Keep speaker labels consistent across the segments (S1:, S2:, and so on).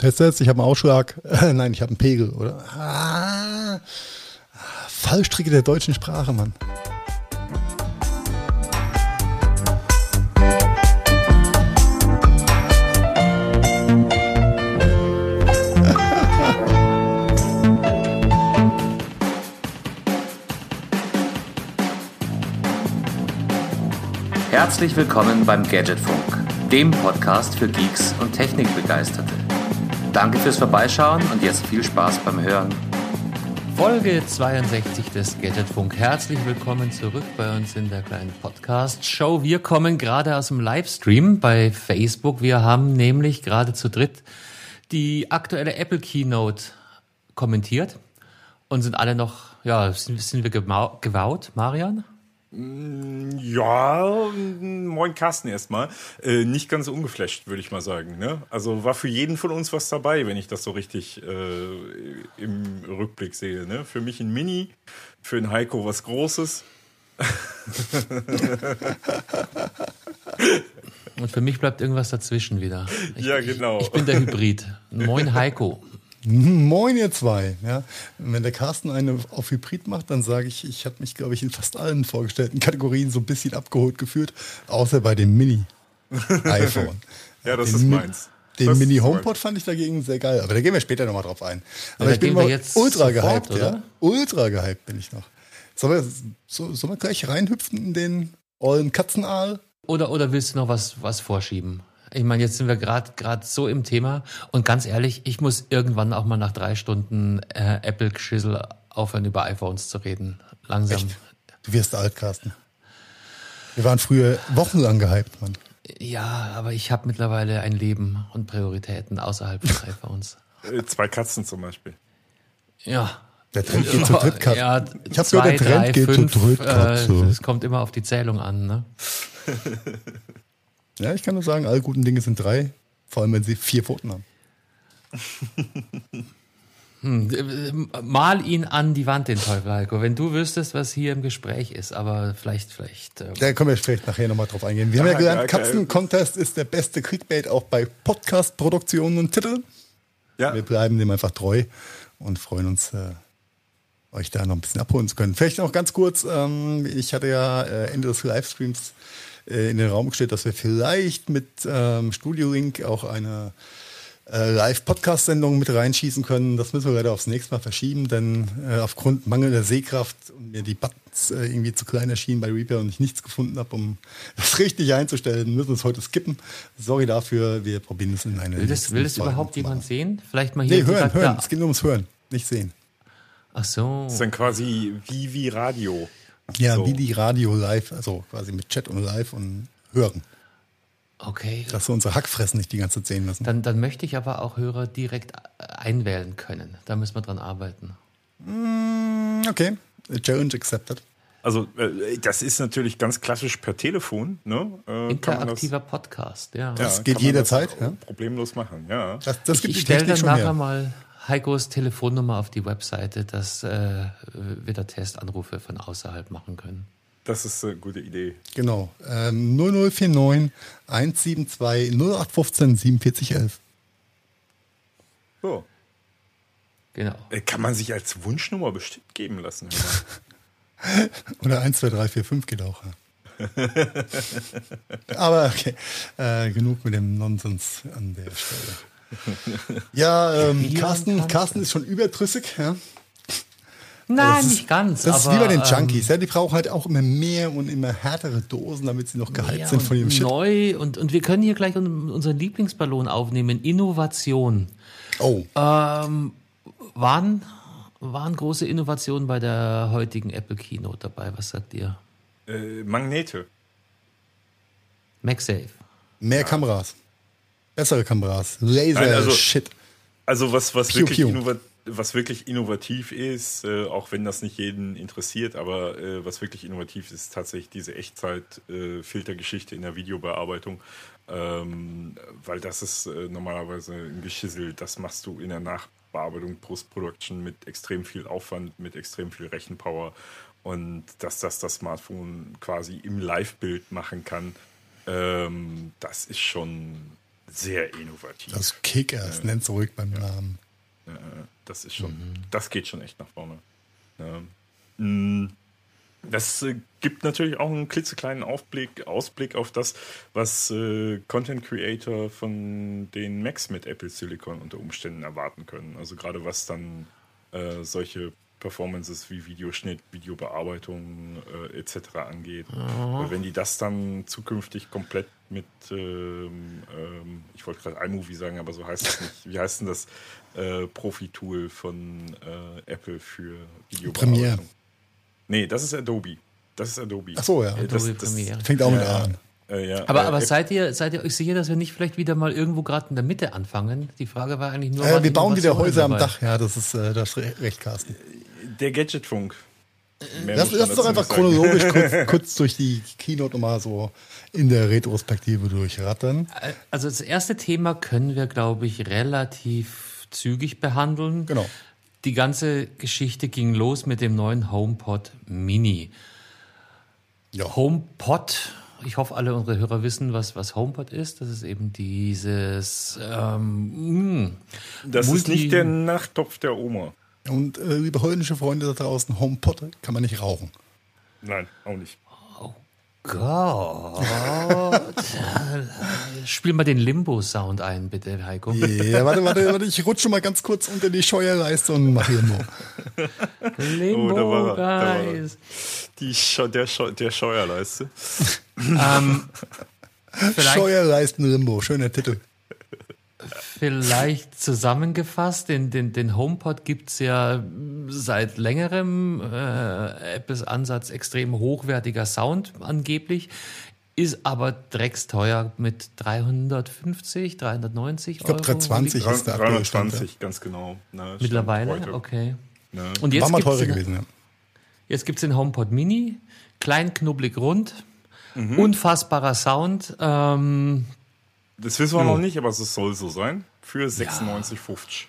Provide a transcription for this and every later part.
S1: Test, Test, ich habe einen Ausschlag. Nein, ich habe einen Pegel, oder? Ah, Fallstricke der deutschen Sprache, Mann.
S2: Herzlich willkommen beim Gadgetfunk, dem Podcast für Geeks und Technikbegeisterte. Danke fürs Vorbeischauen und jetzt viel Spaß beim Hören. Folge 62 des Gadgetfunk. Herzlich willkommen zurück bei uns in der kleinen Podcast-Show. Wir kommen gerade aus dem Livestream bei Facebook. Wir haben nämlich gerade zu dritt die aktuelle Apple Keynote kommentiert und sind alle noch, ja, sind, sind wir gewaut, Marian?
S3: Mm, ja, moin Carsten erstmal. Äh, nicht ganz ungeflasht, würde ich mal sagen. Ne? Also war für jeden von uns was dabei, wenn ich das so richtig äh, im Rückblick sehe. Ne? Für mich ein Mini, für einen Heiko was Großes.
S2: Und für mich bleibt irgendwas dazwischen wieder.
S3: Ich, ja, genau.
S2: Ich, ich bin der Hybrid. Moin Heiko.
S1: Moin ihr zwei. Ja, wenn der Carsten eine auf Hybrid macht, dann sage ich, ich habe mich, glaube ich, in fast allen vorgestellten Kategorien so ein bisschen abgeholt gefühlt, außer bei dem Mini-iPhone.
S3: ja, das den ist meins.
S1: Den
S3: das
S1: Mini HomePod fand ich dagegen sehr geil, aber da gehen wir später nochmal drauf ein. Aber ja, ich bin mal ultra sofort, gehypt, oder? ja. Ultra gehypt bin ich noch. Sollen wir, so, sollen wir gleich reinhüpfen in den ollen Katzenaal?
S2: Oder, oder willst du noch was, was vorschieben? Ich meine, jetzt sind wir gerade gerade so im Thema und ganz ehrlich, ich muss irgendwann auch mal nach drei Stunden äh, Apple-Geschissel aufhören, über iPhones zu reden. Langsam. Echt?
S1: Du wirst alt, Carsten. Wir waren früher wochenlang gehypt, Mann.
S2: Ja, aber ich habe mittlerweile ein Leben und Prioritäten außerhalb von iPhones.
S3: Äh, zwei Katzen zum Beispiel.
S2: Ja.
S1: Der Trend geht zu dritt, Katzen.
S2: Ja, ich habe gehört, der Trend drei, geht fünf, zu dritt, Katze. Es äh, kommt immer auf die Zählung an, ne?
S1: Ja, ich kann nur sagen, alle guten Dinge sind drei, vor allem wenn sie vier Pfoten haben.
S2: Hm, mal ihn an die Wand, den Teufel, Heiko, wenn du wüsstest, was hier im Gespräch ist, aber vielleicht, vielleicht.
S1: Äh da können wir vielleicht nachher nochmal drauf eingehen. Wir haben ja gelernt, Katzen-Contest ist der beste Clickbait auch bei Podcast-Produktionen und Titeln. Ja. Wir bleiben dem einfach treu und freuen uns, äh, euch da noch ein bisschen abholen zu können. Vielleicht noch ganz kurz, ähm, ich hatte ja äh, Ende des Livestreams äh, in den Raum gestellt, dass wir vielleicht mit ähm, Studio Link auch eine äh, Live-Podcast-Sendung mit reinschießen können. Das müssen wir leider aufs nächste Mal verschieben, denn äh, aufgrund mangelnder Sehkraft und mir die Buttons äh, irgendwie zu klein erschienen bei Reaper und ich nichts gefunden habe, um das richtig einzustellen, müssen wir es heute skippen. Sorry dafür, wir probieren es in eine.
S2: Will das, will das überhaupt jemand sehen? Vielleicht mal hier.
S1: Nee, hören, hören. Es geht nur ums Hören, nicht sehen.
S2: Ach so.
S3: Das ist dann quasi wie wie Radio.
S1: Ja, so. wie die Radio live, also quasi mit Chat und live und hören.
S2: Okay.
S1: Dass wir unsere Hackfressen nicht die ganze Zeit sehen müssen.
S2: Dann, dann möchte ich aber auch Hörer direkt einwählen können. Da müssen wir dran arbeiten.
S1: Mm, okay. Challenge accepted.
S3: Also äh, das ist natürlich ganz klassisch per Telefon. Ne?
S2: Äh, Interaktiver das, Podcast, ja.
S1: Das ja, geht jederzeit. Ja?
S3: Problemlos machen, ja.
S2: Das, das ich, ich stelle dann nachher mal Heikos Telefonnummer auf die Webseite, dass äh, wir da Testanrufe von außerhalb machen können.
S3: Das ist eine gute Idee.
S1: Genau. Ähm, 0049 172 0815 4711.
S3: So.
S2: Genau.
S3: Äh, kann man sich als Wunschnummer bestimmt geben lassen.
S1: Oder 1, 2, 3, 4, 5 geht auch. Aber okay, äh, genug mit dem Nonsens an der Stelle. Ja, ähm, Carsten, Carsten ist schon überdrüssig. Ja?
S2: Nein, also ist, nicht ganz.
S1: Das aber, ist wie bei den ähm, Junkies. ja, die brauchen halt auch immer mehr und immer härtere Dosen, damit sie noch geheilt sind von ihrem Shit.
S2: Neu und, und wir können hier gleich unseren Lieblingsballon aufnehmen. Innovation.
S1: Oh.
S2: Ähm, waren, waren große Innovationen bei der heutigen Apple Keynote dabei? Was sagt ihr?
S3: Äh, Magnete.
S2: MagSafe.
S1: Mehr ja. Kameras. Bessere Kameras. Laser, Nein,
S3: also,
S1: Shit.
S3: Also was, was, piu, wirklich, piu. was wirklich innovativ ist, äh, auch wenn das nicht jeden interessiert, aber äh, was wirklich innovativ ist, ist tatsächlich diese Echtzeit-Filtergeschichte äh, in der Videobearbeitung. Ähm, weil das ist äh, normalerweise ein Geschissel, das machst du in der Nachbearbeitung, Post-Production mit extrem viel Aufwand, mit extrem viel Rechenpower. Und dass das das Smartphone quasi im Live-Bild machen kann, ähm, das ist schon sehr innovativ.
S1: Das Kickers, ja. nennt es ruhig beim Namen.
S3: Ja, das ist schon, mhm. das geht schon echt nach vorne. Ja. Mm, das äh, gibt natürlich auch einen klitzekleinen Aufblick, Ausblick auf das, was äh, Content Creator von den Macs mit Apple Silicon unter Umständen erwarten können. Also gerade was dann äh, solche Performances wie Videoschnitt, Videobearbeitung äh, etc. angeht. Weil wenn die das dann zukünftig komplett mit, ähm, ähm, ich wollte gerade iMovie sagen, aber so heißt es nicht. Wie heißt denn das äh, Profi-Tool von äh, Apple für Videobearbeitung? Premiere. Nee, das ist Adobe. Das ist Adobe.
S1: Ach so, ja.
S3: Adobe
S1: das, das fängt auch mit A an.
S2: Äh, ja, aber, äh, aber seid ihr, seid ihr euch sicher, dass wir nicht vielleicht wieder mal irgendwo gerade in der Mitte anfangen? Die Frage war eigentlich nur.
S1: Äh, wir bauen wieder Häuser am Dach, ja, das ist äh, das recht, Carsten.
S3: Der Gadgetfunk.
S1: Lass, lass uns doch einfach chronologisch kurz, kurz, durch die Keynote nochmal so in der Retrospektive durchrattern.
S2: Also das erste Thema können wir, glaube ich, relativ zügig behandeln.
S1: Genau.
S2: Die ganze Geschichte ging los mit dem neuen HomePod Mini. Ja. HomePod, ich hoffe, alle unsere Hörer wissen, was, was HomePod ist. Das ist eben dieses. Ähm,
S3: das Multi ist nicht der Nachttopf der Oma.
S1: Und äh, liebe holländische Freunde da draußen, HomePod kann man nicht rauchen.
S3: Nein, auch nicht.
S2: Gott. Spiel mal den Limbo-Sound ein, bitte, Heiko.
S1: Ja, warte, warte, warte, ich rutsche mal ganz kurz unter die Scheuerleiste und mache Limbo.
S2: Limbo, oh, da war, da war
S3: Die Scheu der, Scheu der Scheuerleiste.
S1: ähm, Scheuerleisten-Limbo, schöner Titel.
S2: Vielleicht zusammengefasst, den, den, den HomePod gibt es ja seit längerem. Äh, Apples Ansatz extrem hochwertiger Sound angeblich, ist aber drecksteuer mit 350, 390
S1: ich glaub, Euro. Ich glaube 320 ist der
S3: 320, ganz genau.
S2: Na, Mittlerweile, okay.
S1: Ja. Und jetzt War mal teurer gewesen, ja.
S2: Jetzt gibt es den HomePod Mini, klein, knubbelig, rund. Mhm. Unfassbarer Sound. Ähm,
S3: das wissen wir jo. noch nicht, aber es soll so sein. Für 96,50. Ja.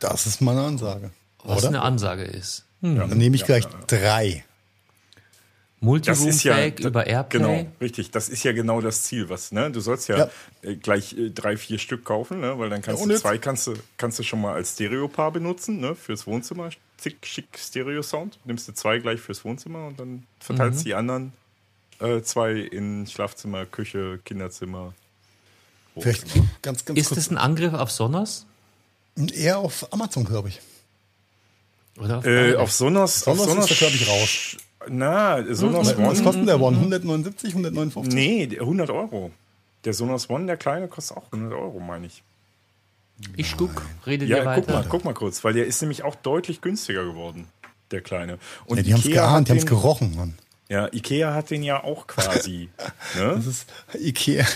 S1: Das ist mal eine Ansage.
S2: Was oder? eine Ansage ist.
S1: Hm. Ja, dann nehme ich gleich drei.
S2: Multiroom-fähig ja, über Airplay.
S3: Genau, richtig. Das ist ja genau das Ziel, was, ne? Du sollst ja, ja. Äh, gleich äh, drei, vier Stück kaufen, ne? Weil dann kannst ja, du zwei kannst du, kannst du schon mal als Stereopaar benutzen, ne? Fürs Wohnzimmer. Zick, schick Stereo-Sound. Nimmst du zwei gleich fürs Wohnzimmer und dann verteilst mhm. die anderen äh, zwei in Schlafzimmer, Küche, Kinderzimmer,
S1: Vielleicht ganz, ganz
S2: Ist kurz. das ein Angriff auf Sonos?
S1: Eher auf Amazon, glaube ich.
S3: Oder auf, äh, auf Sonos?
S1: Sonos, auf Sonos ist glaube ich, raus.
S3: Na, Sonos
S1: hm, One. Was kostet der One? 179, 159?
S3: Nee, 100 Euro. Der Sonos One, der kleine, kostet auch 100 Euro, meine ich.
S2: Ich guck, rede
S3: ja,
S2: dir weiter.
S3: Guck mal, guck mal kurz, weil der ist nämlich auch deutlich günstiger geworden, der kleine.
S1: Und ja, die haben es geahnt, die haben es gerochen, Mann.
S3: Ja, Ikea hat den ja auch quasi.
S1: ne? Das ist Ikea,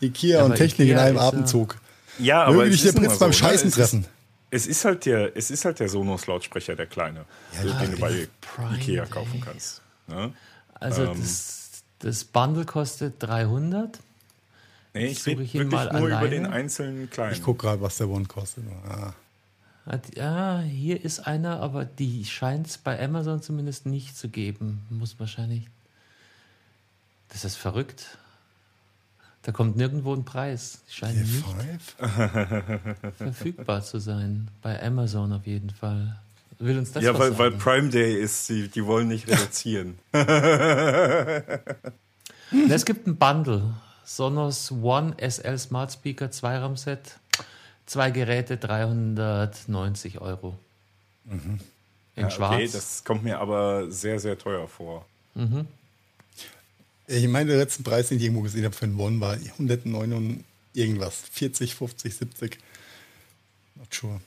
S1: Ikea und Technik Ikea in einem Abendzug.
S3: Ja, aber
S1: Möge dich der Prinz beim so, ne? Scheißen treffen.
S3: Es ist halt der, es ist halt der Sonos-Lautsprecher, der kleine, ja, den du bei Prime Ikea Day. kaufen kannst. Ne?
S2: Also ähm, das, das, Bundle kostet 300.
S3: Nee, ich rede wirklich nur alleine. über den einzelnen kleinen.
S1: Ich gucke gerade, was der One kostet. Ah.
S2: Ja, hier ist einer, aber die scheint es bei Amazon zumindest nicht zu geben. Muss wahrscheinlich. Das ist verrückt. Da kommt nirgendwo ein Preis. Die scheinen nicht verfügbar zu sein. Bei Amazon auf jeden Fall. Will uns das
S3: Ja, weil, weil, Prime Day ist, die, die wollen nicht reduzieren.
S2: es gibt ein Bundle. Sonos One SL Smart Speaker 2 RAM Set Zwei Geräte 390 Euro.
S3: Mhm. In ja, Schwarz. Okay, das kommt mir aber sehr, sehr teuer vor. Mhm.
S1: Ich meine, der letzte Preis, den ich irgendwo gesehen habe für einen One, war 109 und irgendwas. 40, 50, 70. Not sure.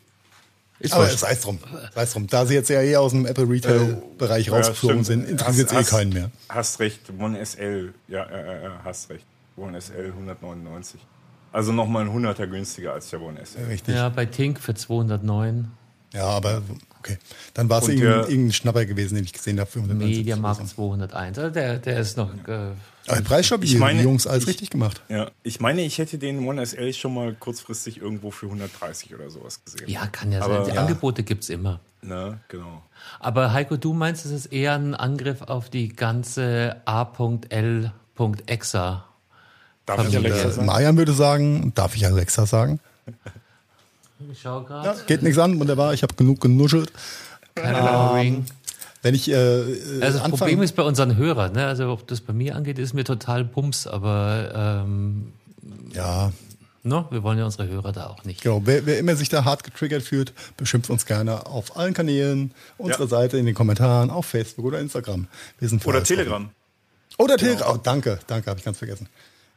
S1: Ist Aber sei es drum. Sei drum. Da sie jetzt ja eher aus dem Apple Retail-Bereich äh, rausgeflogen ja, sind, interessiert es eh keinen mehr.
S3: Hast recht, One SL, ja, äh, äh, hast recht. One SL 199. Also nochmal ein Hunderter günstiger als der One S.
S2: Richtig. Ja, bei Tink für 209.
S1: Ja, aber okay. Dann war es irgendein, irgendein Schnapper gewesen, den ich gesehen habe.
S2: Mediamarkt 201. Also der, der ist noch. Äh,
S1: aber preisstabil, ich meine, die Jungs alles ich, richtig gemacht.
S3: Ja, ich meine, ich hätte den One SL schon mal kurzfristig irgendwo für 130 oder sowas gesehen.
S2: Ja, kann ja aber, sein. Die ja. Angebote gibt es immer.
S3: Na, genau.
S2: Aber Heiko, du meinst, es ist eher ein Angriff auf die ganze A.L.Exa
S1: Darf ich Alexa sagen? Marian würde sagen, darf ich Alexa sagen?
S2: Ich schau gerade.
S1: Ja, geht nichts an, wunderbar, ich habe genug genuschelt.
S2: Ähm,
S1: wenn ich, äh,
S2: also das Anfang, Problem ist bei unseren Hörern, ne? also ob das bei mir angeht, ist mir total Pumps, aber ähm,
S1: ja.
S2: No, wir wollen ja unsere Hörer da auch nicht.
S1: Genau, wer, wer immer sich da hart getriggert fühlt, beschimpft uns gerne auf allen Kanälen, unserer ja. Seite, in den Kommentaren, auf Facebook oder Instagram.
S3: Wir sind oder Telegram.
S1: Oder genau. Telegram. Oh, danke, danke, habe ich ganz vergessen.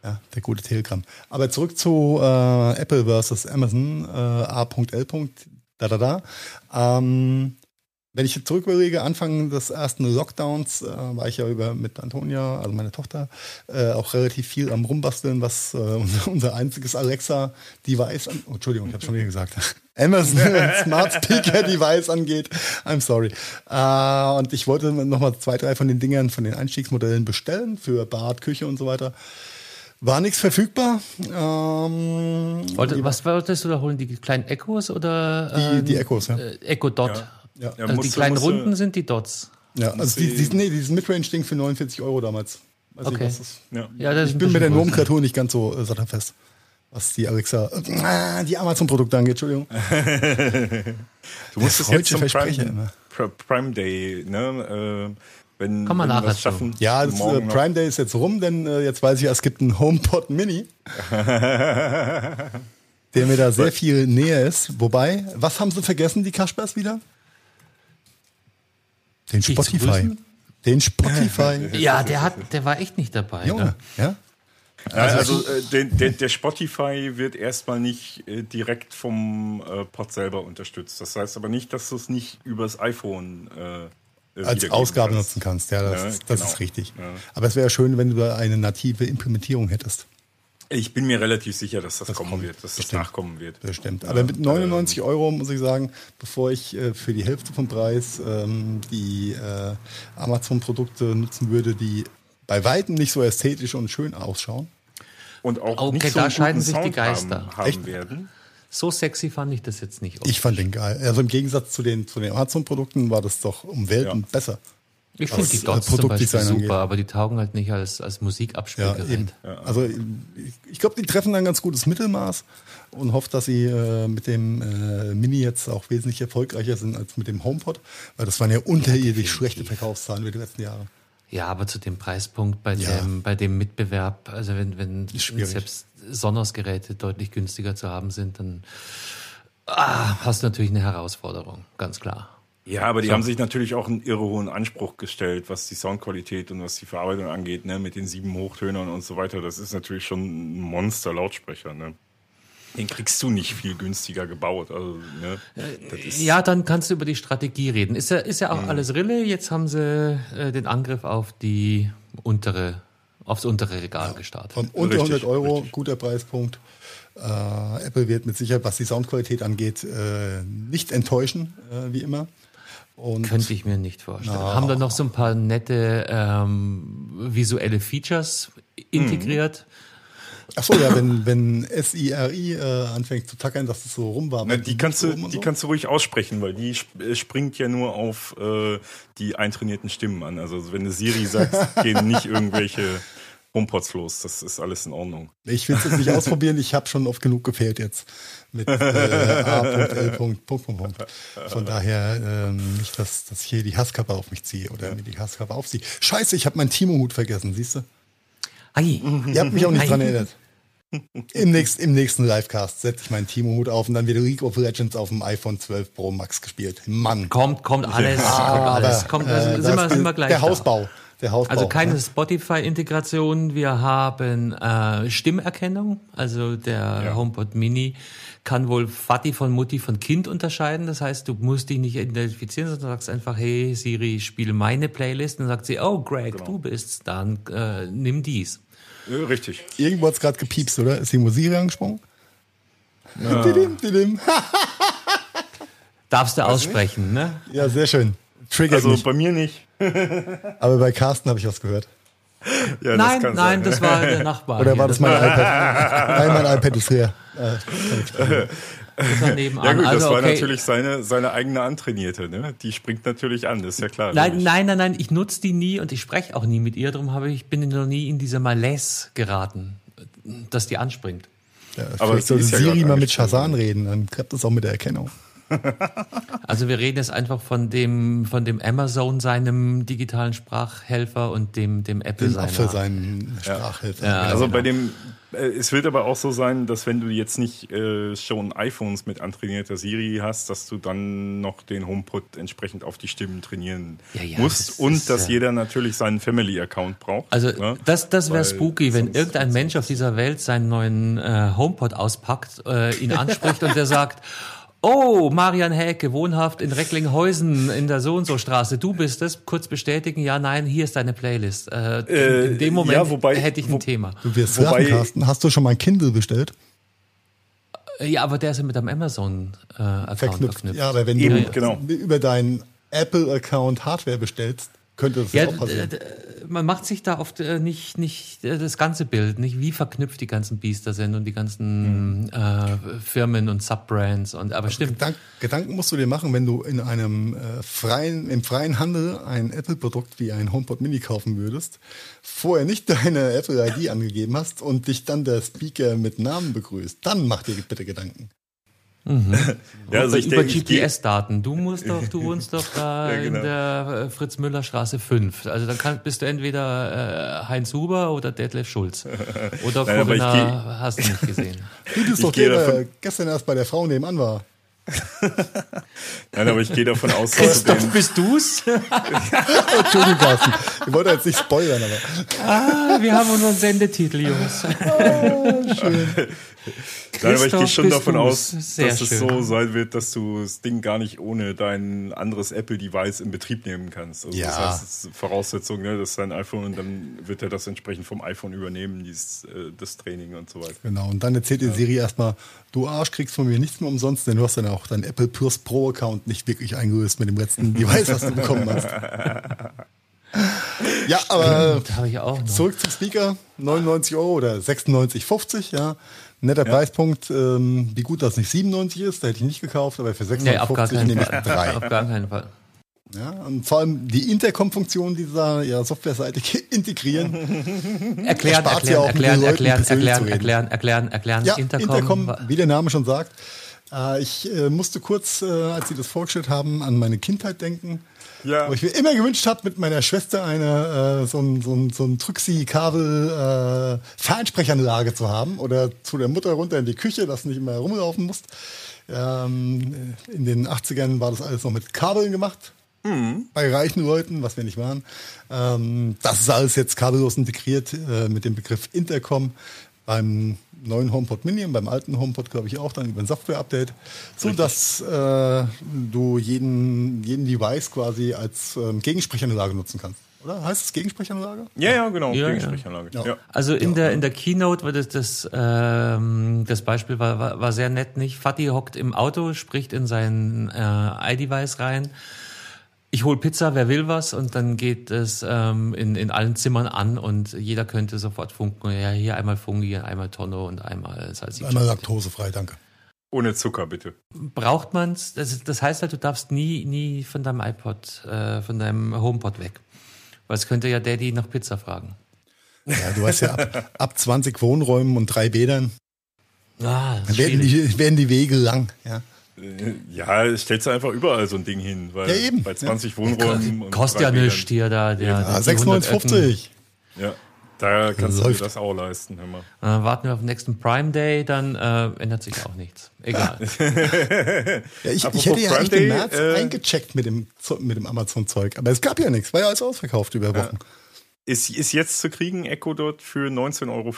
S1: Ja, der gute Telegram. Aber zurück zu äh, Apple versus Amazon, äh, A.L. Da, da, da. Ähm, wenn ich zurück überlege, Anfang des ersten Lockdowns äh, war ich ja über mit Antonia, also meine Tochter, äh, auch relativ viel am Rumbasteln, was äh, unser, unser, einziges Alexa-Device. Oh, Entschuldigung, ich habe schon wieder gesagt. Amazon Smart Speaker Device angeht. I'm sorry. Äh, und ich wollte nochmal zwei, drei von den Dingern, von den Einstiegsmodellen bestellen für Bad, Küche und so weiter. War nichts verfügbar. Ähm,
S2: Wollte, was wolltest du da holen? Die kleinen Echos oder?
S1: Ähm, die, die Echos, ja. Äh,
S2: Echo Dot. Ja. Ja. Ja, also die kleinen Runden sind die Dots.
S1: Ja, also die, die, nee, dieses Midrange-Ding für 49 Euro damals.
S2: Weiß okay.
S1: Ich, ist. Ja. Ja, ich bin mit der Nomenkreatur nicht ganz so äh, sattelfest, was die Alexa, äh, die Amazon-Produkte angeht, Entschuldigung.
S3: du musst es jetzt zum Prime, Prime, Day, ne? Wenn,
S2: Kann man
S3: wenn
S2: nachher
S3: schaffen.
S1: Ja, das, äh, Prime Day ist jetzt rum, denn äh, jetzt weiß ich, es gibt einen HomePod Mini. der mir da sehr viel näher ist. Wobei, was haben sie vergessen, die Kaspers wieder? Den Spotify. Den Spotify.
S2: Ja, der hat, der war echt nicht dabei.
S1: Junge, ne? ja.
S3: Also, also äh, den, den, der Spotify wird erstmal nicht äh, direkt vom äh, Pod selber unterstützt. Das heißt aber nicht, dass du es nicht übers iPhone
S1: äh, als Ausgabe kannst. nutzen kannst. Ja, das, ja, ist, das genau. ist richtig. Ja. Aber es wäre schön, wenn du da eine native Implementierung hättest.
S3: Ich bin mir relativ sicher, dass das, das kommen kommt. wird, dass das nachkommen wird.
S1: Das stimmt. Aber mit 99 ähm, Euro muss ich sagen, bevor ich äh, für die Hälfte vom Preis ähm, die äh, Amazon-Produkte nutzen würde, die bei weitem nicht so ästhetisch und schön ausschauen.
S3: Und auch
S2: okay,
S3: nicht so
S2: da scheiden sich Sound die Geister.
S3: Haben, haben werden.
S2: So sexy fand ich das jetzt nicht.
S1: Ich fand den geil. Also im Gegensatz zu den, zu den Amazon-Produkten war das doch um Welten ja. besser.
S2: Ich finde die Dots zum Beispiel super, angeht. aber die taugen halt nicht als, als Musikabspielgerät.
S1: Ja, also ich, ich glaube, die treffen ein ganz gutes Mittelmaß und hoffe, dass sie äh, mit dem äh, Mini jetzt auch wesentlich erfolgreicher sind als mit dem HomePod, weil das waren ja unterirdisch schlechte Verkaufszahlen über die letzten Jahre.
S2: Ja, aber zu dem Preispunkt bei, ja. dem, bei dem Mitbewerb, also wenn, wenn selbst Sonos-Geräte deutlich günstiger zu haben sind, dann ah, hast du natürlich eine Herausforderung, ganz klar.
S3: Ja, aber die so. haben sich natürlich auch einen irre hohen Anspruch gestellt, was die Soundqualität und was die Verarbeitung angeht, ne, mit den sieben Hochtönern und so weiter. Das ist natürlich schon ein Monster-Lautsprecher, ne? Den kriegst du nicht viel günstiger gebaut. Also, ne,
S2: ja, dann kannst du über die Strategie reden. Ist ja, ist ja auch mhm. alles Rille. Jetzt haben sie äh, den Angriff auf die untere, aufs untere Regal ja, gestartet.
S1: Von unter richtig, 100 Euro, richtig. guter Preispunkt. Äh, Apple wird mit Sicherheit, was die Soundqualität angeht, äh, nicht enttäuschen, äh, wie immer.
S2: Und Könnte ich mir nicht vorstellen. Na, Haben da noch so ein paar nette ähm, visuelle Features integriert?
S1: Ach so, ja, wenn, wenn SIRI äh, anfängt zu tackern, dass es so rum war.
S3: Na, die kannst, du, die so? kannst du ruhig aussprechen, weil die äh, springt ja nur auf äh, die eintrainierten Stimmen an. Also wenn du Siri sagst, gehen nicht irgendwelche HomePods los. Das ist alles in Ordnung.
S1: Ich will es jetzt nicht ausprobieren. Ich habe schon oft genug gefehlt jetzt mit äh, A.L. Von daher ähm, nicht, dass, dass ich hier die Hasskappe auf mich ziehe oder ja. mir die Hasskappe aufziehe. Scheiße, ich habe meinen Timo-Hut vergessen, siehst du?
S2: Ei.
S1: Ihr habt mich auch nicht dran erinnert. Im, nächst, Im nächsten Livecast setze ich meinen Timo-Hut auf und dann wird League of Legends auf dem iPhone 12 Pro Max gespielt. Mann.
S2: Kommt, kommt alles. Ja, kommt alles. Kommt, also äh, sind, wir, sind wir gleich
S1: Der Hausbau. Da. Der Hausbau,
S2: also keine ne? Spotify-Integration. Wir haben äh, Stimmerkennung. Also der ja. HomePod Mini kann wohl Vati von Mutti von Kind unterscheiden. Das heißt, du musst dich nicht identifizieren, sondern sagst einfach, hey Siri, spiele meine Playlist. Und dann sagt sie, oh Greg, genau. du bist's, dann äh, nimm dies.
S3: Richtig.
S1: Irgendwo hat's gerade gepiepst, oder? Ist die Musik angesprungen? Ja. Didim, didim.
S2: Darfst du aussprechen, ne?
S1: Ja, sehr schön. Triggert
S3: also
S1: mich.
S3: bei mir nicht.
S1: Aber bei Carsten habe ich was gehört.
S2: Ja, nein, das nein, sein. das war der Nachbar.
S1: Oder war das, das mein iPad? nein, mein iPad ist leer.
S3: Das war nebenan. Ja gut, also, das war okay. natürlich seine, seine eigene Antrainierte. Ne? Die springt natürlich an, das ist ja klar.
S2: Nein, nein, nein, nein, ich nutze die nie und ich spreche auch nie mit ihr. Darum habe ich bin noch nie in diese Malaise geraten. dass die anspringt.
S1: Ja, aber sollte Siri ja mal mit Shazam reden, dann klappt das auch mit der Erkennung.
S2: Also wir reden jetzt einfach von dem, von dem Amazon, seinem digitalen Sprachhelfer und dem, dem Apple
S1: seiner. für seinen Sprachhelfer.
S3: Ja, also genau. bei dem, es wird aber auch so sein, dass wenn du jetzt nicht äh, schon iPhones mit antrainierter Siri hast, dass du dann noch den HomePod entsprechend auf die Stimmen trainieren ja, ja, musst das und ist, dass jeder natürlich seinen Family-Account braucht.
S2: Also ne? das, das wäre spooky, wenn irgendein Mensch auf dieser Welt seinen neuen äh, HomePod auspackt, äh, ihn anspricht und der sagt, Oh, Marian Häke, wohnhaft in Recklinghäusen in der So und so Straße. Du bist es. Kurz bestätigen. Ja, nein, hier ist deine Playlist. Äh, äh, in dem Moment ja, wobei, hätte ich ein wo, Thema.
S1: Du wirst wobei, Carsten. Hast du schon mal ein Kindle bestellt?
S2: Äh, ja, aber der ist ja mit einem Amazon-Account äh, verknüpft. verknüpft.
S1: Ja, aber wenn Eben, du genau. über deinen Apple-Account Hardware bestellst, könnte das ja, auch passieren.
S2: Man macht sich da oft äh, nicht, nicht äh, das ganze Bild, nicht wie verknüpft die ganzen Biester sind und die ganzen mhm. äh, Firmen und Subbrands und aber also stimmt.
S1: Gedank, Gedanken musst du dir machen, wenn du in einem äh, freien, im freien Handel ein Apple-Produkt wie ein HomePod Mini kaufen würdest, vorher nicht deine Apple-ID angegeben hast und dich dann der Speaker mit Namen begrüßt, dann mach dir bitte Gedanken.
S2: Mhm. ja, also über GPS-Daten. Du musst doch, du wohnst doch da ja, genau. in der äh, Fritz-Müller-Straße 5. Also dann kann, bist du entweder äh, Heinz Huber oder Detlef Schulz. Oder Nein, Corinna hast du nicht gesehen.
S1: Du bist doch der, der gestern erst bei der Frau nebenan war.
S3: Nein, aber ich gehe davon aus,
S2: dass Christoph, bist du's?
S1: Entschuldigung, Carsten. Ich wollte jetzt nicht spoilern, aber.
S2: Ah, wir haben unseren Sendetitel, Jungs.
S1: Oh, schön.
S3: Nein, aber ich gehe schon davon aus, dass schön. es so sein wird, dass du das Ding gar nicht ohne dein anderes Apple-Device in Betrieb nehmen kannst. Also
S1: ja.
S3: Das heißt, es ist Voraussetzung, ne, dass dein iPhone und dann wird er das entsprechend vom iPhone übernehmen, dieses, äh, das Training und so weiter.
S1: Genau, und dann erzählt dir ja. Siri erstmal, du Arsch kriegst von mir nichts mehr umsonst, denn du hast dann auch deinen Apple Plus Pro Account nicht wirklich eingelöst mit dem letzten Device, was du bekommen hast. ja, aber zurück zum Speaker, 99 Euro oder 96,50, ja. Netter ja. Preispunkt. Ähm, wie gut das nicht 97 ist, da hätte ich nicht gekauft, aber für 650 nee, nehme ich drei.
S2: Auf gar keinen Fall.
S1: Ja, und vor allem die Intercom-Funktion dieser ja, softwareseitig integrieren.
S2: Erklären, erklären, ja erklären, erklären, erklären, erklären, erklären, erklären,
S1: ja, Intercom. Intercom, wie der Name schon sagt. Äh, ich äh, musste kurz, äh, als Sie das vorgestellt haben, an meine Kindheit denken. Ja. Wo ich mir immer gewünscht habe, mit meiner Schwester eine äh, so ein, so ein, so ein Trüxi-Kabel äh, Fernsprechanlage zu haben oder zu der Mutter runter in die Küche, dass du nicht immer rumlaufen musst. Ähm, in den 80ern war das alles noch mit Kabeln gemacht. Mhm. Bei reichen Leuten, was wir nicht waren. Ähm, das ist alles jetzt kabellos integriert äh, mit dem Begriff Intercom. Beim neuen HomePod Mini und beim alten HomePod, glaube ich, auch dann über ein Software-Update, so dass äh, du jeden, jeden Device quasi als ähm, Gegensprechanlage nutzen kannst. Oder heißt es Gegensprechanlage?
S3: Ja, ja, genau. Ja, Gegensprechanlage. Ja. Ja.
S2: Also in der in der Keynote war das das, ähm, das Beispiel war, war, war sehr nett, nicht? Fatih hockt im Auto, spricht in sein äh, iDevice rein ich hol Pizza, wer will was und dann geht es ähm, in, in allen Zimmern an und jeder könnte sofort funken. Ja, hier einmal Fungi, einmal Tonno und einmal
S1: Salsiccia. Einmal laktosefrei, danke.
S3: Ohne Zucker, bitte.
S2: Braucht man's? Das, das heißt halt, du darfst nie, nie von deinem iPod, äh, von deinem HomePod weg. Weil es könnte ja Daddy nach Pizza fragen.
S1: Ja, du hast ja ab, ab 20 Wohnräumen und drei Bädern.
S2: Ah,
S1: werden die, werden die Wege lang, ja.
S3: Äh, ja, stellst du einfach überall so ein Ding hin, weil ja, eben. bei 20 ja. Wohnräumen
S2: kostet ja nichts hier da. Der,
S1: ja, 6,50.
S3: Ja, da kannst Läuft. du dir das auch leisten. Hör mal.
S2: Dann warten wir auf den nächsten Prime Day, dann äh, ändert sich auch nichts. Egal.
S1: ja, ich, ich, hätte ja Prime Day, im März äh, eingecheckt mit dem, mit dem Amazon-Zeug, aber es gab ja nichts, war ja alles ausverkauft über Wochen.
S3: Ist, ist jetzt zu kriegen, Echo dort für 19,50 Euro.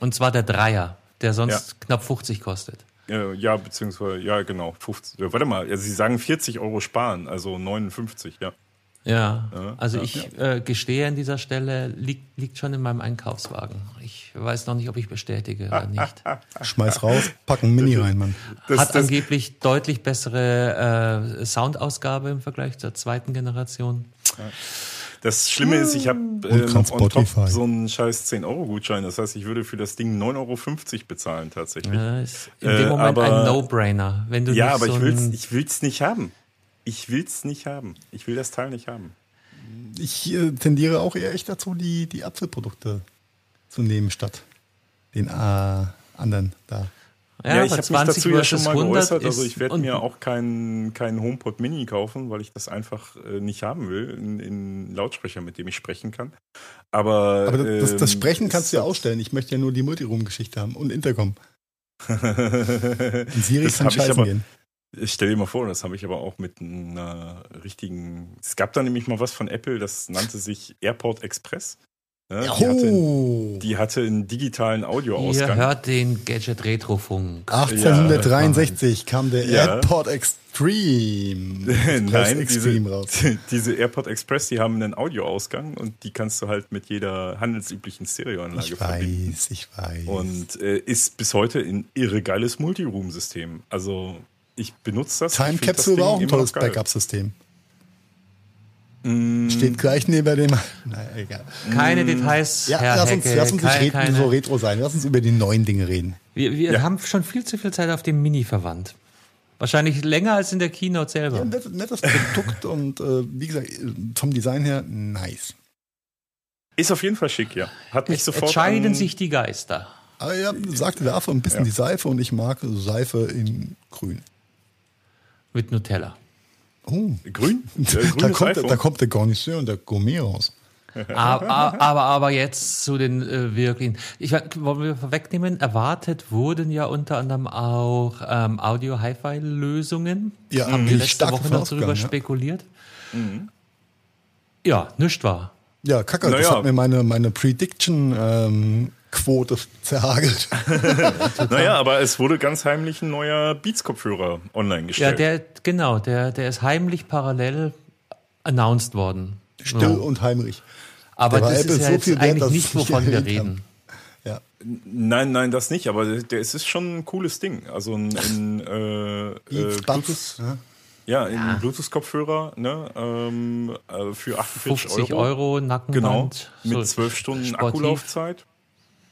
S2: Und zwar der Dreier, der sonst knapp 50 kostet.
S3: Äh, ja, beziehungsweise, ja, genau. 50, warte mal, also Sie sagen 40 Euro sparen, also 59, ja.
S2: Ja, ja also ja, ich ja. Äh, gestehe an dieser Stelle, liegt, liegt schon in meinem Einkaufswagen. Ich weiß noch nicht, ob ich bestätige oder nicht.
S1: Schmeiß raus, packen Mini rein, Mann.
S2: Das, Hat das, angeblich deutlich bessere äh, Soundausgabe im Vergleich zur zweiten Generation. Ja.
S3: Das Schlimme ist, ich habe äh, noch on top so einen scheiß 10-Euro-Gutschein. Das heißt, ich würde für das Ding 9,50 Euro bezahlen tatsächlich. Ja,
S2: ist in dem äh, Moment aber, ein No-Brainer. Wenn du
S3: ja, aber so ich will's, ich will's nicht haben. Ich will's nicht haben. Ich will das Teil nicht haben.
S1: Ich äh, tendiere auch eher echt dazu, die, die Apfelprodukte zu nehmen statt den äh, anderen da.
S3: Ja, ja ich habe mich dazu ja schon mal geäußert. Also ich werde mir auch keinen kein HomePod Mini kaufen, weil ich das einfach äh, nicht haben will, in, in Lautsprecher, mit dem ich sprechen kann. Aber,
S1: Aber das, das, ähm, Sprechen kannst du ja ausstellen. Ich möchte ja nur die Multiroom-Geschichte haben und Intercom.
S3: Siri das kann scheißen aber, gehen. Ich stell dir mal vor, das habe ich aber auch mit einer richtigen. Es gab da nämlich mal was von Apple, das nannte sich Airport Express. Ja, die, hatte, die, hatte, einen digitalen Audioausgang.
S2: Ihr hört den Gadget Retrofunk.
S1: 1863 ja, kam der ja. AirPod Extreme.
S3: Nein, Extreme diese, raus. diese AirPod Express, die haben einen Audioausgang und die kannst du halt mit jeder handelsüblichen Stereoanlage
S1: ich verbinden. Ich weiß, ich weiß.
S3: Und äh, ist bis heute ein irre geiles Multiroom-System. Also ich benutze das.
S1: Time Capsule war auch ein tolles Backup-System. Mm. Steht gleich neben dem.
S2: Naja, egal. Keine mm. Details.
S1: Ja, Herr lass uns, Hecke, lass uns nicht reden, so retro sein. Lass uns über die neuen Dinge reden.
S2: Wir, wir ja. haben schon viel zu viel Zeit auf dem Mini verwandt. Wahrscheinlich länger als in der Keynote selber. Ja,
S1: nettes, nettes Produkt und äh, wie gesagt, vom Design her nice.
S3: Ist auf jeden Fall schick, ja. Hat mich es sofort.
S2: Entscheiden sich die Geister.
S1: Ah ja, sagte der Affe ein bisschen ja. die Seife und ich mag Seife in grün.
S2: Mit Nutella.
S3: Oh. Grün?
S1: da, kommt, da kommt der Garnisseur und der Gourmet raus.
S2: aber, aber, aber jetzt zu den äh, wirklichen. Ich wollen wir vorwegnehmen, erwartet wurden ja unter anderem auch ähm, Audio-Hi-Fi-Lösungen. Ja, haben wir letzte Woche noch darüber ja. spekuliert. Mhm. Ja, nichts war.
S1: Ja, Kacke, naja. das hat mir meine, meine Prediction ähm, Quote zerhagelt.
S3: naja, aber es wurde ganz heimlich ein neuer Beats-Kopfhörer online gestellt.
S2: Ja, der, genau, der, der ist heimlich parallel announced worden.
S1: Still ja. und heimlich.
S2: Aber das ist ja so jetzt wert, eigentlich nicht, wovon wir reden.
S3: Ja. Nein, nein, das nicht, aber der, der, es ist schon ein cooles Ding. Also ein, ein äh, äh, Bluetooth. Ja. Ja, in ja. Bluetooth-Kopfhörer ne, ähm, äh, für 48 50
S2: Euro. Euro Nackenband.
S3: Genau, mit 12 Stunden sportiv. Akkulaufzeit.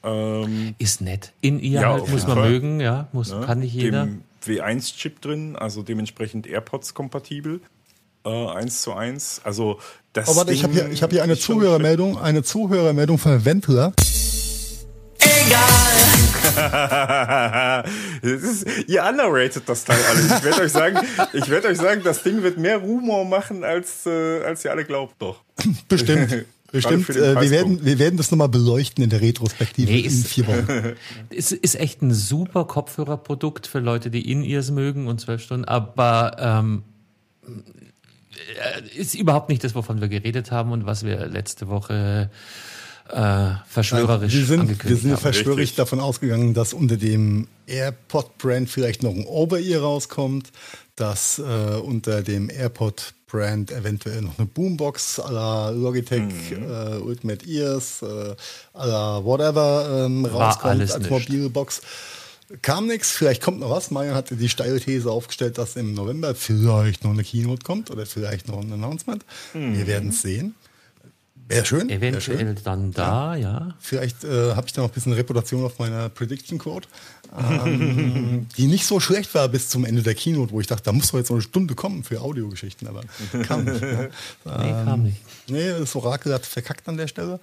S2: Ähm, ist nett. In ihr ja, halt, muss man Fall. mögen, ja, muss, ja, kann nicht jeder. Dem
S3: W1-Chip drin, also dementsprechend AirPods-kompatibel. Äh, 1 zu 1. Also das.
S1: Oh, warte, Ding ich habe hier, ich hab hier eine Zuhörermeldung, eine Zuhörermeldung von Wendler.
S3: Egal! ist, ihr underrated das Teil alles. Ich werde euch sagen, ich werde euch sagen, das Ding wird mehr Rumor machen, als, äh, als ihr alle glaubt doch.
S1: Bestimmt. Bestimmt, äh, wir, werden, wir werden das nochmal beleuchten in der Retrospektive nee, in vier Wochen.
S2: es ist echt ein super Kopfhörerprodukt für Leute, die In-Ears mögen und zwölf Stunden, aber ähm, äh, ist überhaupt nicht das, wovon wir geredet haben und was wir letzte Woche äh, verschwörerisch
S1: wir sind, Wir sind verschwörerisch Richtig. davon ausgegangen, dass unter dem AirPod-Brand vielleicht noch ein Over-Ear rauskommt, dass äh, unter dem AirPod Brand eventuell noch eine Boombox à la Logitech mhm. äh, Ultimate Ears, äh, à la whatever ähm, rauskommt als nicht. mobile Box. Kam nichts, vielleicht kommt noch was. Marian hatte die steile These aufgestellt, dass im November vielleicht noch eine Keynote kommt oder vielleicht noch ein Announcement. Mhm. Wir werden es sehen. Wäre schön.
S2: Eventuell
S1: wär schön.
S2: dann da, ja. ja.
S1: Vielleicht äh, habe ich da noch ein bisschen Reputation auf meiner Prediction Quote, ähm, die nicht so schlecht war bis zum Ende der Keynote, wo ich dachte, da muss doch jetzt noch eine Stunde kommen für Audiogeschichten, aber kam nicht. Ja.
S2: nee, ähm, kam nicht.
S1: Nee, das Orakel hat verkackt an der Stelle.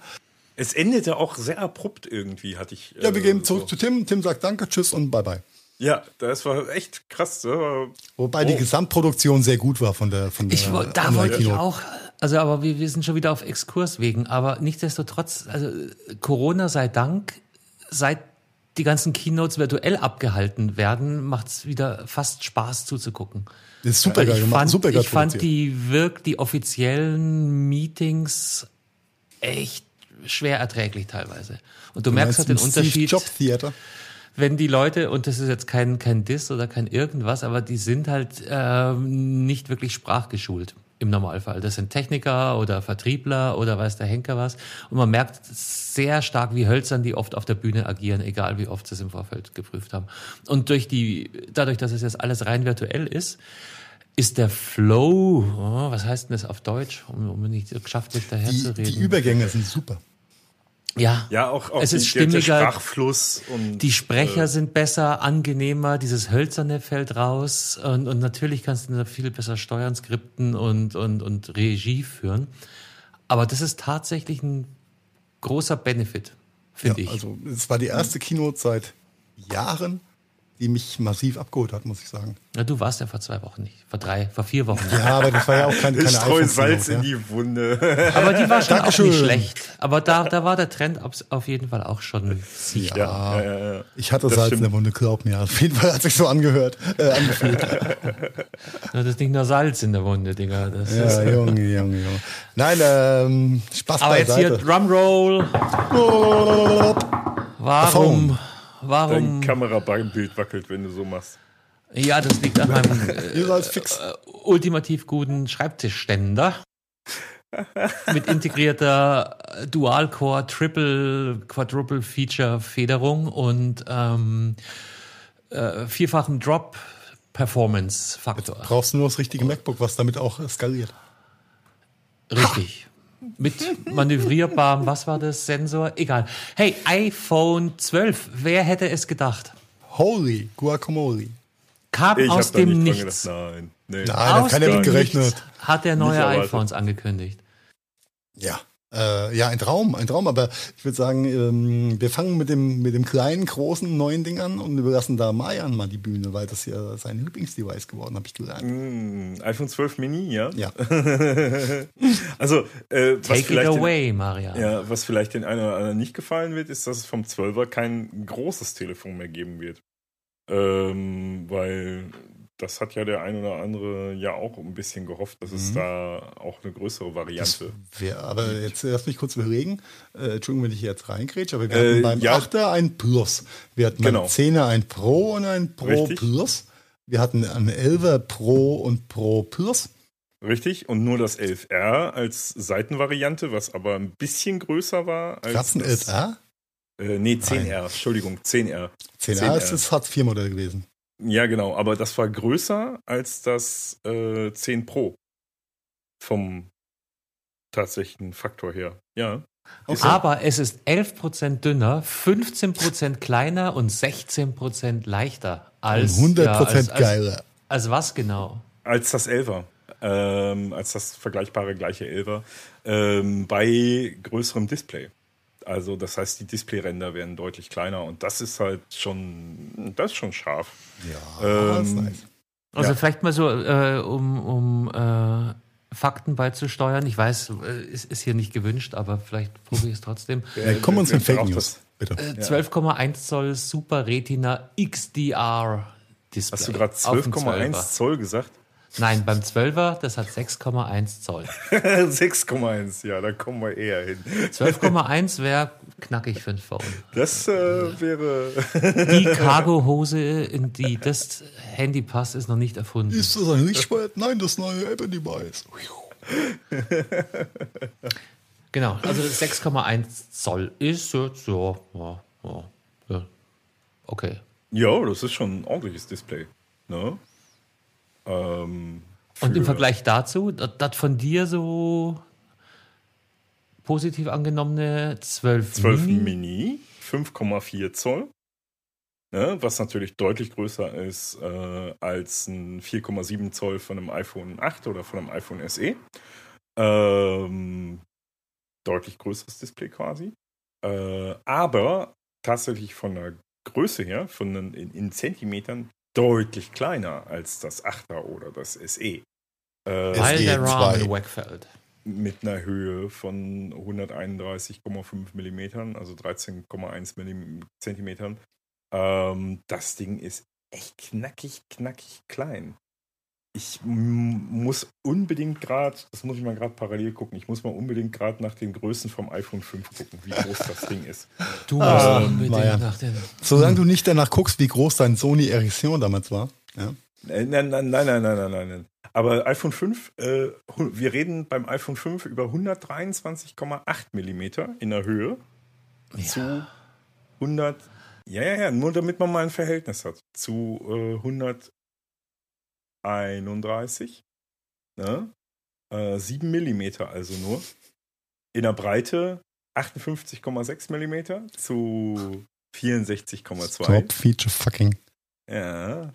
S3: Es endete auch sehr abrupt irgendwie, hatte ich.
S1: Äh, ja, wir gehen zurück so. zu Tim. Tim sagt Danke, Tschüss und Bye Bye.
S3: Ja, das war echt krass.
S1: Wobei oh. die Gesamtproduktion sehr gut war von der von der.
S2: Ich, da wollte ich auch also, aber wir, wir sind schon wieder auf Exkurs wegen. Aber nichtsdestotrotz, also Corona sei Dank, seit die ganzen Keynotes virtuell abgehalten werden, macht es wieder fast Spaß zuzugucken.
S1: Das ist super geil
S2: gemacht, fand, super geil Ich fand die wirk die offiziellen Meetings echt schwer erträglich teilweise. Und du, du merkst halt den Unterschied. Job Theater wenn die Leute, und das ist jetzt kein, kein Diss oder kein irgendwas, aber die sind halt äh, nicht wirklich sprachgeschult im Normalfall. Das sind Techniker oder Vertriebler oder weiß der Henker was. Und man merkt sehr stark, wie hölzern die oft auf der Bühne agieren, egal wie oft sie es im Vorfeld geprüft haben. Und durch die, dadurch, dass es jetzt alles rein virtuell ist, ist der Flow, oh, was heißt denn das auf Deutsch, um, um nicht geschafft wird, daher
S1: die,
S2: zu reden.
S1: Die Übergänge sind super.
S2: Ja,
S3: ja auch, auch
S2: es ist
S3: die,
S2: stimmiger.
S3: Sprachfluss und,
S2: die Sprecher äh, sind besser, angenehmer, dieses Hölzerne fällt raus und, und natürlich kannst du da viel besser steuern, Skripten und, und, und Regie führen. Aber das ist tatsächlich ein großer Benefit finde ja, ich.
S1: Also es war die erste Keynote seit Jahren, die mich massiv abgeholt hat, muss ich sagen.
S2: Ja, du warst ja vor zwei Wochen nicht, vor drei, vor vier Wochen.
S1: Ja, aber das war ja auch keine, keine
S3: Ich streue Salz in die Wunde.
S2: Aber die war schon auch nicht schlecht. Aber da, da war der Trend auf jeden Fall auch schon
S1: sicher. Ja, ja, ja, ich hatte das Salz stimmt. in der Wunde, glaub mir. Auf jeden Fall hat sich so angehört, äh, angefühlt.
S2: das ist nicht nur Salz in der Wunde, Digga. Das
S1: ja,
S2: ist,
S1: Junge, Junge, Junge. Nein, ähm, Spaß
S2: Aber jetzt hier Drumroll. Warum? Warum?
S3: Dein Kamerabild wackelt, wenn du so machst.
S2: Ja, das liegt an meinem äh, äh, ultimativ guten Schreibtischständer. mit integrierter Dual-Core, Triple, Quadruple Feature Federung und ähm, äh, vierfachen Drop Performance Faktor.
S1: Jetzt brauchst du nur das richtige MacBook, was damit auch skaliert.
S2: Richtig. Mit manövrierbarem, was war das, Sensor? Egal. Hey, iPhone 12, wer hätte es gedacht?
S1: Holy Guacamole.
S2: Kam ich aus dem Nichts.
S3: Nein,
S1: nee. Nein, hat keiner mit gerechnet.
S2: Hat er neue iPhones angekündigt.
S1: Ja. Äh, ja, ein Traum, ein Traum. Aber ich würde sagen, ähm, wir fangen mit dem, mit dem kleinen, großen, neuen Ding an und überlassen da Mayan mal die Bühne, weil das ja sein Lieblingsdevice geworden, habe ich gelernt.
S3: Mm, iPhone 12 Mini, ja?
S1: Ja.
S3: also, äh,
S2: was Take vielleicht it away, den, Maria.
S3: Ja, was vielleicht den einen oder anderen nicht gefallen wird, ist, dass es vom 12er kein großes Telefon mehr geben wird. Ähm, weil das hat ja der ein oder andere ja auch ein bisschen gehofft, dass mhm. es da auch eine größere Variante
S1: wär, Aber jetzt lass mich kurz überlegen. Äh, Entschuldigung, wenn ich jetzt reingrätsche, aber wir hatten äh, beim ja. 8er ein Plus. Wir hatten genau. beim 10er ein Pro und ein Pro Richtig. Plus. Wir hatten ein 11er Pro und Pro Plus.
S3: Richtig, und nur das 11R als Seitenvariante, was aber ein bisschen größer war.
S1: Als Gab es ein 11R?
S3: Äh, nee, 10R, Nein. Entschuldigung, 10R.
S1: 10R, 10R. ist das Hartz-IV-Modell gewesen.
S3: Ja, genau, aber das war größer als das äh, 10 Pro vom tatsächlichen Faktor her. Ja.
S2: Okay. Aber es ist 11% dünner, 15% kleiner und 16% leichter als.
S1: Und 100% ja, als, als, geiler.
S2: Als was genau?
S3: Als das 11er. Ähm, als das vergleichbare gleiche 11er. Ähm, bei größerem Display. Also das heißt, die Displayränder werden deutlich kleiner und das ist halt schon, das ist schon scharf.
S1: Ja, ähm, das ist nice.
S2: Also ja. vielleicht mal so, äh, um, um äh, Fakten beizusteuern. Ich weiß, äh, ist, ist hier nicht gewünscht, aber vielleicht probiere ich es trotzdem.
S1: Ja, komm uns mit Fake News,
S2: bitte. 12,1 äh, Zoll Super Retina XDR Display.
S3: Hast du gerade 12,1 Zoll gesagt?
S2: Nein, beim 12er, das hat 6,1 Zoll.
S3: 6,1, ja, da kommen wir eher hin.
S2: 12,1 wäre knackig für ein Phone.
S3: Das äh, wäre.
S2: die Cargo-Hose, in die das Handy passt, ist noch nicht erfunden.
S1: Ist das ein Lichtspalt? Nein, das neue Apple-Device.
S2: genau, also 6,1 Zoll ist jetzt, ja, ja, ja, okay.
S3: Ja, das ist schon ein ordentliches Display. Ne?
S2: Ähm, Und im Vergleich dazu, das von dir so positiv angenommene 12,
S3: 12 Mini, Mini 5,4 Zoll. Ne, was natürlich deutlich größer ist äh, als ein 4,7 Zoll von einem iPhone 8 oder von einem iPhone SE. Ähm, deutlich größeres Display quasi. Äh, aber tatsächlich von der Größe her, von den, in, in Zentimetern, deutlich kleiner als das 8er oder das SE. Äh,
S2: Weil der Rahmen wegfällt.
S3: Mit einer Höhe von 131,5 mm, also 13,1 cm. Ähm, das Ding ist echt knackig, knackig klein ich muss unbedingt gerade, das muss ich mal gerade parallel gucken, ich muss mal unbedingt gerade nach den Größen vom iPhone 5 gucken, wie groß das Ding ist.
S2: Du musst ah, unbedingt nach den.
S1: Solange du nicht danach guckst, wie groß dein Sony Ericsson damals war. Ja.
S3: Nein, nein, nein, nein, nein, nein, nein, nein. Aber iPhone 5, äh, wir reden beim iPhone 5 über 123,8 Millimeter in der Höhe ja. zu 100, ja, ja, ja, nur damit man mal ein Verhältnis hat, zu äh, 100 31. Ne? Äh, 7 mm also nur. In der Breite 58,6 mm zu 64,2.
S1: Top Feature fucking.
S3: Ja.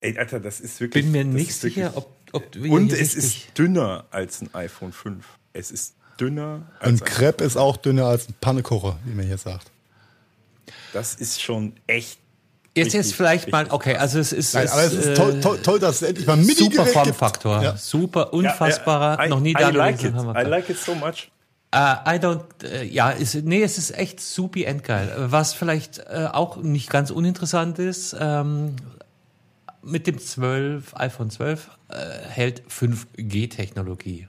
S3: Ey, Alter, das ist wirklich.
S2: Bin mir nicht sicher, ob, ob
S3: Und es ist dünner als ein iPhone 5. Es ist dünner
S1: als. Und Crepe ist auch dünner als ein Pannekocher, wie man hier sagt.
S3: Das ist schon echt
S2: Jetzt jetzt vielleicht mal, okay, also es ist,
S1: Nein, aber es ist toll, toll, toll, dass es endlich mal Mini
S2: Super Formfaktor, ja. super unfassbarer, ja, ja, I, noch nie
S3: da I like it. I like it so much.
S2: Uh, I don't, uh, ja, ist, nee, es ist echt supi endgeil. Was vielleicht uh, auch nicht ganz uninteressant ist, ähm, mit dem 12, iPhone 12 hält 5G-Technologie.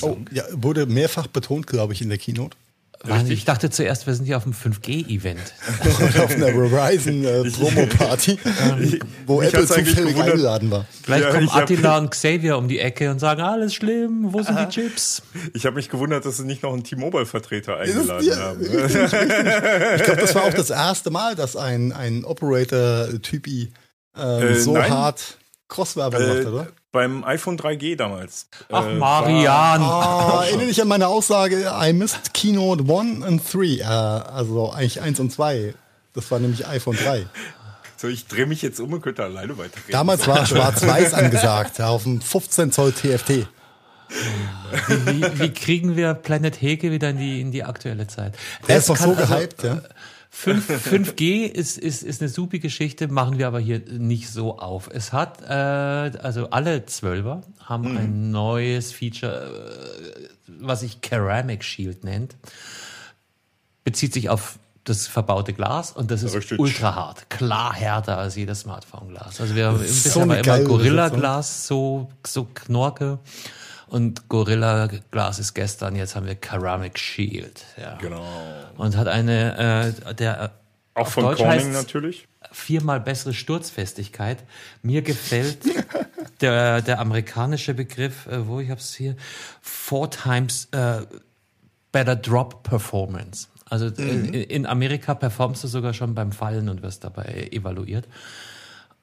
S1: Oh, ja, wurde mehrfach betont, glaube ich, in der Keynote.
S2: Richtig. Ich dachte zuerst, wir sind hier auf einem 5G-Event.
S1: auf einer Verizon-Promo-Party, äh, wo ich Apple zufällig eingeladen war.
S2: Vielleicht ja, kommen Attila und Xavier um die Ecke und sagen, alles schlimm, wo sind Aha. die Chips?
S3: Ich habe mich gewundert, dass sie nicht noch einen T-Mobile-Vertreter eingeladen ja, haben. Richtig,
S1: Ich glaube, das war auch das erste Mal, dass ein, ein Operator-Typi ähm, äh, so nein. hart Crosswerbung äh, macht, oder?
S3: Beim iPhone 3G damals.
S2: Ach, äh, Marian.
S1: Ah, erinnere dich an meine Aussage, I missed Keynote 1 and 3. Äh, also eigentlich 1 und 2. Das war nämlich iPhone 3.
S3: So, ich drehe mich jetzt um und könnte alleine weiterreden.
S1: Damals war Schwarz-Weiß angesagt, auf dem 15 Zoll TFT. Wie,
S2: wie, wie, kriegen wir Planet Heke wieder in die, in die aktuelle Zeit?
S1: Der ist doch so also, gehypt, ja.
S2: 5, 5G ist, ist, ist eine super Geschichte, machen wir aber hier nicht so auf. Es hat, äh, also alle Zwölfer haben mhm. ein neues Feature, äh, was sich Ceramic Shield nennt. Bezieht sich auf das verbaute Glas und das ist Richtig. ultra hart, klar härter als jedes Smartphone-Glas. Also wir haben bisher so immer Gorilla-Glas, so, so Knorke. Und Gorilla Glass ist gestern, jetzt haben wir Ceramic Shield. Ja.
S3: Genau.
S2: Und hat eine, äh, der äh,
S3: auch von Deutsch Corning natürlich.
S2: Viermal bessere Sturzfestigkeit. Mir gefällt der, der amerikanische Begriff, äh, wo ich hab's hier, four times äh, better drop performance. Also mhm. in, in, Amerika performst du sogar schon beim Fallen und wirst dabei evaluiert.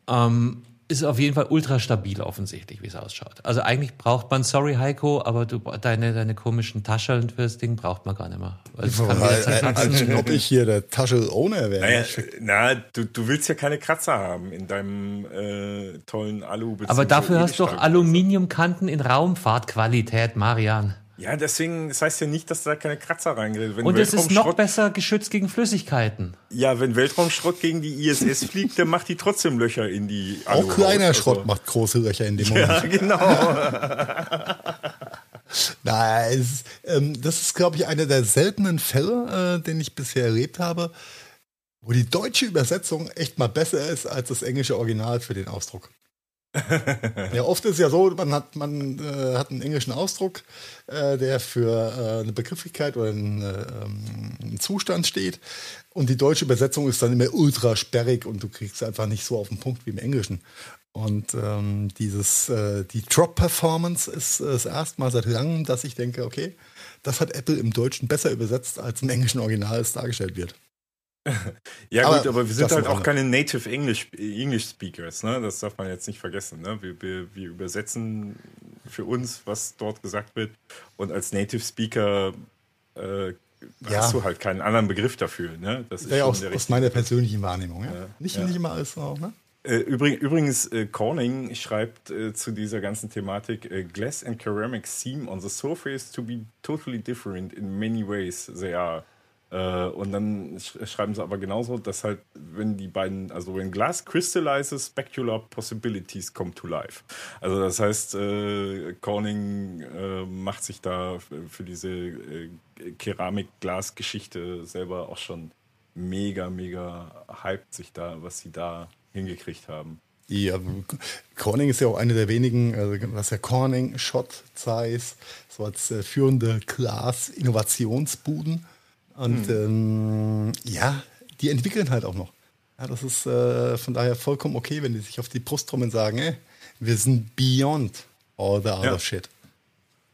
S2: Ähm, ist auf jeden Fall ultra stabil offensichtlich, wie es ausschaut. Also eigentlich braucht man, sorry Heiko, aber du deine deine komischen Taschen fürs Ding braucht man gar nicht mehr.
S1: Weil es kann weil, äh, als ob ich hier der Tasche-Owner wäre.
S3: Naja, na, du, du willst ja keine Kratzer haben in deinem äh, tollen Alu.
S2: Aber dafür hast du doch Aluminiumkanten in Raumfahrtqualität, Marian.
S3: Ja, deswegen, das heißt ja nicht, dass da keine Kratzer reingehen.
S2: Und es ist noch besser geschützt gegen Flüssigkeiten.
S3: Ja, wenn Weltraumschrott gegen die ISS fliegt, dann macht die trotzdem Löcher in die
S1: Alu Auch kleiner also. Schrott macht große Löcher in dem Moment. Ja,
S3: genau.
S1: Nein, es, ähm, das ist, glaube ich, einer der seltenen Fälle, äh, den ich bisher erlebt habe, wo die deutsche Übersetzung echt mal besser ist als das englische Original für den Ausdruck ja, oft ist ja so, man hat, man äh, hat einen englischen Ausdruck, äh, der für äh, eine Begrifflichkeit oder einen, äh, einen, Zustand steht. Und die deutsche Übersetzung ist dann immer ultra sperrig und du kriegst einfach nicht so auf den Punkt wie im Englischen. Und ähm, dieses, äh, die Drop-Performance ist das erste Mal seit langem, dass ich denke, okay, das hat Apple im Deutschen besser übersetzt, als im englischen Original es dargestellt wird.
S3: ja aber gut, aber wir sind halt auch keine Native English, English Speakers, ne? Das darf man jetzt nicht vergessen. Ne? Wir, wir, wir übersetzen für uns, was dort gesagt wird. Und als Native Speaker äh, ja. hast du halt keinen anderen Begriff dafür. Ne?
S1: Das ist ja, aus, aus meiner persönlichen Wahrnehmung. Ja? ja nicht, nicht immer alles so. Ne?
S3: Äh, übrigens, äh, Corning schreibt äh, zu dieser ganzen Thematik, äh, Glass and ceramic seem on the surface to be totally different in many ways they are. Äh, und dann schreiben sie aber genauso, dass halt, wenn die beiden, also wenn Glass crystallizes, specular possibilities come to life. Also das heißt, äh, Corning äh, macht sich da für diese äh, Keramik-Glas-Geschichte selber auch schon mega, mega hyped sich da, was sie da hingekriegt haben.
S1: Ja, Corning ist ja auch eine der wenigen, also was ja Corning, Schott, Zeiss, so als äh, führende Glas-Innovationsbuden und hm. ähm, ja, die entwickeln halt auch noch. Ja, das ist äh, von daher vollkommen okay, wenn die sich auf die Brust trommeln und sagen, ey, wir sind beyond all the other ja. shit.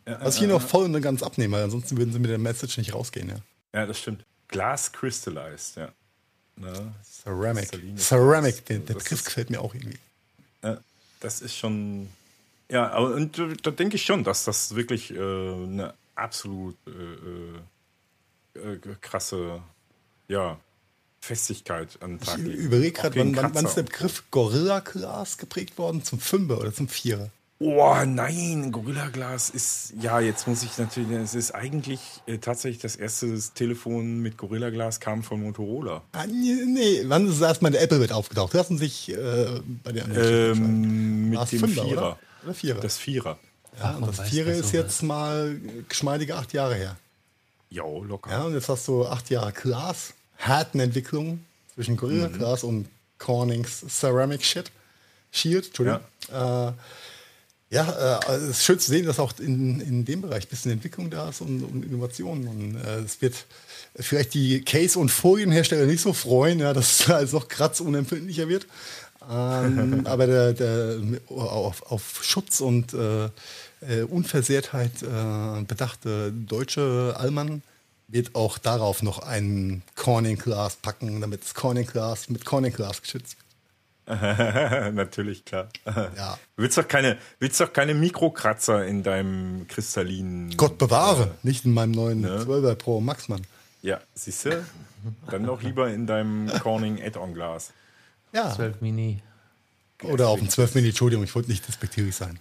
S1: Ja, Was ich hier noch voll und ganz abnehme, weil ansonsten würden sie mit der Message nicht rausgehen, ja.
S3: Ja, das stimmt. Glass crystallized, ja.
S1: Ne? Ceramic. Ceramic, der, der Begriff gefällt mir auch irgendwie.
S3: Das ist schon. Ja, aber und da denke ich schon, dass das wirklich äh, eine absolut äh, äh äh, krasse, ja, Festigkeit an den Tag
S1: Ich überlege gerade, wann, wann, wann ist der Begriff Gorilla Glass geprägt worden? Zum Fünfer oder zum Vierer?
S3: Oh nein, Gorilla Glas ist, ja, jetzt muss ich natürlich, es ist eigentlich äh, tatsächlich das erste Telefon mit Gorilla Glas kam von Motorola.
S1: Ah, nee, nee, wann ist das erstmal der Apple wird aufgetaucht? Lassen sich äh, bei der
S3: ähm, Mit dem
S1: Fünfer,
S3: Vierer.
S1: Oder? oder Vierer?
S3: Das Vierer.
S1: Ja, und das Vierer ist jetzt mal geschmeidige acht Jahre her.
S3: Ja, locker.
S1: Ja, und jetzt hast du acht Jahre Glas, harten Entwicklung zwischen Gorilla mhm. Glas und Cornings Ceramic Shit. Shield, Entschuldigung. Ja. Äh, ja, äh, es ist schön zu sehen, dass auch in, in dem Bereich ein bisschen Entwicklung da ist und, und Innovation. Und äh, es wird vielleicht die Case- und Folienhersteller nicht so freuen, ja, dass es also noch kratzunempfindlicher wird. Ähm, aber der, der, auf, auf Schutz und äh, äh, Unversehrtheit äh, bedachte deutsche Allmann wird auch darauf noch ein Corning Glas packen, damit das Corning Glas mit Corning Glas geschützt wird.
S3: Natürlich, klar. Ja. Du willst doch keine, willst doch keine Mikrokratzer in deinem kristallinen.
S1: Gott bewahre, äh, nicht in meinem neuen ne? 12er Pro Max, Mann.
S3: Ja, siehst du? Dann doch lieber in deinem Corning Add-on-Glas.
S2: Ja. 12 Mini.
S1: Oder auf dem 12 Mini, Entschuldigung, ich wollte nicht despektierlich sein.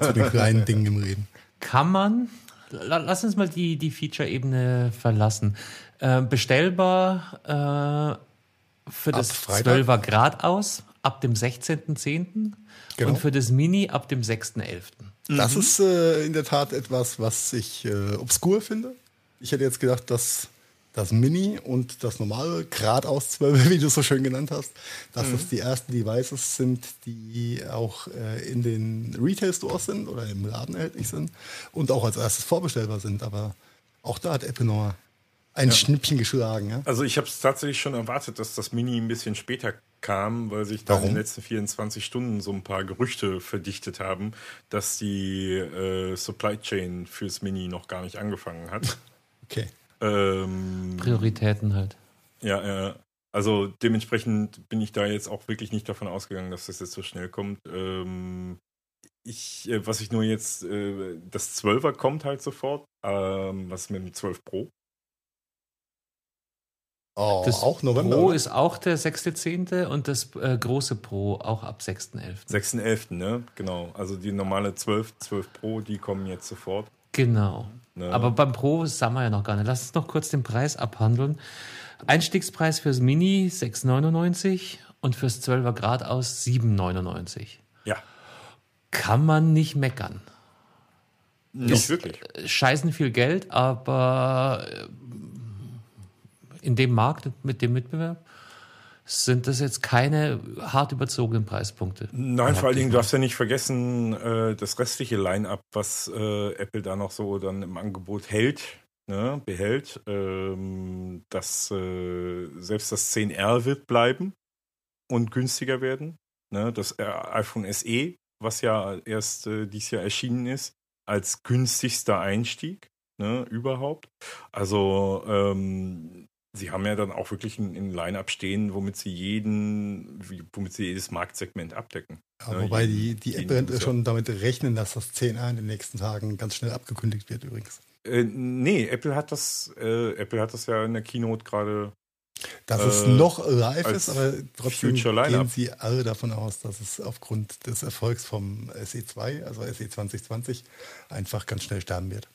S1: Zu den kleinen Dingen im Reden.
S2: Kann man, lass uns mal die, die Feature-Ebene verlassen. Äh, bestellbar äh, für das 12er Grad aus ab dem 16.10. Genau. und für das Mini ab dem 6.11.
S1: Das mhm. ist äh, in der Tat etwas, was ich äh, obskur finde. Ich hätte jetzt gedacht, dass das Mini und das normale geradeaus 12, wie du es so schön genannt hast, dass mhm. das die ersten Devices sind, die auch äh, in den Retail-Stores sind oder im Laden erhältlich sind und auch als erstes vorbestellbar sind. Aber auch da hat Apple noch ein ja. Schnippchen geschlagen. Ja?
S3: Also ich habe es tatsächlich schon erwartet, dass das Mini ein bisschen später kam, weil sich da in den letzten 24 Stunden so ein paar Gerüchte verdichtet haben, dass die äh, Supply Chain fürs Mini noch gar nicht angefangen hat.
S1: Okay.
S2: Ähm, Prioritäten halt.
S3: Ja, äh, also dementsprechend bin ich da jetzt auch wirklich nicht davon ausgegangen, dass das jetzt so schnell kommt. Ähm, ich, äh, was ich nur jetzt, äh, das 12er kommt halt sofort. Ähm, was mit dem 12 Pro?
S2: Oh, das auch November. Pro ist auch der 6.10. und das äh, große Pro auch ab 6.11.
S3: 6.11., ne? Genau. Also die normale 12, 12 Pro, die kommen jetzt sofort.
S2: Genau. Ne? Aber beim Pro sagen wir ja noch gar nicht. Lass uns noch kurz den Preis abhandeln. Einstiegspreis fürs Mini 6,99 und fürs 12er Grad aus 7,99.
S3: Ja.
S2: Kann man nicht meckern.
S3: Nicht wirklich.
S2: Scheißen viel Geld, aber äh, in dem Markt mit dem Mitbewerb sind das jetzt keine hart überzogenen Preispunkte.
S3: Nein, vor allen Dingen darfst du ja nicht vergessen, äh, das restliche Line-up, was äh, Apple da noch so dann im Angebot hält, ne, behält. Ähm, dass äh, selbst das 10R wird bleiben und günstiger werden. Ne, das iPhone SE, was ja erst äh, dieses Jahr erschienen ist, als günstigster Einstieg ne, überhaupt. Also ähm, Sie haben ja dann auch wirklich ein, ein Line-up stehen, womit Sie jeden, womit Sie jedes Marktsegment abdecken.
S1: Ja, ne? wobei die, die Apple schon damit rechnen, dass das 10a in den nächsten Tagen ganz schnell abgekündigt wird übrigens.
S3: Äh, nee, Apple hat das, äh, Apple hat das ja in der Keynote gerade.
S1: Dass äh, es noch live ist, aber trotzdem gehen sie alle davon aus, dass es aufgrund des Erfolgs vom SE2, also SE 2020, einfach ganz schnell sterben wird.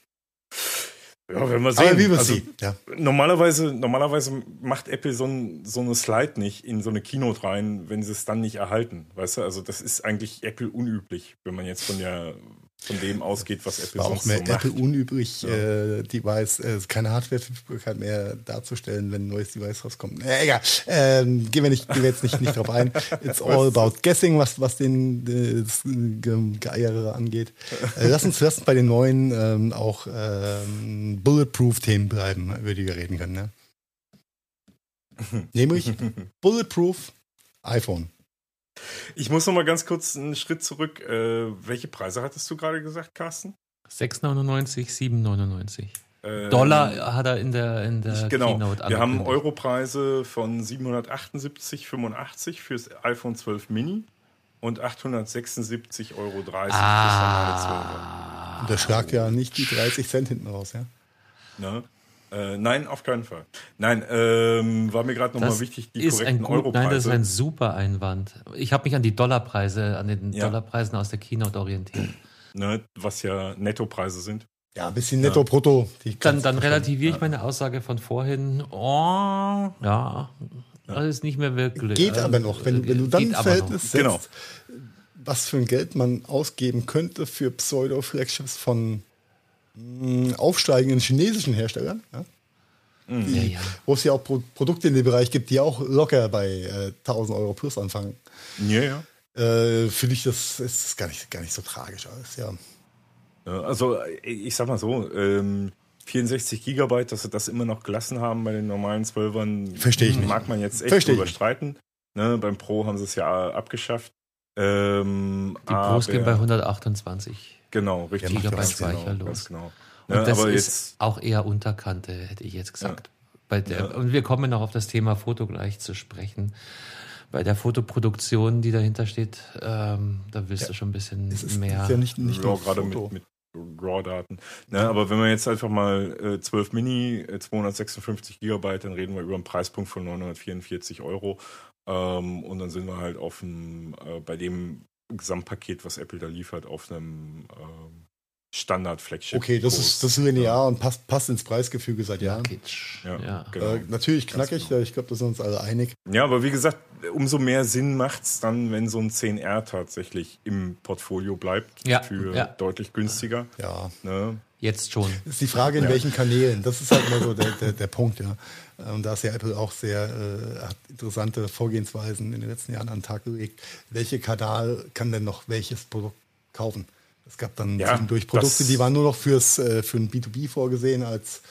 S3: Ja, wenn wir sehen. Aber
S1: wie wir
S3: also,
S1: sehen. Ja.
S3: Normalerweise, normalerweise macht Apple so, ein, so eine Slide nicht in so eine Keynote rein, wenn sie es dann nicht erhalten. Weißt du, also das ist eigentlich Apple unüblich, wenn man jetzt von der von dem ausgeht, was Apple
S1: war auch mehr
S3: so
S1: Apple unübrig, ja. äh, Device, äh, keine Hardware-Verfügbarkeit mehr darzustellen, wenn ein neues Device rauskommt. Äh, egal, ähm, gehen wir nicht, gehen wir jetzt nicht, nicht drauf ein. It's all about guessing, was was den das Geeiere angeht. Äh, lass uns lass uns bei den neuen ähm, auch ähm, Bulletproof-Themen bleiben, über die wir reden können. Ne? Nämlich Bulletproof iPhone.
S3: Ich muss noch mal ganz kurz einen Schritt zurück. Äh, welche Preise hattest du gerade gesagt, Carsten?
S2: 6,99, 7,99. Äh, Dollar hat er in der, in der
S3: ich, genau. Keynote Wir haben Europreise von 778,85 fürs iPhone 12 Mini und 876,30 Euro
S2: ah.
S1: Und der schlag ja nicht die 30 Cent hinten raus, ja?
S3: Ne? Äh, nein, auf keinen Fall. Nein, ähm, war mir gerade nochmal wichtig, die korrekten gut, Europreise. Nein, das ist
S2: ein super Einwand. Ich habe mich an die Dollarpreise, an den ja. Dollarpreisen aus der Keynote orientiert.
S3: Ne, was ja Nettopreise sind.
S1: Ja, ein bisschen netto, ja. brutto.
S2: dann dann relativiere ich meine Aussage von vorhin. Oh, ja, das ist nicht mehr wirklich.
S1: Geht aber noch. Wenn, wenn du dann ein Verhältnis setzt, genau. was für ein Geld man ausgeben könnte für Pseudo-Flagships von mh, aufsteigenden chinesischen Herstellern. Ja? Mhm. Ja, ja. Wo es ja auch Pro Produkte in dem Bereich gibt, die auch locker bei äh, 1000 Euro plus anfangen.
S3: Ja, ja.
S1: Äh, Finde ich, das ist gar nicht, gar nicht so tragisch alles, ja.
S3: Also, ich sag mal so, ähm, 64 Gigabyte, dass sie das immer noch gelassen haben bei den normalen 12ern,
S1: Verstehe ich nicht.
S3: mag man jetzt echt Versteh drüber streiten. Ne, beim Pro haben sie es ja abgeschafft. Ähm,
S2: Die Pros gehen bei 128.
S3: Genau, richtig.
S2: Gigabyte Speicher
S3: genau. Genau.
S2: Und ja, das ist jetzt, auch eher Unterkante, hätte ich jetzt gesagt. Ja. Der, ja. Und wir kommen noch auf das Thema Foto gleich zu sprechen. Bei der Fotoproduktion, die dahinter steht, ähm, da willst du schon ein bisschen es ist, mehr. Ist
S1: ja nicht, nicht
S3: nur gerade mit, mit RAW-Daten. Ne, aber wenn wir jetzt einfach mal äh, 12 Mini, äh, 256 Gigabyte, dann reden wir über einen Preispunkt von 944 Euro. Ähm, und dann sind wir halt auf dem, äh, bei dem Gesamtpaket, was Apple da liefert, auf einem ähm, Standard-Flagship.
S1: Okay, das ist, das ist linear und passt, passt ins Preisgefüge seit Jahren.
S3: Ja, ja.
S1: Genau. Äh, natürlich knackig, genau. ich glaube, da sind uns alle einig.
S3: Ja, aber wie gesagt, umso mehr Sinn macht es dann, wenn so ein 10R tatsächlich im Portfolio bleibt.
S2: Ja.
S3: Für
S2: ja.
S3: deutlich günstiger.
S1: Ja.
S3: Ne?
S2: Jetzt schon.
S1: Das ist die Frage, in ja. welchen Kanälen. Das ist halt immer so der, der, der Punkt, ja. Und da ist ja Apple auch sehr äh, hat interessante Vorgehensweisen in den letzten Jahren an den Tag gelegt. Welche Kanal kann denn noch welches Produkt kaufen? Es gab dann ja, durch Produkte, die waren nur noch fürs, äh, für ein B2B vorgesehen als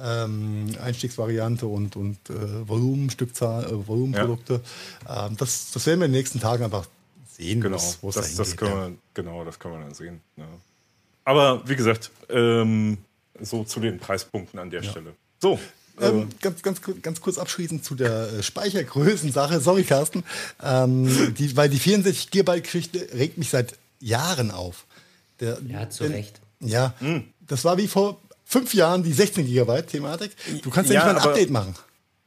S1: ähm, Einstiegsvariante und, und äh, Volumenstückzahl, äh, Volumenprodukte. Ja. Ähm, das, das werden wir in den nächsten Tagen einfach sehen,
S3: genau, wo es das, das können wir, Genau, das können wir dann sehen. Ja. Aber wie gesagt, ähm, so zu den Preispunkten an der ja. Stelle. So.
S1: Ähm, äh, ganz, ganz, ganz kurz abschließend zu der äh, Speichergrößensache. Sorry, Carsten. Ähm, die, weil die 64 GB-Geschichte regt mich seit Jahren auf.
S2: Der, ja, zu denn, Recht.
S1: Ja, mhm. das war wie vor fünf Jahren die 16 Gigabyte Thematik. Du kannst ja, nicht mal ein Update machen.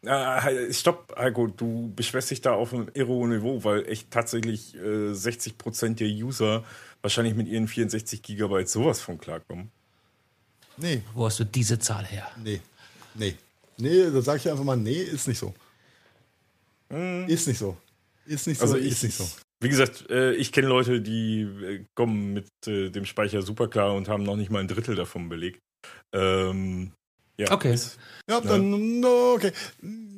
S3: Äh, stopp, Heiko, du beschwerst dich da auf einem Irro-Niveau, weil echt tatsächlich äh, 60% der User wahrscheinlich mit ihren 64 Gigabyte sowas von klarkommen.
S2: Nee. Wo hast du diese Zahl her?
S1: Nee. Nee. Nee, da sag ich einfach mal, nee, ist nicht so. Mhm. Ist nicht so. Ist nicht so,
S3: also
S1: ich,
S3: ist nicht so. Wie gesagt, äh, ich kenne Leute, die äh, kommen mit äh, dem Speicher super klar und haben noch nicht mal ein Drittel davon belegt. Ähm, ja,
S2: okay.
S1: Ja, dann, okay.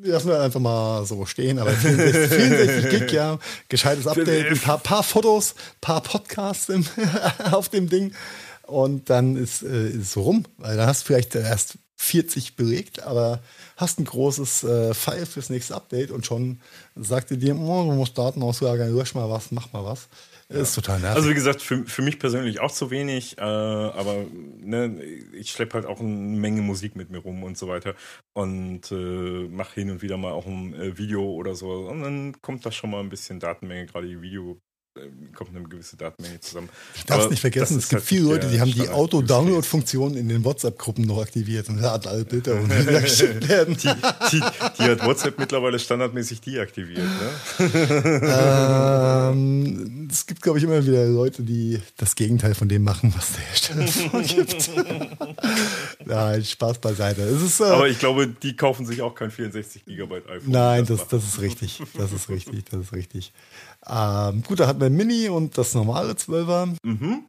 S1: Lassen wir einfach mal so stehen, aber 64, 64 Gig, ja. Gescheites Update, ein paar, paar Fotos, paar Podcasts im, auf dem Ding. Und dann ist, ist es rum, weil dann hast du vielleicht erst 40 belegt, aber hast ein großes äh, File fürs nächste Update und schon sagt ihr dir, oh, du musst Daten auslagern, lösch mal was, mach mal was. Ja. Ist total nervig.
S3: Also wie gesagt, für, für mich persönlich auch zu wenig, äh, aber ne, ich schleppe halt auch eine Menge Musik mit mir rum und so weiter und äh, mache hin und wieder mal auch ein äh, Video oder so und dann kommt da schon mal ein bisschen Datenmenge, gerade die Video kommt eine gewisse Datenmenge zusammen.
S1: Ich darf es nicht vergessen, es gibt halt viele Leute, die haben die Auto-Download-Funktion in den WhatsApp-Gruppen noch aktiviert und laden alle Bilder und die geschickt werden.
S3: Die, die, die, hat WhatsApp mittlerweile standardmäßig deaktiviert. Ne?
S1: Ähm, es gibt, glaube ich, immer wieder Leute, die das Gegenteil von dem machen, was der Hersteller vorgibt. Nein, Spaß beiseite. Ist,
S3: äh, Aber ich glaube, die kaufen sich auch kein 64 Gigabyte iPhone.
S1: Nein, das, das, das ist richtig. Das ist richtig. Das ist richtig. Ähm, gut, da hatten wir Mini und das normale 12er. Mhm.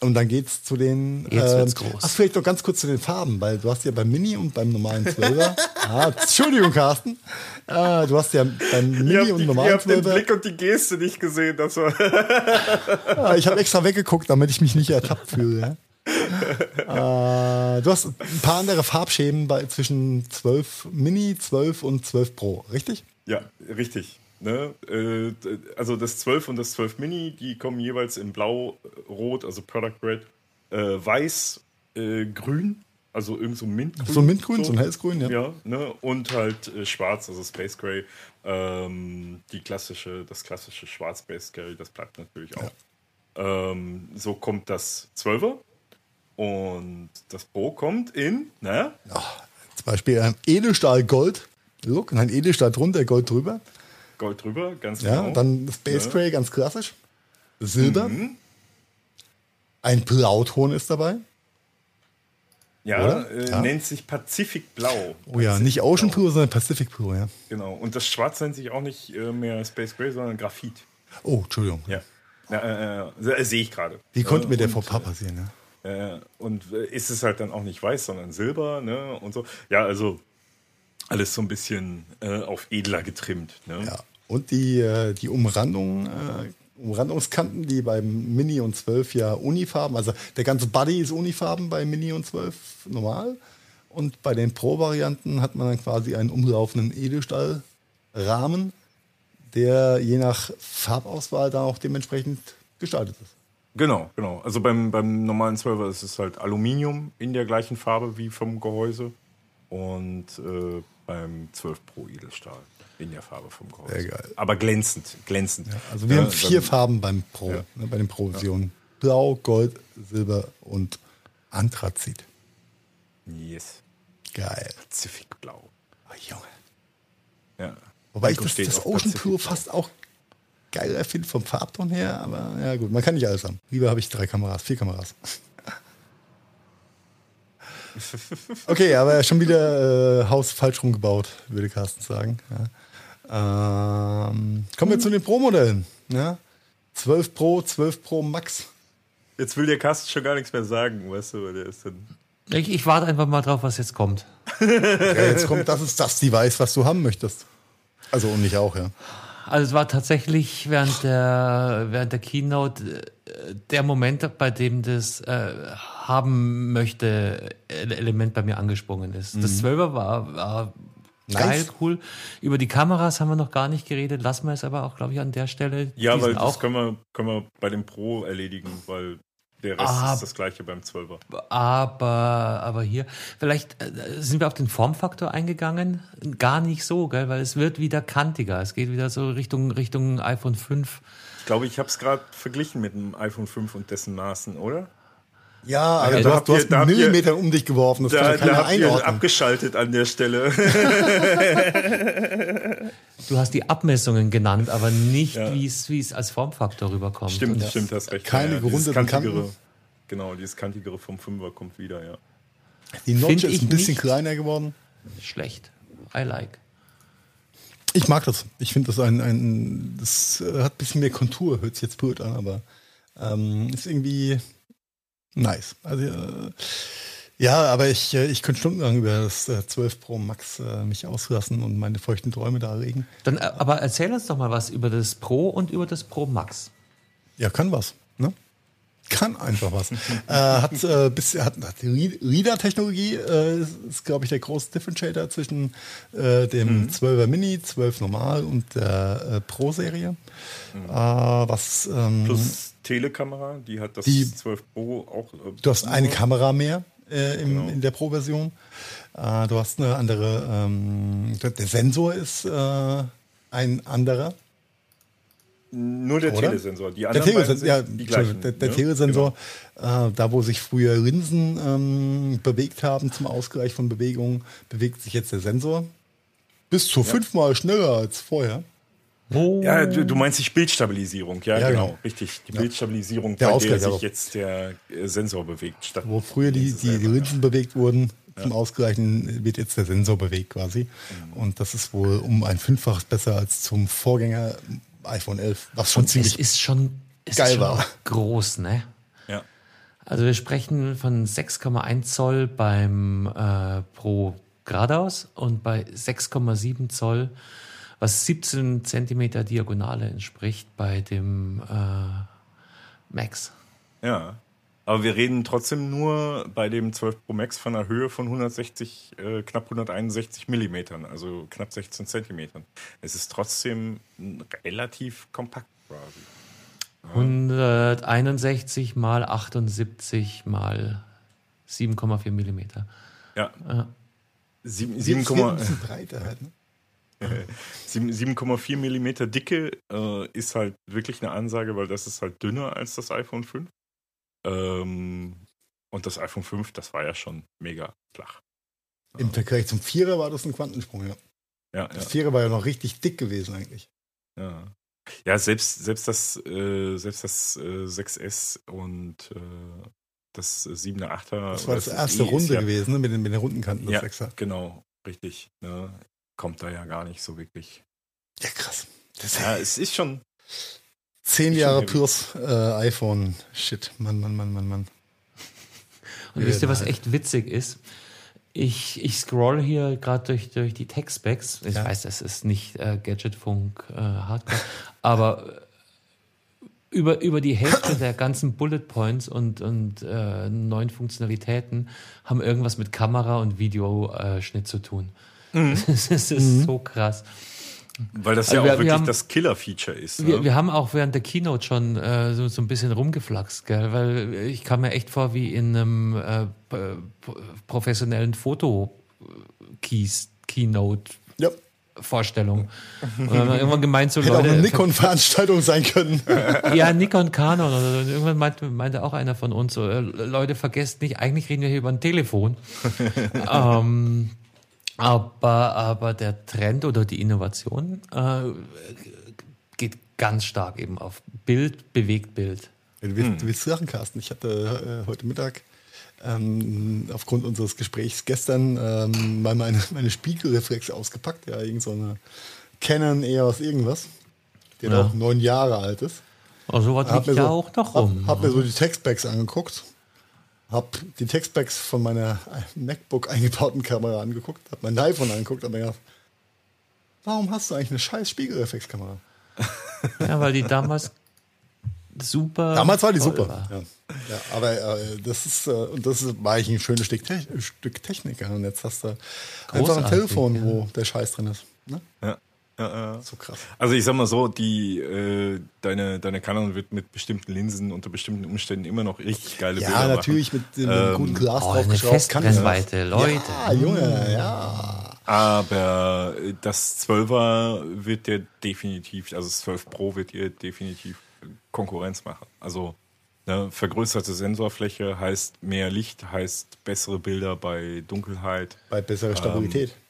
S1: Und dann geht's zu den.
S2: Jetzt ähm, wird's groß.
S1: Ach, vielleicht noch ganz kurz zu den Farben, weil du hast ja beim Mini und beim normalen 12er. ah, Entschuldigung, Carsten. Äh, du hast ja beim Mini und normalen 12er. Ich
S3: habe den Blick und die Geste nicht gesehen. Das war
S1: ah, ich habe extra weggeguckt, damit ich mich nicht ertappt fühle. Ja? äh, du hast ein paar andere Farbschäden bei, zwischen 12 Mini, 12 und 12 Pro, richtig?
S3: Ja, richtig. Ne? Äh, also das 12 und das 12 Mini, die kommen jeweils in Blau, Rot, also Product Red, äh, Weiß, äh, Grün, also irgend so Mintgrün.
S1: So Mintgrün, so, so ein hellsgrün, ja.
S3: Ja, ne? und halt äh, Schwarz, also Space Gray. Ähm, die klassische, das klassische Schwarz Space Gray, das bleibt natürlich auch. Ja. Ähm, so kommt das 12er und das Pro kommt in, ne?
S1: Ach, Beispiel ein Edelstahl Gold. Look, ein Edelstahl drunter, Gold drüber.
S3: Gold drüber, ganz
S1: genau. Ja, dann Space ja. Gray, ganz klassisch. Silber. Mhm. Ein Blauton ist dabei.
S3: Ja, äh, ja, nennt sich Pacific Blau.
S1: Oh ja, nicht Ocean Blue, sondern Pacific Blue, ja.
S3: Genau. Und das Schwarz nennt sich auch nicht äh, mehr Space Gray, sondern Graphit.
S1: Oh, Entschuldigung.
S3: Ja. ja äh, äh Sehe ich gerade.
S1: Wie konnte mir der vor Papa passieren,
S3: ja? Äh, und äh, ist es halt dann auch nicht weiß, sondern silber, ne? Und so. Ja, also alles so ein bisschen äh, auf edler getrimmt. Ne?
S1: Ja. Und die, äh, die Umrandung, äh, Umrandungskanten, die beim Mini und 12 ja Unifarben, also der ganze Body ist Unifarben bei Mini und 12 normal. Und bei den Pro-Varianten hat man dann quasi einen umlaufenden Edelstahlrahmen, der je nach Farbauswahl dann auch dementsprechend gestaltet ist.
S3: Genau, genau. Also beim, beim normalen 12er ist es halt Aluminium in der gleichen Farbe wie vom Gehäuse. Und äh, beim 12 Pro Edelstahl in der Farbe vom Gehäuse. Sehr geil. Aber glänzend, glänzend.
S1: Ja, also wir ja, haben vier Farben beim Pro, ja. ne, bei den Pro-Versionen. Blau, Gold, Silber und Anthrazit.
S3: Yes.
S1: Geil.
S3: Pazifikblau.
S1: Oh, Junge. Ja. Wobei ich das, das Ocean Pure fast auch geiler finde vom Farbton her, aber ja gut, man kann nicht alles haben. Lieber habe ich drei Kameras, vier Kameras. Okay, aber schon wieder äh, Haus falsch rumgebaut, würde Carsten sagen. Ja. Ähm, kommen wir zu den Pro-Modellen. Ja? 12 Pro, 12 Pro Max.
S3: Jetzt will der Carsten schon gar nichts mehr sagen, weißt du, weil der ist dann.
S2: Ich, ich warte einfach mal drauf, was jetzt kommt.
S1: Okay, jetzt kommt, das ist das Device, was du haben möchtest. Also und ich auch, ja.
S2: Also es war tatsächlich während der, während der Keynote äh, der Moment, bei dem das äh, haben möchte Element bei mir angesprungen ist. Mhm. Das 12er war, war nice. geil, cool. Über die Kameras haben wir noch gar nicht geredet, lassen wir es aber auch, glaube ich, an der Stelle.
S3: Ja, weil das auch können wir, können wir bei dem Pro erledigen, weil der Rest ah, ist das gleiche beim 12er.
S2: Aber, aber hier, vielleicht äh, sind wir auf den Formfaktor eingegangen. Gar nicht so, gell? weil es wird wieder kantiger. Es geht wieder so Richtung, Richtung iPhone 5.
S3: Ich glaube, ich habe es gerade verglichen mit dem iPhone 5 und dessen Maßen, oder?
S1: Ja, aber ja, du, hast, du hast einen Millimeter um dich geworfen. Das
S3: da, kann da habt ihr abgeschaltet an der Stelle.
S2: du hast die Abmessungen genannt, aber nicht, ja. wie es als Formfaktor rüberkommt.
S3: Stimmt, das stimmt, hast recht.
S1: Keine ja, gerundeten Kanten.
S3: Genau, dieses kantigere vom Fünfer kommt wieder, ja.
S1: Die Notch ist ein bisschen kleiner geworden.
S2: Schlecht. I like.
S1: Ich mag das. Ich finde das ein, ein, das hat ein bisschen mehr Kontur, hört sich jetzt blöd an, aber ähm, ist irgendwie Nice. Also, äh, ja, aber ich, äh, ich könnte stundenlang über das äh, 12 Pro Max äh, mich auslassen und meine feuchten Träume darlegen.
S2: Dann, äh, aber erzähl uns doch mal was über das Pro und über das Pro Max.
S1: Ja, kann was. Ne? Kann einfach was. äh, hat, äh, bis, hat, hat die Reader-Technologie, ist, glaube ich, der große Differentiator zwischen dem mhm. 12er Mini, 12 Normal und der Pro-Serie. Mhm. Was ähm,
S3: Plus Telekamera, die hat das die, 12 Pro auch.
S1: Äh, du hast eine Kamera mehr äh, im, genau. in der Pro-Version. Äh, du hast eine andere, ähm, der Sensor ist äh, ein anderer.
S3: Nur der Oder? Telesensor. Die anderen der Telesensor,
S1: ja, die gleichen. Der, der ja? Telesensor, genau. äh, da wo sich früher Linsen ähm, bewegt haben zum Ausgleich von Bewegungen, bewegt sich jetzt der Sensor bis zu ja. fünfmal schneller als vorher.
S3: Oh. Ja, du, du, meinst die Bildstabilisierung, ja, ja genau, genau, richtig. Die ja. Bildstabilisierung,
S1: der bei der
S3: sich jetzt der äh, Sensor bewegt.
S1: Statt Wo früher die, die, die Linsen bewegt wurden, zum Ausgleichen wird jetzt der Sensor bewegt quasi. Mhm. Und das ist wohl um ein Fünffaches besser als zum Vorgänger iPhone 11, was schon Und ziemlich
S2: es ist schon, es geil ist schon war. groß, ne?
S3: Ja.
S2: Also wir sprechen von 6,1 Zoll beim äh, Pro geradeaus und bei 6,7 Zoll was 17 Zentimeter Diagonale entspricht bei dem äh, Max.
S3: Ja, aber wir reden trotzdem nur bei dem 12 Pro Max von einer Höhe von 160, äh, knapp 161 Millimetern, also knapp 16 Zentimetern. Es ist trotzdem relativ kompakt quasi.
S2: 161 mal 78 mal 7,4 Millimeter.
S3: Ja. ja. 7, 7, 7 breiter halt, ne? 7,4 Millimeter Dicke äh, ist halt wirklich eine Ansage, weil das ist halt dünner als das iPhone 5. Ähm, und das iPhone 5, das war ja schon mega flach.
S1: Im Vergleich zum Vierer war das ein Quantensprung, ja. Ja, ja. Das Vierer war ja noch richtig dick gewesen eigentlich.
S3: Ja. Ja, selbst, selbst das, äh, selbst das äh, 6S und äh, das 7er, 8er.
S1: Das war das, das erste e Runde ja, gewesen, ne? mit, den, mit den Rundenkanten.
S3: Das ja, 6er. genau, richtig. Ne? Kommt da ja gar nicht so wirklich.
S1: Ja, krass.
S3: Das ja, es ist schon.
S1: Zehn Jahre plus äh, iPhone. Shit, Mann, Mann, Mann, Mann, Mann.
S2: Und wisst ihr, was echt witzig ist? Ich, ich scroll hier gerade durch, durch die Tech-Specs. Ich ja. weiß, das ist nicht äh, Gadgetfunk äh, Hardcore, aber über, über die Hälfte der ganzen Bullet Points und, und äh, neuen Funktionalitäten haben irgendwas mit Kamera und Videoschnitt zu tun. Mhm. Das ist, das ist mhm. so krass.
S3: Weil das also ja wir, auch wirklich haben, das Killer-Feature ist.
S2: Wir, ne? wir, haben auch während der Keynote schon äh, so, so ein bisschen rumgeflaxt, gell? weil ich kam mir echt vor wie in einem äh, professionellen Foto-Keynote. Ja. Vorstellung. Und dann wir irgendwann gemeint, so
S1: Hätte Leute. auch eine Nikon-Veranstaltung sein können.
S2: ja, Nikon Canon. Oder irgendwann meinte, meinte auch einer von uns so, äh, Leute, vergesst nicht, eigentlich reden wir hier über ein Telefon. ähm, aber, aber der Trend oder die Innovation äh, geht ganz stark eben auf Bild, bewegt Bild.
S1: Du willst, hm. du willst Sachen, Carsten. Ich hatte äh, heute Mittag ähm, aufgrund unseres Gesprächs gestern ähm, mal meine, meine Spiegelreflexe ausgepackt. Ja, irgend so eine Canon EOS irgendwas, die ja. auch neun Jahre alt ist.
S2: Oh, so was liegt ja so, auch noch rum.
S1: Hab, hab mir so die Textbacks angeguckt habe die Textbacks von meiner MacBook eingebauten Kamera angeguckt, habe mein iPhone angeguckt, aber gedacht, warum hast du eigentlich eine scheiß Spiegelreflexkamera?
S2: Ja, weil die damals super.
S1: Damals war die super. War. Ja. ja. aber äh, das ist äh, und das ist, war eigentlich ein schönes Stück, Te Stück Technik. Und jetzt hast du Großartig, einfach ein Telefon, ja. wo der Scheiß drin ist. Ne?
S3: Ja. Ja, ja. So krass. Also ich sag mal so, die äh, deine deine Canon wird mit bestimmten Linsen unter bestimmten Umständen immer noch richtig geile ja, Bilder
S1: machen. Ja, natürlich mit dem ähm, guten Glas oh,
S2: draufgeschraubt. Festbrennweite, Leute.
S1: Ja, Junge, ja.
S3: Aber das 12er wird dir definitiv, also das 12 Pro wird dir definitiv Konkurrenz machen. Also ne, vergrößerte Sensorfläche heißt mehr Licht, heißt bessere Bilder bei Dunkelheit.
S1: Bei besserer Stabilität. Ähm,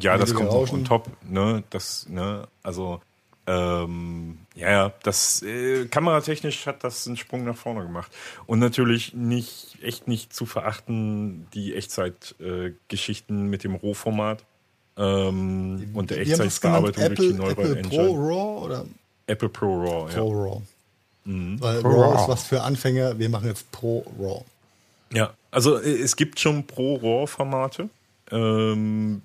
S3: ja, das kommt auch on top, ne? Das, ne, also ähm, ja, ja, das äh, kameratechnisch hat das einen Sprung nach vorne gemacht. Und natürlich nicht, echt nicht zu verachten, die Echtzeitgeschichten äh, mit dem Rohformat ähm, die, und der Echtzeitbearbeitung durch die Neural
S1: Engine. Pro RAW oder?
S3: Apple Pro RAW,
S1: Pro ja. RAW. Mhm. Weil Pro RAW ist was für Anfänger, wir machen jetzt Pro RAW.
S3: Ja, also äh, es gibt schon Pro RAW-Formate ähm,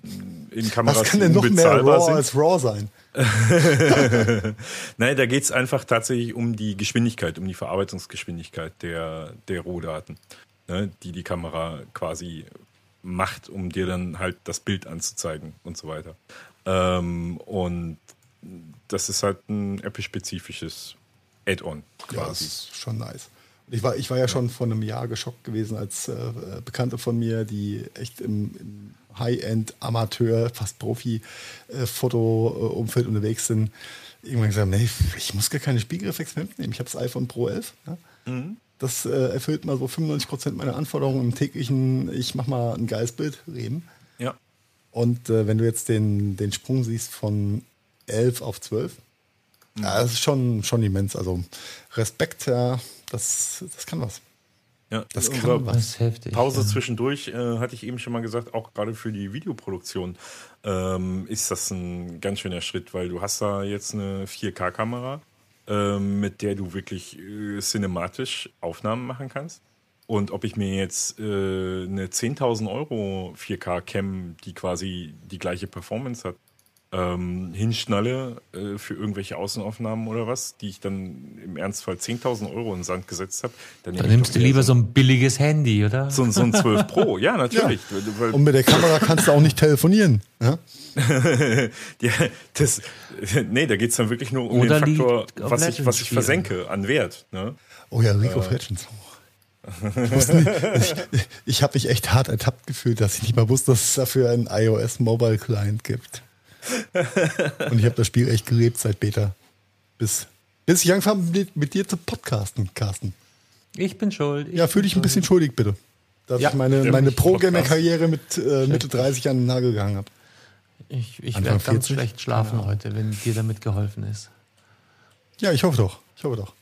S3: in Kameras
S1: Was kann denn noch mehr RAW sind. als RAW sein?
S3: Nein, da geht es einfach tatsächlich um die Geschwindigkeit, um die Verarbeitungsgeschwindigkeit der, der Rohdaten, ne, die die Kamera quasi macht, um dir dann halt das Bild anzuzeigen und so weiter. Ähm, und das ist halt ein Apple-spezifisches Add-on
S1: quasi. Ja, das ist schon nice. Ich war, ich war ja schon vor einem Jahr geschockt gewesen, als äh, Bekannte von mir, die echt im, im High-End-Amateur, fast Profi-Foto-Umfeld äh, unterwegs sind, irgendwann gesagt nee, ich muss gar keine Spiegelreflex mitnehmen. Ich habe das iPhone Pro 11. Ja? Mhm. Das äh, erfüllt mal so 95 Prozent meiner Anforderungen im täglichen, ich mache mal ein geiles Bild reden.
S3: Ja.
S1: Und äh, wenn du jetzt den, den Sprung siehst von 11 auf 12, mhm. ja, das ist schon, schon immens. Also Respekt, ja, das, das kann was.
S3: Ja, das kann was. Das heftig, Pause ja. zwischendurch, äh, hatte ich eben schon mal gesagt, auch gerade für die Videoproduktion ähm, ist das ein ganz schöner Schritt, weil du hast da jetzt eine 4K-Kamera, ähm, mit der du wirklich äh, cinematisch Aufnahmen machen kannst. Und ob ich mir jetzt äh, eine 10.000 Euro 4K-Cam, die quasi die gleiche Performance hat, ähm, hinschnalle äh, für irgendwelche Außenaufnahmen oder was, die ich dann im Ernstfall 10.000 Euro in den Sand gesetzt habe.
S2: Dann, dann nimmst du lieber so ein billiges Handy, oder?
S3: So, so ein 12 Pro, ja, natürlich.
S1: Ja. Und mit der Kamera kannst du auch nicht telefonieren. Ja?
S3: ja, das, nee, da geht es dann wirklich nur um oder den Faktor, was ich, was ich versenke an Wert. Ne?
S1: Oh ja, League of äh, Legends. ich, ich, ich habe mich echt hart ertappt gefühlt, dass ich nicht mal wusste, dass es dafür einen iOS Mobile Client gibt. Und ich habe das Spiel echt gelebt seit Beta. Bis, bis ich angefangen mit, mit dir zu podcasten, Carsten.
S2: Ich bin schuld. Ich
S1: ja, fühl dich ein bisschen schuldig, bitte. dass ja, ich meine, meine Pro-Gamer-Karriere mit äh, Mitte 30 an den Nagel gegangen habe.
S2: Ich, ich werde ganz schlecht schlafen ja. heute, wenn dir damit geholfen ist.
S1: Ja, ich hoffe doch. Ich hoffe doch.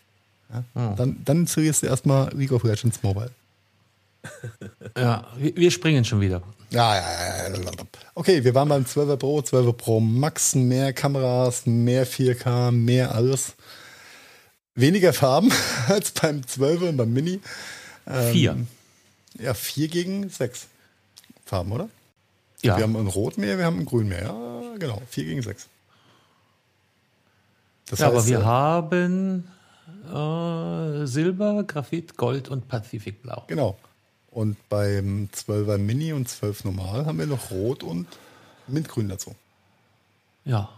S1: Ja? Oh. Dann, dann installierst du erstmal League of Legends Mobile.
S2: ja, wir, wir springen schon wieder.
S1: Ja, ja, ja. Okay, wir waren beim 12er Pro, 12er Pro Max, mehr Kameras, mehr 4K, mehr alles. Weniger Farben als beim 12er und beim Mini.
S2: Ähm, vier.
S1: Ja, vier gegen sechs Farben, oder?
S2: Ja.
S1: Wir haben ein Rot mehr, wir haben ein Grün mehr. Ja, genau. Vier gegen sechs.
S2: Das ja, heißt, aber wir äh, haben äh, Silber, Graphit, Gold und Pazifikblau.
S1: Genau. Und beim 12er Mini und 12 normal haben wir noch Rot und Mintgrün dazu.
S2: Ja.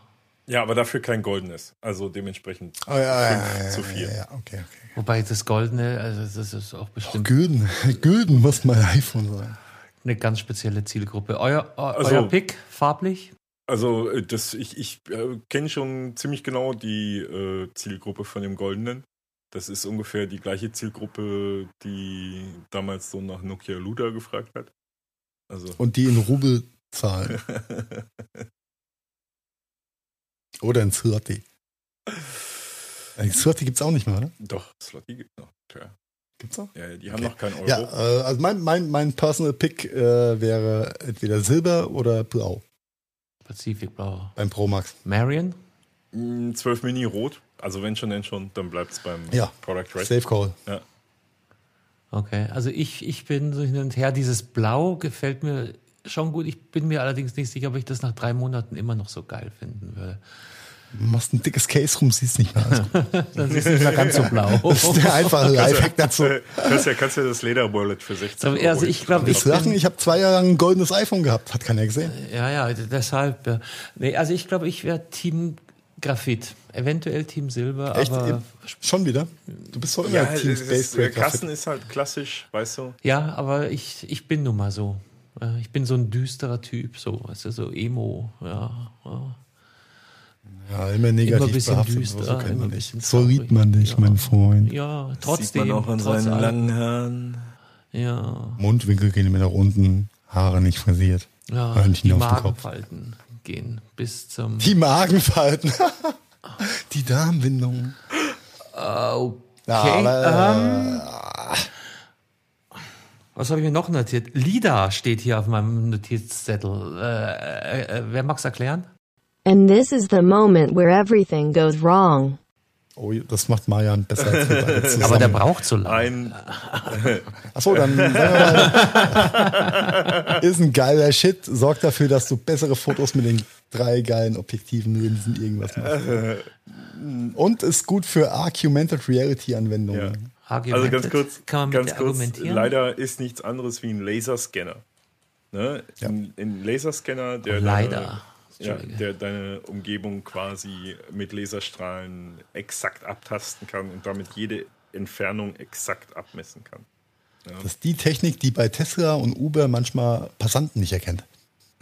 S3: Ja, aber dafür kein goldenes. Also dementsprechend
S1: oh, ja, ja, ja, zu 4. Ja, okay, okay.
S2: Wobei das goldene, also das ist auch bestimmt.
S1: Oh, Gülden. Gülden muss mein iPhone sein.
S2: Eine ganz spezielle Zielgruppe. Euer, euer also, Pick, farblich?
S3: Also äh, das, ich, ich äh, kenne schon ziemlich genau die äh, Zielgruppe von dem Goldenen. Das ist ungefähr die gleiche Zielgruppe, die damals so nach Nokia Luda gefragt hat.
S1: Also. Und die in Rubel zahlen. Oder in Zloty. Äh, Zloty gibt es auch nicht mehr, oder?
S3: Doch, Zloty gibt es noch. Tja.
S1: Gibt's noch?
S3: Ja, die haben okay. noch keinen Euro.
S1: Ja, äh, also mein, mein, mein Personal Pick äh, wäre entweder Silber oder Blau.
S2: Pazifikblau.
S1: Beim Pro Max.
S2: Marion?
S3: 12 mm, Mini Rot. Also wenn schon, denn schon, dann bleibt es beim
S1: ja. Product Red. Safe Call.
S3: Ja.
S2: Okay, also ich, ich bin so hin und her. Dieses Blau gefällt mir schon gut. Ich bin mir allerdings nicht sicher, ob ich das nach drei Monaten immer noch so geil finden würde.
S1: Du machst ein dickes Case rum, siehst nicht mehr. Also.
S2: dann siehst du nicht mehr ganz so blau.
S1: Das ist der einfache Lifehack dazu.
S3: Kannst ja, kannst ja das Lederwallet für 16
S2: Euro. Also ich glaube,
S1: ich, lachen, ich habe zwei Jahre lang ein goldenes iPhone gehabt, hat keiner gesehen.
S2: Ja, ja, deshalb. Ja. Nee, also ich glaube, ich wäre Team Graphit. Eventuell Team Silber, Echt? aber.
S1: Schon wieder? Du bist doch immer ja, Team Space
S3: Der Kasten ist halt klassisch, weißt du?
S2: Ja, aber ich, ich bin nun mal so. Ich bin so ein düsterer Typ, so, weißt du, so Emo, ja. ja.
S1: Immer negativ immer ein bisschen behaftet, düster, so, immer ein bisschen so liebt man dich, ja. mein Freund.
S2: Ja, trotzdem.
S3: Sieht man auch an seinen allem. langen Haaren.
S2: Ja.
S1: Mundwinkel gehen immer nach unten, Haare nicht frisiert.
S2: Ja, Hörnchen die Magenfalten gehen bis zum...
S1: Die Magenfalten. die Darmwindung.
S2: Okay. Ähm, was habe ich mir noch notiert? Lida steht hier auf meinem Notizzettel. Äh, äh, äh wer mag's erklären?
S4: And this is the moment where everything goes wrong.
S1: Oh, das macht Marian besser als wir beide zusammen.
S2: Aber der braucht so lange.
S3: Ein
S1: Achso, dann sagen wir mal, ist ein geiler Shit, sorgt dafür, dass du bessere Fotos mit den drei geilen Objektiven, Linsen, irgendwas machst. Und ist gut für Argumented Reality Anwendungen.
S3: Ja. Also ganz kurz, ganz kurz leider ist nichts anderes wie ein Laserscanner. Ne? Ja. Ein, ein Laserscanner, der.
S2: Oh, leider
S3: ja, der deine Umgebung quasi mit Laserstrahlen exakt abtasten kann und damit jede Entfernung exakt abmessen kann.
S1: Ja. Das ist die Technik, die bei Tesla und Uber manchmal Passanten nicht erkennt.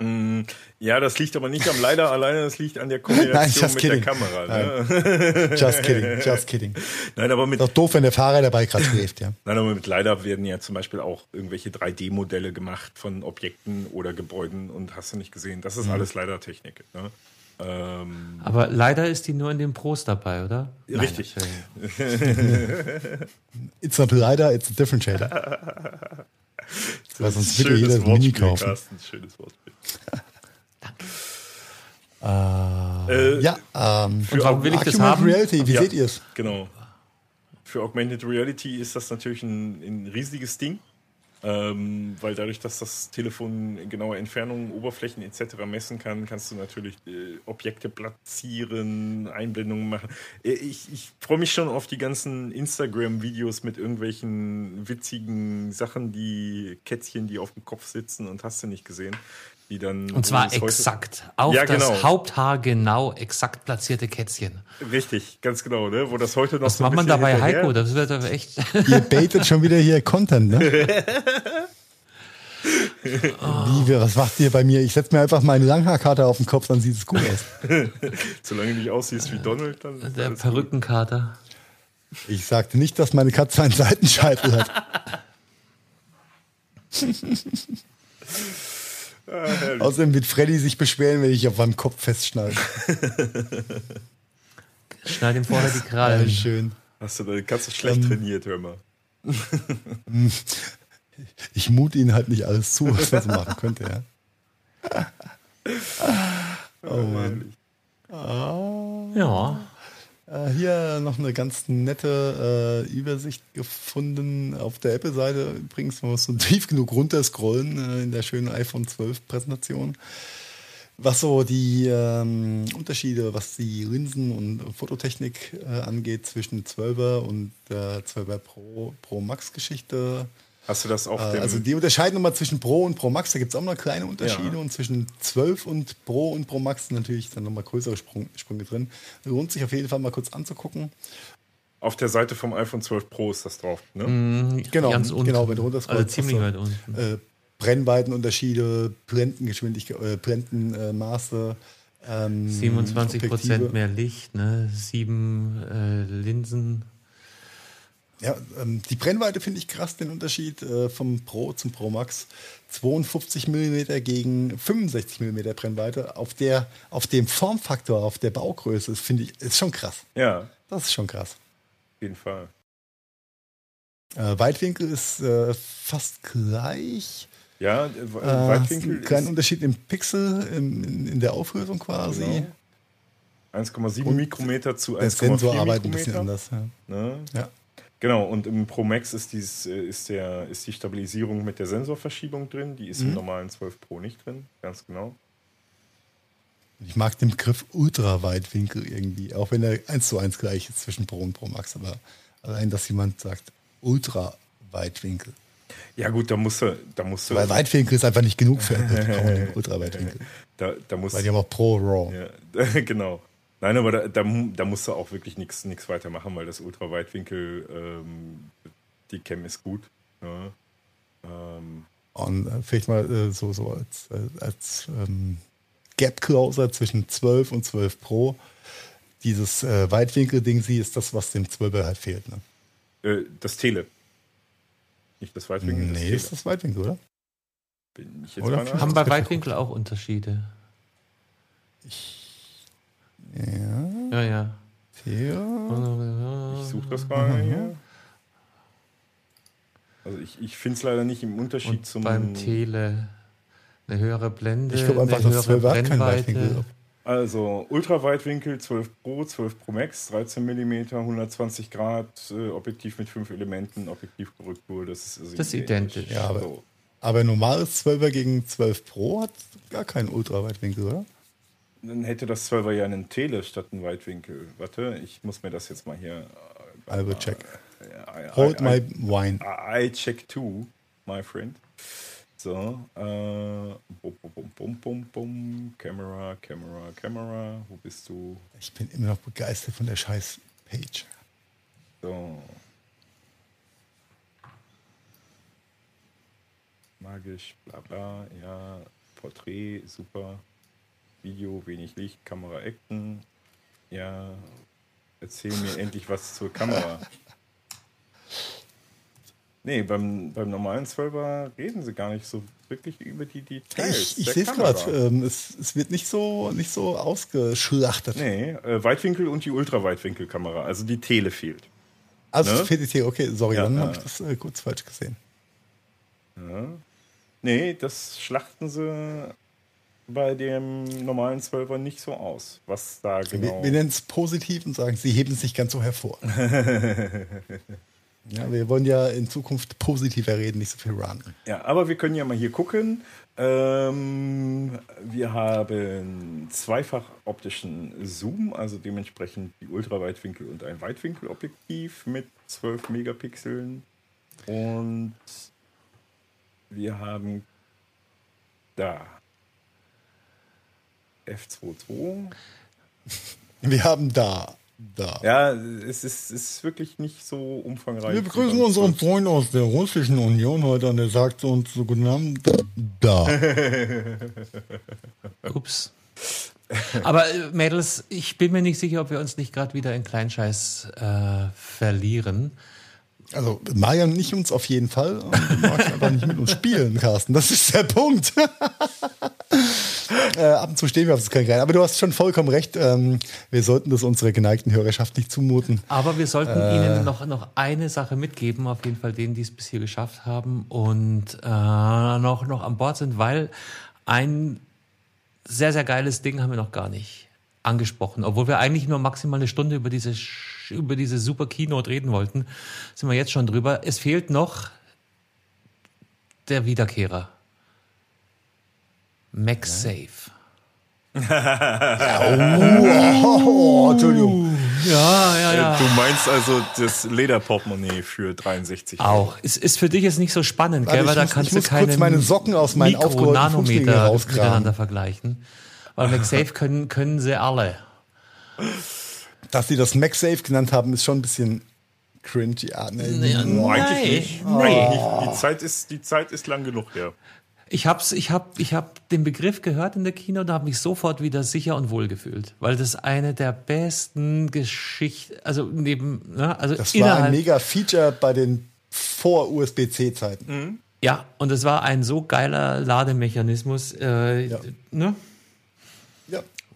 S3: Mm, ja, das liegt aber nicht am Leider alleine, das liegt an der Kombination Nein, mit kidding. der Kamera.
S1: Ne? Just kidding, just kidding.
S3: Nein, aber mit
S1: Doch doof, wenn der Fahrer dabei gerade schläft, ja.
S3: Nein, aber mit Leider werden ja zum Beispiel auch irgendwelche 3D-Modelle gemacht von Objekten oder Gebäuden und hast du nicht gesehen. Das ist mhm. alles Leider-Technik. Ne?
S2: Ähm, aber leider ist die nur in den Pros dabei, oder?
S3: Richtig.
S1: it's not leider, it's a different shader.
S3: Das sonst will jeder das Mini kaufen. Carsten, schönes Wortspiel.
S1: Danke. Äh, ja, ähm,
S2: für warum will ich das haben?
S1: Reality, wie ja, seht ihr es?
S3: Genau. Für Augmented Reality ist das natürlich ein, ein riesiges Ding. Ähm, weil dadurch, dass das Telefon genaue Entfernungen, Oberflächen etc. messen kann, kannst du natürlich äh, Objekte platzieren, Einblendungen machen. Äh, ich, ich freue mich schon auf die ganzen Instagram-Videos mit irgendwelchen witzigen Sachen, die Kätzchen, die auf dem Kopf sitzen und hast du nicht gesehen. Die dann,
S2: und zwar exakt. Auf ja, genau. das Haupthaar genau exakt platzierte Kätzchen.
S3: Richtig, ganz genau, ne? Wo das heute noch
S2: Was so macht man dabei, Heiko? Das wird aber echt.
S1: Ihr baitet schon wieder hier Content, ne? oh. Wie, was macht ihr bei mir? Ich setze mir einfach meine Langhaarkarte auf den Kopf, dann sieht es gut aus.
S3: Solange du nicht aussiehst wie Donald, dann.
S2: Der Perückenkater.
S1: Ich sagte nicht, dass meine Katze einen Seitenscheitel hat. Ah, Außerdem wird Freddy sich beschweren, wenn ich auf meinem Kopf festschneide.
S2: Schneid ihm vorher die Krallen.
S1: Ja, schön.
S3: Hast du, kannst du schlecht ähm, trainiert, hör mal.
S1: ich mute ihnen halt nicht alles zu, was man so machen könnte, ja. oh Mann.
S2: Oh. Ja.
S1: Äh, hier noch eine ganz nette äh, Übersicht gefunden auf der Apple-Seite. Übrigens, man muss so tief genug runterscrollen äh, in der schönen iPhone 12 Präsentation. Was so die ähm, Unterschiede, was die Linsen und Fototechnik äh, angeht zwischen 12er und der 12er Pro, Pro Max Geschichte
S3: Hast du das auch?
S1: Äh, also die unterscheiden nochmal zwischen Pro und Pro Max. Da gibt es auch noch kleine Unterschiede. Ja. Und zwischen 12 und Pro und Pro Max natürlich dann nochmal größere Sprung, Sprünge drin. Lohnt sich auf jeden Fall mal kurz anzugucken.
S3: Auf der Seite vom iPhone 12 Pro ist das drauf, ne?
S1: Mm, genau, ganz unten. genau, wenn du runterscrollst.
S2: Also ziemlich weit unten.
S1: Äh, Brennweitenunterschiede, Blendengeschwindigkeit, äh, Blendenmaße.
S2: Ähm, 27 Prozent mehr Licht, ne? sieben äh, Linsen
S1: ja, ähm, die Brennweite finde ich krass, den Unterschied äh, vom Pro zum Pro Max. 52 mm gegen 65 mm Brennweite. Auf, der, auf dem Formfaktor, auf der Baugröße, finde ich, ist schon krass.
S3: Ja.
S1: Das ist schon krass.
S3: Auf jeden Fall.
S1: Äh, Weitwinkel ist äh, fast gleich.
S3: Ja,
S1: äh, Weitwinkel. Ist kein Unterschied im Pixel, in, in, in der Auflösung quasi. Genau.
S3: 1,7 Mikrometer zu 1,4
S1: Der Sensor arbeitet ein bisschen anders. Ja.
S3: Ne? ja. Genau, und im Pro Max ist, dieses, äh, ist, der, ist die Stabilisierung mit der Sensorverschiebung drin. Die ist mhm. im normalen 12 Pro nicht drin, ganz genau.
S1: Ich mag den Begriff Ultraweitwinkel irgendwie, auch wenn er eins zu eins gleich ist zwischen Pro und Pro Max, aber allein, dass jemand sagt Ultraweitwinkel.
S3: Ja gut, da musst du, da musst du.
S1: Weil Weitwinkel ist einfach nicht genug für Ultraweitwinkel.
S3: Da, da musst,
S1: Weil die haben auch Pro RAW.
S3: Ja, genau. Nein, aber da, da, da musst du auch wirklich nichts weitermachen, weil das Ultraweitwinkel, ähm, die Cam ist gut. Ja.
S1: Ähm. Und äh, vielleicht mal äh, so, so als, äh, als ähm, Gap Closer zwischen 12 und 12 Pro. Dieses äh, Weitwinkel-Ding, sie ist das, was dem 12er halt fehlt. Ne?
S3: Äh, das Tele. Nicht das Weitwinkel.
S1: Nee, das ist das Weitwinkel, oder?
S2: Bin ich jetzt oder? Haben bei Weitwinkel auch Unterschiede?
S1: Ich
S2: ja. Ja, ja.
S1: Theo.
S3: Ich suche das mal hier. Also ich, ich finde es leider nicht im Unterschied
S2: Und
S3: zum.
S2: Beim Tele eine höhere Blende.
S1: Ich glaube einfach, dass 12 hat kein Weitwinkel.
S3: Also Ultraweitwinkel 12 Pro, 12 Pro Max, 13 mm, 120 Grad, äh, Objektiv mit 5 Elementen, Objektivkorrektur. Das ist, also
S2: das ist identisch.
S1: Ja, aber, so. aber normales 12er gegen 12 Pro hat gar keinen Ultraweitwinkel, oder?
S3: Dann hätte das 12er ja einen Tele statt einen Weitwinkel. Warte, ich muss mir das jetzt mal hier.
S1: Äh, I will check. I, I, Hold I, my wine.
S3: I, check too, my friend. So, äh, bum, bum, bum, bum, bum, Kamera, Kamera, Kamera. Wo bist du?
S1: Ich bin immer noch begeistert von der scheiß Page.
S3: So. Magisch, bla bla, ja. Porträt, super. Video, wenig Licht, Kamera, Action. Ja, erzähl mir endlich was zur Kamera. Nee, beim, beim normalen 12er reden sie gar nicht so wirklich über die Details.
S1: Ich, ich sehe es gerade. Ähm, es, wird nicht so, nicht so ausgeschlachtet.
S3: Nee, äh, Weitwinkel und die Ultraweitwinkelkamera, also die Tele fehlt.
S1: Also ne? fehlt die Tele, okay, sorry, ja, dann ja. habe ich das äh, kurz falsch gesehen.
S3: Ja. Nee, das schlachten sie bei dem normalen 12er nicht so aus, was da genau.
S1: Wir, wir nennen es positiv und sagen, sie heben sich ganz so hervor. ja, wir wollen ja in Zukunft positiver reden, nicht so viel run.
S3: Ja, aber wir können ja mal hier gucken. Ähm, wir haben zweifach optischen Zoom, also dementsprechend die Ultraweitwinkel und ein Weitwinkelobjektiv mit 12 Megapixeln. Und wir haben da F22.
S1: Wir haben da. Da.
S3: Ja, es ist, ist wirklich nicht so umfangreich.
S1: Wir begrüßen unseren Freund aus der russischen Union heute und er sagt uns so genannt da.
S2: Ups. Aber äh, Mädels, ich bin mir nicht sicher, ob wir uns nicht gerade wieder in Kleinscheiß äh, verlieren.
S1: Also Marian nicht uns auf jeden Fall. Du magst einfach nicht mit uns spielen, Carsten. Das ist der Punkt. äh, ab und zu stehen wir auf das kein Aber du hast schon vollkommen recht. Ähm, wir sollten das unserer geneigten Hörerschaft nicht zumuten.
S2: Aber wir sollten äh, Ihnen noch, noch eine Sache mitgeben, auf jeden Fall denen, die es bis hier geschafft haben und äh, noch, noch an Bord sind, weil ein sehr, sehr geiles Ding haben wir noch gar nicht angesprochen. Obwohl wir eigentlich nur maximal eine Stunde über diese, über diese super Keynote reden wollten, sind wir jetzt schon drüber. Es fehlt noch der Wiederkehrer. MagSafe.
S1: ja, oh, oh, oh, Entschuldigung.
S2: Ja, ja, ja.
S3: Du meinst also das Lederportemonnaie für 63
S2: Euro. Auch. Es ist für dich jetzt nicht so spannend, gell? weil da
S1: muss,
S2: kannst
S1: du
S2: keine
S1: kurz meine Socken aus meinen
S2: Mikro-Nanometer miteinander vergleichen. Weil MagSafe können, können sie alle.
S1: Dass sie das MagSafe genannt haben, ist schon ein bisschen cringy. Ja,
S3: nee, nee, nee. Eigentlich nicht. Oh. Die, Zeit ist, die Zeit ist lang genug her.
S2: Ich habe ich hab, ich hab den Begriff gehört in der Kino und habe mich sofort wieder sicher und wohl gefühlt, weil das eine der besten Geschichten, also neben, ne, also
S1: das war ein mega Feature bei den vor USB-C-Zeiten.
S2: Mhm. Ja, und es war ein so geiler Lademechanismus. Äh, ja. ne?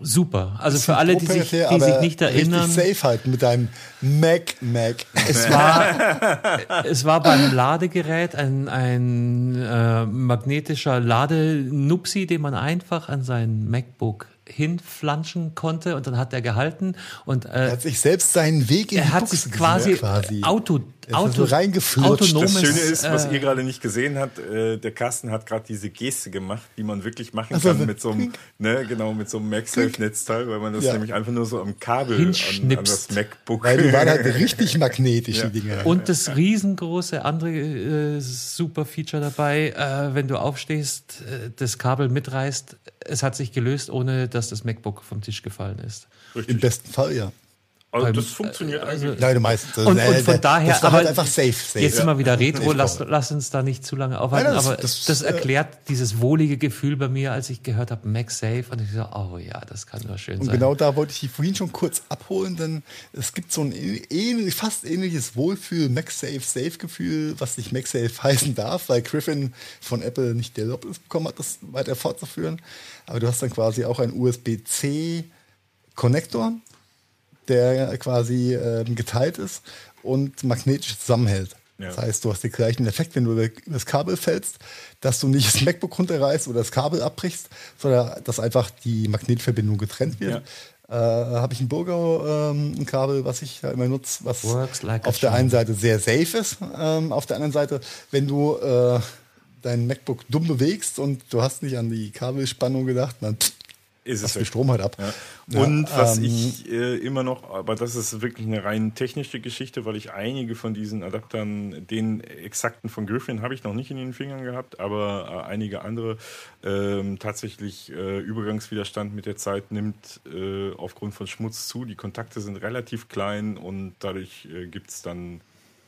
S2: Super. Also für alle, die sich, die sich nicht erinnern.
S1: safe halten mit deinem Mac Mac.
S2: Es war, es war beim Ladegerät ein, ein äh, magnetischer Ladenupsi, den man einfach an sein MacBook hinflanschen konnte und dann hat er gehalten und
S1: äh, er hat sich selbst seinen Weg in
S2: er hat quasi, quasi Auto Auto
S1: reingeflutscht.
S3: Das Schöne ist, was äh, ihr gerade nicht gesehen habt, äh, der Carsten hat gerade diese Geste gemacht, die man wirklich machen also, kann mit so einem, ne, genau, mit so einem MagSafe-Netzteil, weil man das ja. nämlich einfach nur so am Kabel an, an, das MacBook.
S1: Weil die waren halt richtig magnetisch, ja. die Dinge.
S2: Und das riesengroße andere äh, super Feature dabei, äh, wenn du aufstehst, äh, das Kabel mitreißt, es hat sich gelöst, ohne dass das MacBook vom Tisch gefallen ist.
S1: Richtig. Im besten Fall, ja.
S3: Also das funktioniert also,
S1: eigentlich. Nein, meistens.
S2: Und, und von daher,
S1: das war halt einfach safe. safe
S2: jetzt ja. wir wieder retro, lass, lass, uns da nicht zu lange aufhalten, Nein, das, aber das, das, erklärt äh, dieses wohlige Gefühl bei mir, als ich gehört habe, Mac Safe und ich so, oh ja, das kann nur schön
S1: und
S2: sein.
S1: genau da wollte ich die vorhin schon kurz abholen, denn es gibt so ein ähnlich, fast ähnliches Wohlfühl, Mac Safe, Safe Gefühl, was nicht Mac Safe heißen darf, weil Griffin von Apple nicht die Erlaubnis bekommen hat, das weiter fortzuführen. Aber du hast dann quasi auch ein USB-C Konnektor der quasi äh, geteilt ist und magnetisch zusammenhält. Ja. Das heißt, du hast den gleichen Effekt, wenn du über das Kabel fällst, dass du nicht das MacBook runterreißt oder das Kabel abbrichst, sondern dass einfach die Magnetverbindung getrennt wird. Ja. Äh, Habe ich ein Burger ähm, ein Kabel, was ich da immer nutze, was like auf der einen Seite sehr safe ist, ähm, auf der anderen Seite, wenn du äh, dein MacBook dumm bewegst und du hast nicht an die Kabelspannung gedacht, dann
S3: ist es.
S1: Für Strom halt ab.
S3: Ja. Und ja, was ähm, ich äh, immer noch, aber das ist wirklich eine rein technische Geschichte, weil ich einige von diesen Adaptern, den exakten von Griffin habe ich noch nicht in den Fingern gehabt, aber äh, einige andere äh, tatsächlich Übergangswiderstand mit der Zeit nimmt äh, aufgrund von Schmutz zu. Die Kontakte sind relativ klein und dadurch äh, gibt es dann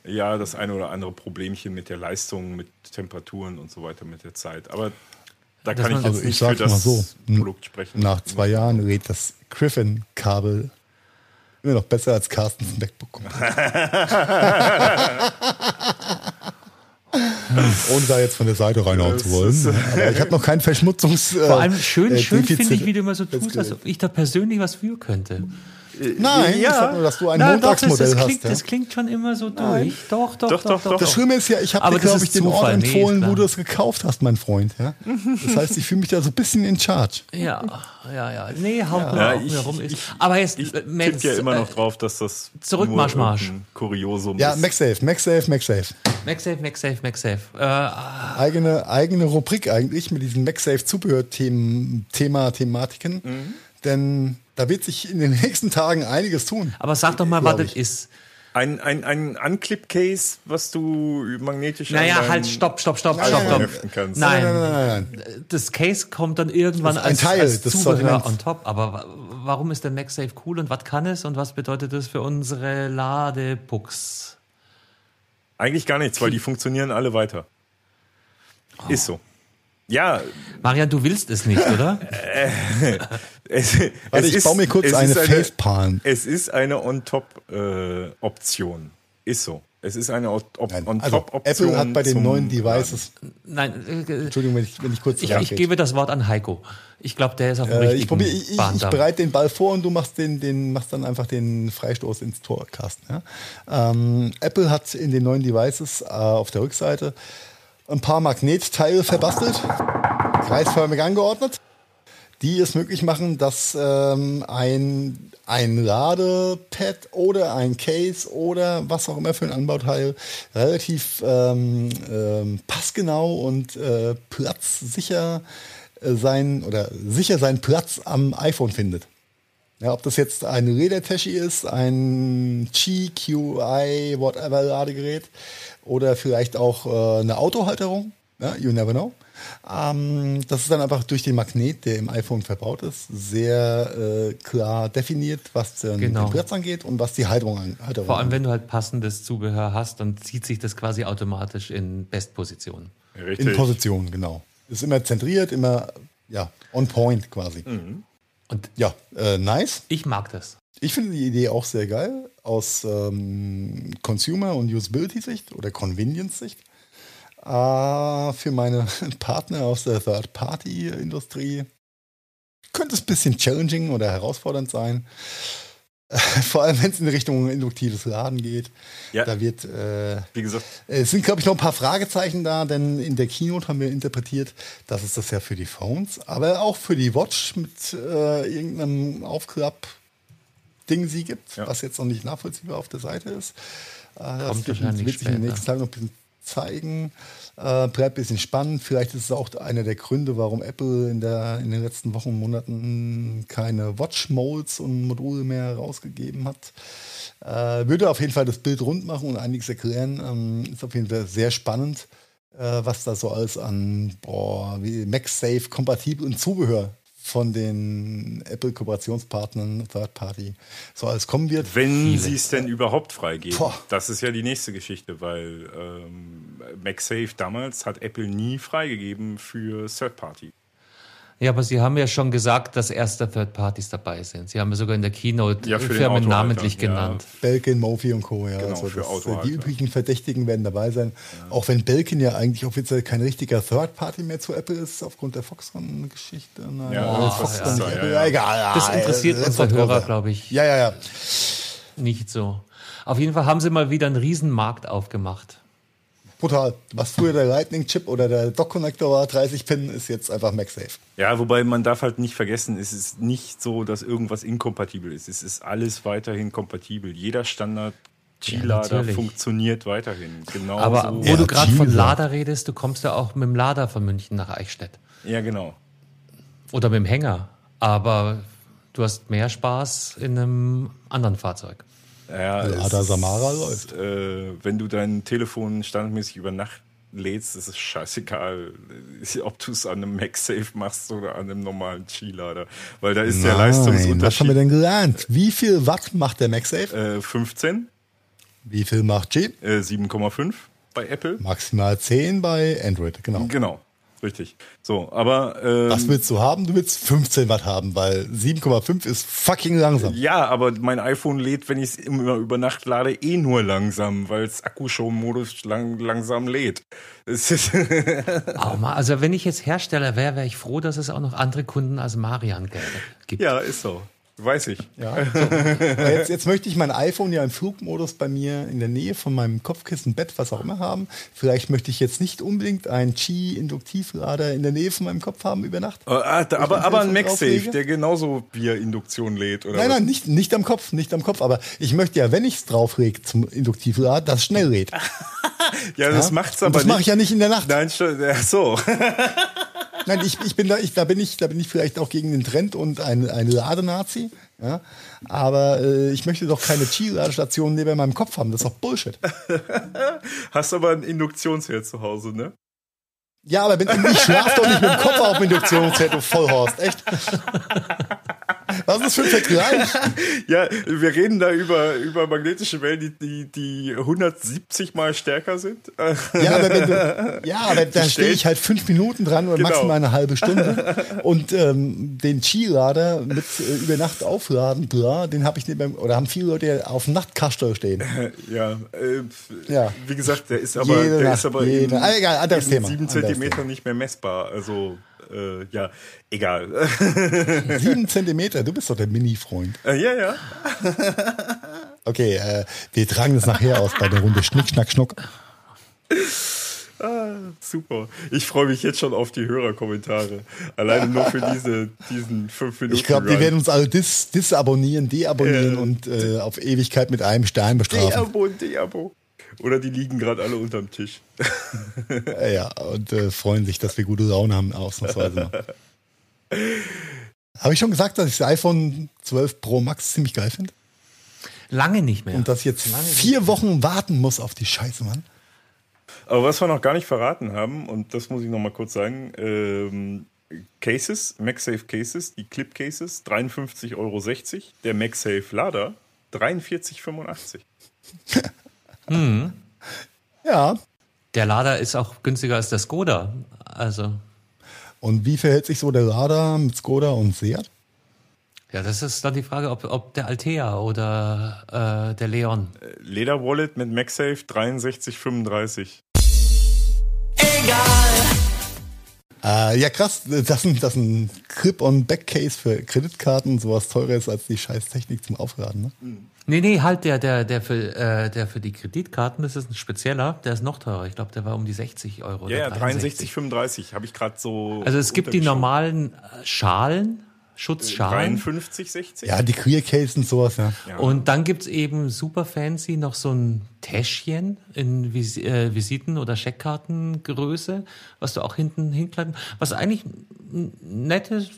S3: ja das eine oder andere Problemchen mit der Leistung, mit Temperaturen und so weiter mit der Zeit. Aber da kann ich jetzt
S1: also nicht für das so, Produkt sprechen. Nach zwei Jahren redet das Griffin-Kabel immer noch besser als Carstens MacBook. Ohne da jetzt von der Seite reinhauen zu wollen. Aber ich habe noch kein Verschmutzungs.
S2: Vor allem schön, äh, schön finde ich, wie du immer so tust, als ob ich da persönlich was für könnte.
S1: Nein, ja. nur, dass du ein Na, Montagsmodell
S2: doch, das,
S1: das
S2: klingt,
S1: Ja?
S2: Das klingt schon immer so durch. Doch doch doch, doch, doch,
S1: Das Schlimme ist ja, ich habe dir, glaube ich, den Ort empfohlen, nee, wo du es gekauft hast, mein Freund. Ja? Das heißt, ich fühle mich da so ein bisschen in charge.
S2: Ja, ja, ja. Nee, haut ja. mal ja, ich, rum. Ich, Aber jetzt,
S3: ich tippe ja immer noch drauf, dass das
S2: zurück Marsch, Marsch.
S3: Kuriosum
S1: ja, ist. Ja, MagSafe, MagSafe, MagSafe.
S2: MagSafe, MagSafe, MagSafe.
S1: Äh, eigene, eigene Rubrik eigentlich mit diesen MagSafe-Zubehör-Thema, Thematiken. Mhm. Denn da wird sich in den nächsten Tagen einiges tun.
S2: Aber sag doch mal, was das ist.
S3: Ein, ein, ein Unclip-Case, was du magnetisch
S2: Naja, halt, stopp, stopp, stopp, stopp, stopp.
S3: Kannst.
S2: Nein. Nein, nein, nein, nein, Das Case kommt dann irgendwann als, Teil als Zubehör on top. Aber warum ist der MagSafe cool und was kann es und was bedeutet das für unsere Ladepucks?
S3: Eigentlich gar nichts, weil die funktionieren alle weiter. Oh. Ist so. Ja.
S2: Marian, du willst es nicht, oder?
S1: es, Warte, ich ist, mir kurz eine Facepalm.
S3: Es ist eine On-Top-Option. Äh, ist so. Es ist eine on
S1: also Apple hat bei den neuen Devices.
S2: Nein,
S1: äh, Entschuldigung, wenn ich, wenn ich kurz.
S2: Ich, ich gebe das Wort an Heiko. Ich glaube, der ist auf dem
S1: äh,
S2: richtigen
S1: ich, probier, ich, ich, ich bereite den Ball vor und du machst den, den machst dann einfach den Freistoß ins Torkasten. Ja? Ähm, Apple hat in den neuen Devices äh, auf der Rückseite ein paar Magnetteile verbastelt, kreisförmig angeordnet, die es möglich machen, dass ähm, ein ein Ladepad oder ein Case oder was auch immer für ein Anbauteil relativ ähm, ähm, passgenau und äh, platzsicher äh, sein oder sicher seinen Platz am iPhone findet. Ja, ob das jetzt ein Rädertaschi ist, ein Qi, QI, whatever Ladegerät oder vielleicht auch äh, eine Autohalterung. Ja, you never know. Ähm, das ist dann einfach durch den Magnet, der im iPhone verbaut ist, sehr äh, klar definiert, was den, genau. den Platz angeht und was die Halterung angeht.
S2: Vor allem, wenn du halt passendes Zubehör hast, dann zieht sich das quasi automatisch in Bestposition.
S1: Richtig. In Position, genau. Ist immer zentriert, immer ja, on point quasi. Mhm. Und ja, äh, nice.
S2: Ich mag das.
S1: Ich finde die Idee auch sehr geil aus ähm, Consumer- und Usability-Sicht oder Convenience-Sicht. Äh, für meine Partner aus der Third-Party-Industrie könnte es ein bisschen challenging oder herausfordernd sein. Vor allem, wenn es in Richtung induktives Laden geht. Ja. Da wird, äh,
S3: wie gesagt,
S1: es sind, glaube ich, noch ein paar Fragezeichen da, denn in der Keynote haben wir interpretiert, dass es das ja für die Phones, aber auch für die Watch mit äh, irgendeinem Aufklapp-Ding sie gibt, ja. was jetzt noch nicht nachvollziehbar auf der Seite ist.
S2: Äh, das wird, wird
S1: sich in den nächsten Tagen noch ein bisschen zeigen. Äh, bleibt ein bisschen spannend. Vielleicht ist es auch einer der Gründe, warum Apple in, der, in den letzten Wochen und Monaten keine Watch-Molds und Module mehr rausgegeben hat. Äh, würde auf jeden Fall das Bild rund machen und einiges erklären. Ähm, ist auf jeden Fall sehr spannend, äh, was da so alles an boah, wie MagSafe kompatibel und Zubehör von den Apple-Kooperationspartnern, Third Party, so alles kommen wird.
S3: Wenn sie es denn überhaupt freigeben. Boah. Das ist ja die nächste Geschichte, weil ähm, MagSafe damals hat Apple nie freigegeben für Third Party.
S2: Ja, aber Sie haben ja schon gesagt, dass erste Third Parties dabei sind. Sie haben ja sogar in der Keynote ja, Firmen namentlich genannt.
S1: Ja. Belkin, Mofi und Co. Ja, genau, also für das, die üblichen Verdächtigen werden dabei sein. Ja. Auch wenn Belkin ja eigentlich offiziell kein richtiger Third Party mehr zu Apple ist, aufgrund der Foxconn-Geschichte.
S2: Ja, oh, Foxconn ja. Apple. ja, egal. Das interessiert äh, unsere Hörer, glaube ich.
S1: Ja, ja, ja.
S2: Nicht so. Auf jeden Fall haben sie mal wieder einen Riesenmarkt aufgemacht
S1: brutal. Was früher der Lightning Chip oder der Dock Connector war, 30 Pin, ist jetzt einfach MagSafe.
S3: Ja, wobei man darf halt nicht vergessen, es ist nicht so, dass irgendwas inkompatibel ist. Es ist alles weiterhin kompatibel. Jeder Standard G-Lader ja, funktioniert weiterhin. Genau
S2: Aber wo ja, du gerade von Lader redest, du kommst ja auch mit dem Lader von München nach Eichstätt.
S3: Ja, genau.
S2: Oder mit dem Hänger. Aber du hast mehr Spaß in einem anderen Fahrzeug.
S3: Ja,
S1: Ada Samara läuft.
S3: Äh, wenn du dein Telefon standardmäßig über Nacht lädst, ist es scheißegal, ob du es an einem MagSafe machst oder an einem normalen G-Lader. Weil da ist Nein, der Leistungsunterschied.
S1: Was haben wir denn gelernt? Wie viel Watt macht der MagSafe?
S3: Äh, 15.
S1: Wie viel macht G?
S3: Äh, 7,5 bei Apple.
S1: Maximal 10 bei Android, genau.
S3: Genau. Richtig. So, aber. Ähm,
S1: Was willst du haben? Du willst 15 Watt haben, weil 7,5 ist fucking langsam.
S3: Ja, aber mein iPhone lädt, wenn ich es immer über Nacht lade, eh nur langsam, weil es Akkushow-Modus lang, langsam lädt.
S2: oh, also, wenn ich jetzt Hersteller wäre, wäre ich froh, dass es auch noch andere Kunden als Marian gibt.
S3: Ja, ist so. Weiß ich.
S1: Ja, so. jetzt, jetzt, möchte ich mein iPhone ja im Flugmodus bei mir in der Nähe von meinem Kopfkissen, Bett, was auch immer haben. Vielleicht möchte ich jetzt nicht unbedingt einen Qi-Induktivlader in der Nähe von meinem Kopf haben über Nacht.
S3: Äh, ah, da, aber, aber ein MagSafe, der genauso via Induktion lädt, oder?
S1: Nein, nein, nicht, nicht am Kopf, nicht am Kopf. Aber ich möchte ja, wenn ich es draufreg zum Induktivlader, dass es schnell lädt.
S3: ja, das ja? macht's aber
S1: Und das mache ich ja nicht in der Nacht.
S3: Nein, ja, so.
S1: Nein, ich, ich bin da, ich, da bin ich, da bin ich vielleicht auch gegen den Trend und ein, ein Ladenazi. Ja? Aber äh, ich möchte doch keine Qi-Ladestation neben meinem Kopf haben. Das ist doch Bullshit.
S3: Hast aber ein Induktionsherd zu Hause, ne?
S1: Ja, aber ich schlaf doch nicht mit dem Kopf auf dem Induktionsherd, du Vollhorst, echt. Was ist für ein Vergleich?
S3: ja, wir reden da über, über magnetische Wellen, die, die, die 170 mal stärker sind.
S1: ja, aber, wenn du, ja, aber da stehe ich halt fünf Minuten dran oder genau. maximal eine halbe Stunde. Und ähm, den Skilader mit äh, über Nacht aufladen, klar, den habe ich nicht beim, oder haben viele Leute auf dem Nachtkaster stehen.
S3: ja, äh, ja, wie gesagt, der ist aber, jede der Nacht, ist aber in, ah, egal, in Thema, sieben Zentimeter nicht mehr messbar. Also äh, ja, egal.
S1: Sieben Zentimeter, du bist doch der Mini-Freund.
S3: Äh, ja, ja.
S1: okay, äh, wir tragen das nachher aus bei der Runde Schnick, Schnack, Schnuck.
S3: Ah, super. Ich freue mich jetzt schon auf die Hörerkommentare. Alleine nur für diese, diesen fünf Minuten.
S1: Ich glaube, die werden uns alle dis, disabonnieren, deabonnieren äh, und äh, auf Ewigkeit mit einem Stein bestrafen.
S3: Deabo, Deabo. Oder die liegen gerade alle unterm Tisch.
S1: ja, und äh, freuen sich, dass wir gute Laune haben, ausnahmsweise. Habe ich schon gesagt, dass ich das iPhone 12 Pro Max ziemlich geil finde?
S2: Lange nicht mehr.
S1: Und dass ich jetzt Lange vier Wochen warten muss auf die Scheiße, Mann.
S3: Aber was wir noch gar nicht verraten haben, und das muss ich noch mal kurz sagen, ähm, Cases, MagSafe Cases, die Clip Cases, 53,60 Euro. Der MagSafe Lader, 43,85.
S2: Mhm.
S1: Ja.
S2: Der Lader ist auch günstiger als der Skoda. Also.
S1: Und wie verhält sich so der Lader mit Skoda und Seat?
S2: Ja, das ist dann die Frage, ob, ob der Altea oder äh, der Leon.
S3: Äh, Leder Wallet mit MagSafe 6335.
S1: Egal. Äh, ja, krass, dass ein, dass ein Clip-on-Back-Case für Kreditkarten sowas teurer ist als die scheiß Technik zum Aufladen. Ne? Mhm.
S2: Nee, nee, halt der, der, der für, äh, der für die Kreditkarten, das ist ein spezieller, der ist noch teurer. Ich glaube, der war um die 60 Euro.
S3: Ja, ja 63, 35 habe ich gerade so.
S2: Also es gibt die normalen Schalen, Schutzschalen.
S3: 53, 60?
S1: Ja, die Queer Case und sowas, ja.
S2: ja. Und dann gibt's eben super fancy noch so ein Täschchen in Vis äh, Visiten- oder Scheckkartengröße, was du auch hinten hinkleiden, was eigentlich nett ist,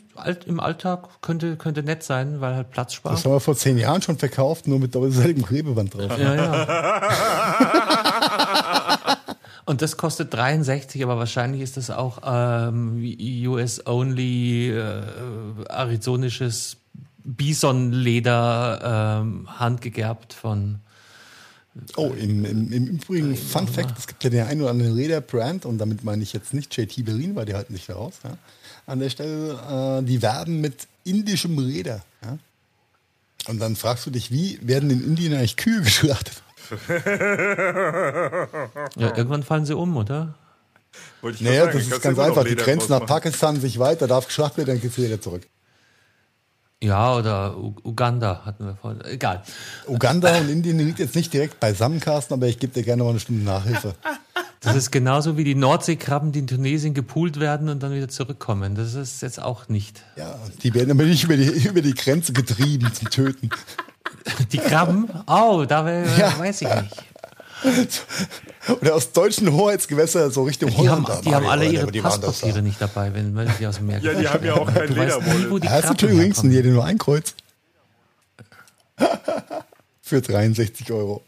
S2: im Alltag könnte, könnte nett sein, weil halt Platz spart.
S1: Das haben wir vor zehn Jahren schon verkauft, nur mit doppelseitigem Klebeband drauf.
S2: Ja, ja. Und das kostet 63, aber wahrscheinlich ist das auch ähm, US-only äh, arizonisches Bisonleder ähm, handgegerbt von.
S1: Oh, im, im, im Übrigen, Fun Fact: Es gibt ja den einen oder anderen Lederbrand, und damit meine ich jetzt nicht JT Berlin, weil die halten sich raus. Ja, an der Stelle, äh, die werben mit indischem Leder. Ja? Und dann fragst du dich, wie werden in Indien eigentlich Kühe geschlachtet?
S2: ja, irgendwann fallen sie um, oder?
S1: Naja, sagen, das ist ganz einfach. Die Grenze nach Pakistan sich weiter, darf geschlachtet werden, dann geht sie wieder zurück.
S2: Ja, oder U Uganda hatten wir vorhin. Egal.
S1: Uganda und Indien liegt jetzt nicht direkt beisammen, Carsten, aber ich gebe dir gerne mal eine Stunde Nachhilfe.
S2: Das ist genauso wie die Nordseekrabben, die in Tunesien gepoolt werden und dann wieder zurückkommen. Das ist jetzt auch nicht.
S1: Ja, die werden aber nicht über die, über die Grenze getrieben zum Töten.
S2: Die Krabben? Oh, da ja. weiß ich nicht.
S1: Oder aus deutschen Hoheitsgewässern so Richtung
S2: die Holland. Haben, die haben alle ihre Passpapiere nicht dabei, wenn, wenn sie aus dem Meer
S3: Ja, die haben ja auch kein Lederwolle.
S1: Da hast du übrigens hier nur ein Kreuz. Für 63 Euro.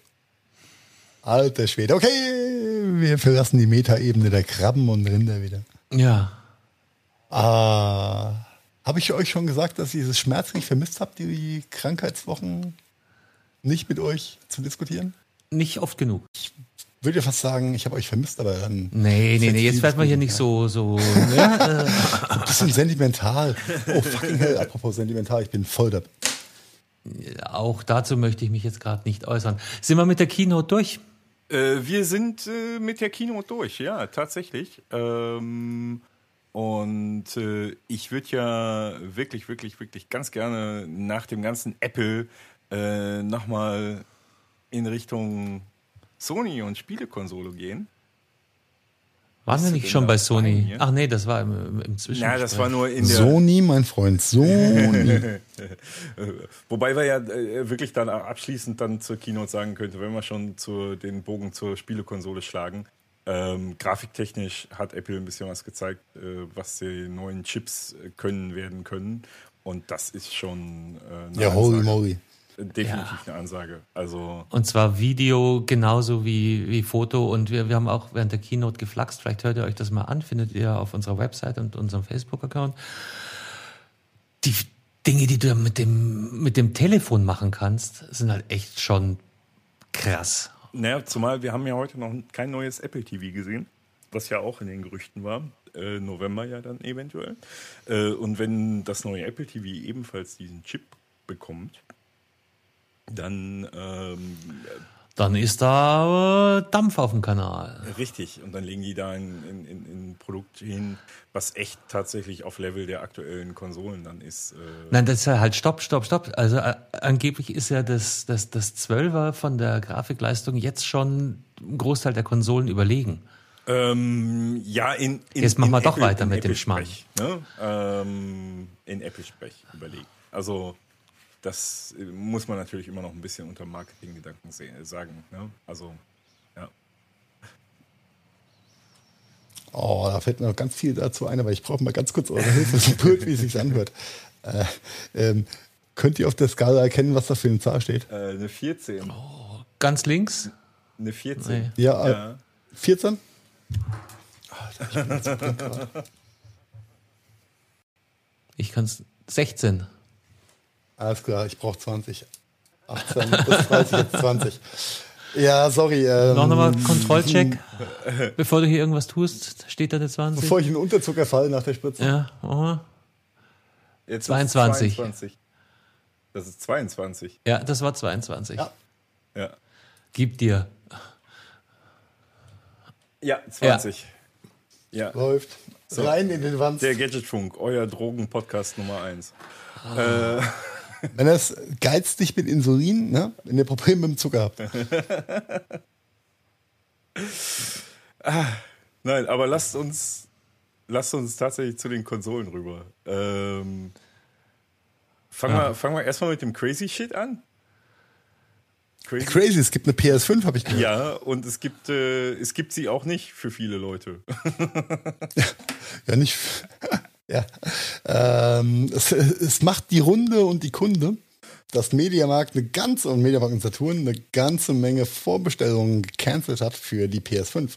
S1: Alter Schwede. Okay, wir verlassen die Metaebene der Krabben und Rinder wieder.
S2: Ja.
S1: Ah. Habe ich euch schon gesagt, dass ihr es schmerzlich vermisst habt, die Krankheitswochen nicht mit euch zu diskutieren?
S2: Nicht oft genug.
S1: Ich würde fast sagen, ich habe euch vermisst, aber dann.
S2: Nee, nee, nee, jetzt werden wir hier nicht so. so ne?
S1: Ein bisschen sentimental. Oh, fucking hell, apropos sentimental, ich bin voll da.
S2: Auch dazu möchte ich mich jetzt gerade nicht äußern. Sind wir mit der Keynote durch?
S3: Äh, wir sind äh, mit der Keynote durch, ja, tatsächlich. Ähm, und äh, ich würde ja wirklich, wirklich, wirklich ganz gerne nach dem ganzen Apple äh, nochmal in Richtung Sony und Spielekonsole gehen.
S2: Waren wir nicht schon bei Sony? Ach nee, das war im, im Zwischen.
S3: Ja, das war nur in der
S1: Sony, mein Freund, Sony.
S3: Wobei wir ja äh, wirklich dann abschließend dann zur Keynote sagen könnte, wenn wir schon zu, den Bogen zur Spielekonsole schlagen, ähm, grafiktechnisch hat Apple ein bisschen was gezeigt, äh, was die neuen Chips können werden können. Und das ist schon
S1: äh, Ja, holy moly.
S3: Definitiv ja. eine Ansage. Also
S2: und zwar Video genauso wie, wie Foto. Und wir, wir haben auch während der Keynote geflaxt. Vielleicht hört ihr euch das mal an, findet ihr auf unserer Website und unserem Facebook-Account. Die, Dinge, die du mit dem, mit dem Telefon machen kannst, sind halt echt schon krass.
S3: Naja, zumal wir haben ja heute noch kein neues Apple TV gesehen, was ja auch in den Gerüchten war. Äh, November ja dann eventuell. Äh, und wenn das neue Apple TV ebenfalls diesen Chip bekommt, dann ähm,
S2: dann ist da äh, Dampf auf dem Kanal.
S3: Richtig, und dann legen die da ein, ein, Produkt hin, was echt tatsächlich auf Level der aktuellen Konsolen dann ist. Äh
S2: Nein, das ist ja halt Stopp, Stopp, Stopp. Also äh, angeblich ist ja das, das, das 12er von der Grafikleistung jetzt schon ein Großteil der Konsolen überlegen.
S3: Ähm, ja, in, in
S2: Jetzt machen wir doch
S3: Apple,
S2: weiter mit dem Schmarrn.
S3: Ne? Ähm, in Apple-Sprech überlegen. Also das äh, muss man natürlich immer noch ein bisschen unter Marketinggedanken sagen. Ne? Also, ja.
S1: Oh, da fällt mir noch ganz viel dazu ein, aber ich brauche mal ganz kurz eure Hilfe, so blöd, wie es sich anhört. Äh, ähm, könnt ihr auf der Skala erkennen, was da für eine Zahl steht?
S3: Äh, eine 14.
S2: Oh, ganz links?
S3: Eine 14.
S1: Nee. Ja, ja. 14? Alter,
S2: ich kann es 16.
S1: Alles klar, ich brauche 20. 18 bis 30, jetzt 20. Ja, sorry. Ähm,
S2: Noch nochmal Kontrollcheck, bevor du hier irgendwas tust. Steht da eine 20?
S1: Bevor ich in Unterzucker falle nach der Spritze.
S2: Ja, aha.
S3: Jetzt 22. 22. Das ist 22.
S2: Ja, das war 22.
S3: Ja. ja.
S2: Gib dir.
S3: Ja, 20. Ja.
S1: ja. Läuft. So. Rein in den Wand.
S3: Der Gadgetfunk, euer Drogen-Podcast Nummer 1. Ah.
S1: Äh. Wenn das geizt dich mit Insulin, ne? wenn ihr Probleme mit dem Zucker habt.
S3: ah, nein, aber lasst uns, lasst uns tatsächlich zu den Konsolen rüber. Ähm, fangen, ja. wir, fangen wir erstmal mit dem Crazy Shit an.
S1: Crazy. Crazy, es gibt eine PS5, habe ich gehört.
S3: Ja, und es gibt, äh, es gibt sie auch nicht für viele Leute.
S1: ja, ja, nicht. Ja. Ähm, es, es macht die Runde und die Kunde, dass Mediamarkt eine ganze und Mediamarkt und Saturn eine ganze Menge Vorbestellungen gecancelt hat für die PS5.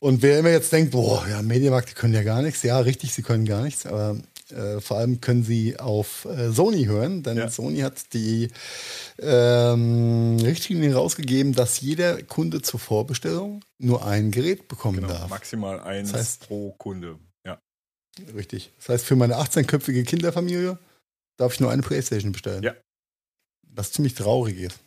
S1: Und wer immer jetzt denkt, boah, ja, Mediamarkt, die können ja gar nichts. Ja, richtig, sie können gar nichts, aber äh, vor allem können sie auf äh, Sony hören, denn ja. Sony hat die ähm, Richtlinie rausgegeben, dass jeder Kunde zur Vorbestellung nur ein Gerät bekommen genau, darf.
S3: Maximal eins das heißt, pro Kunde.
S1: Richtig. Das heißt, für meine 18-köpfige Kinderfamilie darf ich nur eine Playstation bestellen.
S3: Ja.
S1: Was ziemlich traurig ist.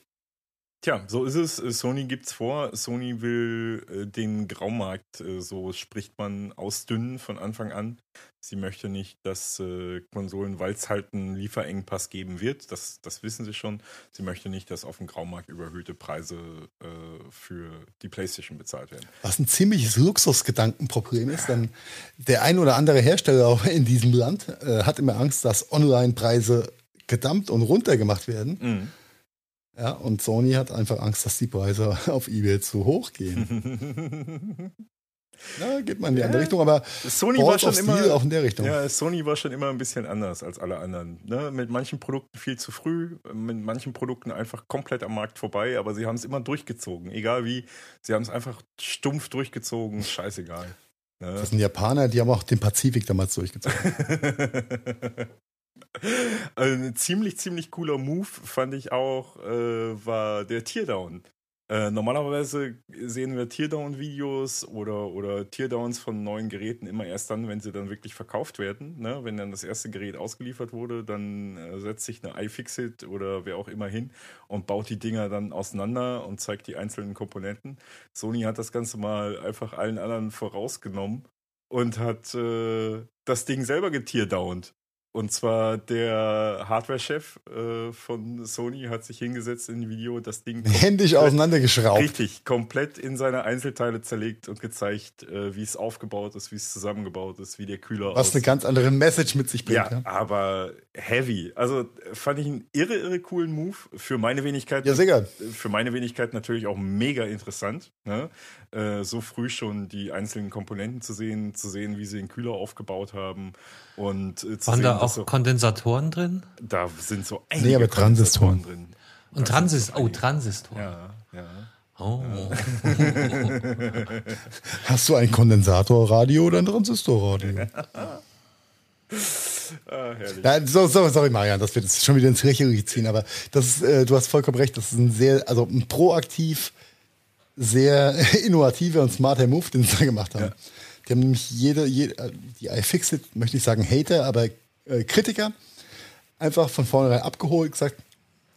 S3: Tja, so ist es. Sony gibt's vor. Sony will äh, den Graumarkt, äh, so spricht man, ausdünnen von Anfang an. Sie möchte nicht, dass äh, Konsolen, weil es halt einen Lieferengpass geben wird, das, das wissen sie schon. Sie möchte nicht, dass auf dem Graumarkt überhöhte Preise äh, für die PlayStation bezahlt werden.
S1: Was ein ziemliches Luxusgedankenproblem ist, denn der ein oder andere Hersteller in diesem Land äh, hat immer Angst, dass Online-Preise gedumpt und runtergemacht werden. Mhm ja, und Sony hat einfach Angst, dass die Preise auf eBay zu hoch gehen. Ja, geht man in die ja, andere Richtung, aber
S3: Sony war schon immer
S1: auch in der Richtung.
S3: Ja, Sony war schon immer ein bisschen anders als alle anderen. Ne? Mit manchen Produkten viel zu früh, mit manchen Produkten einfach komplett am Markt vorbei, aber sie haben es immer durchgezogen. Egal wie, sie haben es einfach stumpf durchgezogen, scheißegal.
S1: Ne? Das sind Japaner, die haben auch den Pazifik damals durchgezogen.
S3: Also ein ziemlich, ziemlich cooler Move fand ich auch, äh, war der Teardown. Äh, normalerweise sehen wir Teardown-Videos oder, oder Teardowns von neuen Geräten immer erst dann, wenn sie dann wirklich verkauft werden. Ne? Wenn dann das erste Gerät ausgeliefert wurde, dann äh, setzt sich eine iFixit oder wer auch immer hin und baut die Dinger dann auseinander und zeigt die einzelnen Komponenten. Sony hat das Ganze mal einfach allen anderen vorausgenommen und hat äh, das Ding selber getierdownt. Und zwar der Hardware-Chef äh, von Sony hat sich hingesetzt in dem Video, das Ding
S1: händisch auseinandergeschraubt.
S3: Richtig, komplett in seine Einzelteile zerlegt und gezeigt, äh, wie es aufgebaut ist, wie es zusammengebaut ist, wie der Kühler
S1: Was aussieht. eine ganz andere Message mit sich bringt.
S3: Ja, ja, aber heavy. Also fand ich einen irre, irre coolen Move. Für meine Wenigkeit.
S1: Ja, sicher.
S3: Für meine Wenigkeit natürlich auch mega interessant. Ne? Äh, so früh schon die einzelnen Komponenten zu sehen, zu sehen, wie sie den Kühler aufgebaut haben und
S2: äh, Waren sehen, da auch so, Kondensatoren drin?
S3: Da sind so einige
S1: nee, aber Transistoren drin.
S2: Und Transist oh, Transistoren.
S3: Ja, ja.
S2: Oh.
S1: Hast du ein Kondensatorradio oder ein Transistorradio? ah, ja, so, so, sorry, Marian, dass wir das schon wieder ins Lächerliche ziehen, aber das ist, äh, du hast vollkommen recht, das ist ein sehr, also ein proaktiv, sehr innovativer und smarter Move, den sie da gemacht haben. Ja. Die haben nämlich jede, jede äh, die iFixit, möchte ich sagen Hater, aber äh, Kritiker, einfach von vornherein abgeholt, gesagt,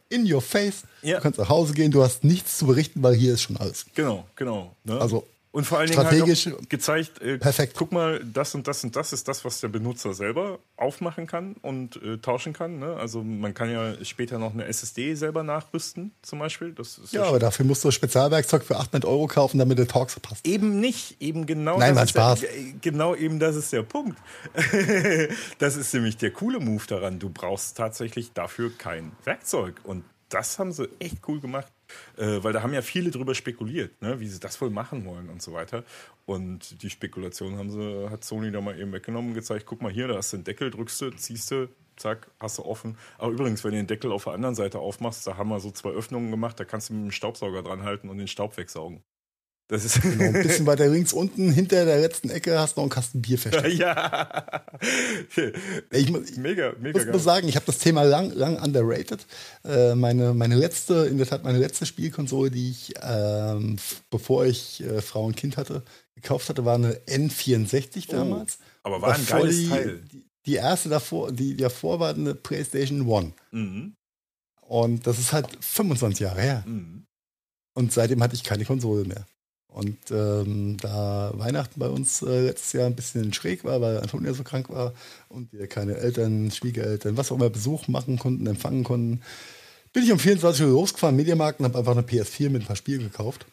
S1: in your face, ja. du kannst nach Hause gehen, du hast nichts zu berichten, weil hier ist schon alles.
S3: Genau, genau.
S1: Ne? Also
S3: und vor allen Dingen halt gezeigt, äh, perfekt. guck mal, das und das und das ist das, was der Benutzer selber aufmachen kann und äh, tauschen kann. Ne? Also man kann ja später noch eine SSD selber nachrüsten, zum Beispiel.
S1: ja, ja aber dafür musst du Spezialwerkzeug für 800 Euro kaufen, damit der Talks passt.
S3: Eben nicht, eben genau.
S1: Nein, mein Spaß.
S3: Der, genau eben das ist der Punkt. das ist nämlich der coole Move daran. Du brauchst tatsächlich dafür kein Werkzeug und das haben sie echt cool gemacht. Äh, weil da haben ja viele drüber spekuliert, ne, wie sie das wohl machen wollen und so weiter. Und die Spekulation haben sie, hat Sony da mal eben weggenommen und gezeigt, guck mal hier, da hast du den Deckel, drückst du, ziehst du, zack, hast du offen. Aber übrigens, wenn du den Deckel auf der anderen Seite aufmachst, da haben wir so zwei Öffnungen gemacht, da kannst du mit dem Staubsauger dran halten und den Staub wegsaugen.
S1: Das ist genau, ein bisschen weiter links unten, hinter der letzten Ecke hast du noch einen Kasten Bier versteckt.
S3: ja.
S1: Ich, ich mega, mega muss, muss sagen, ich habe das Thema lang, lang underrated. Äh, meine, meine letzte, in der Tat meine letzte Spielkonsole, die ich, ähm, bevor ich äh, Frau und Kind hatte, gekauft hatte, war eine N64 damals.
S3: Oh, aber war ein geiles
S1: die,
S3: Teil.
S1: Die, die, erste davor, die davor war eine PlayStation One. Mhm. Und das ist halt 25 Jahre her. Mhm. Und seitdem hatte ich keine Konsole mehr. Und ähm, da Weihnachten bei uns äh, letztes Jahr ein bisschen schräg war, weil Antonia so krank war und wir keine Eltern, Schwiegereltern, was auch immer Besuch machen konnten, empfangen konnten, bin ich um 24 Uhr losgefahren, Mediamarkt und habe einfach eine PS4 mit ein paar Spielen gekauft.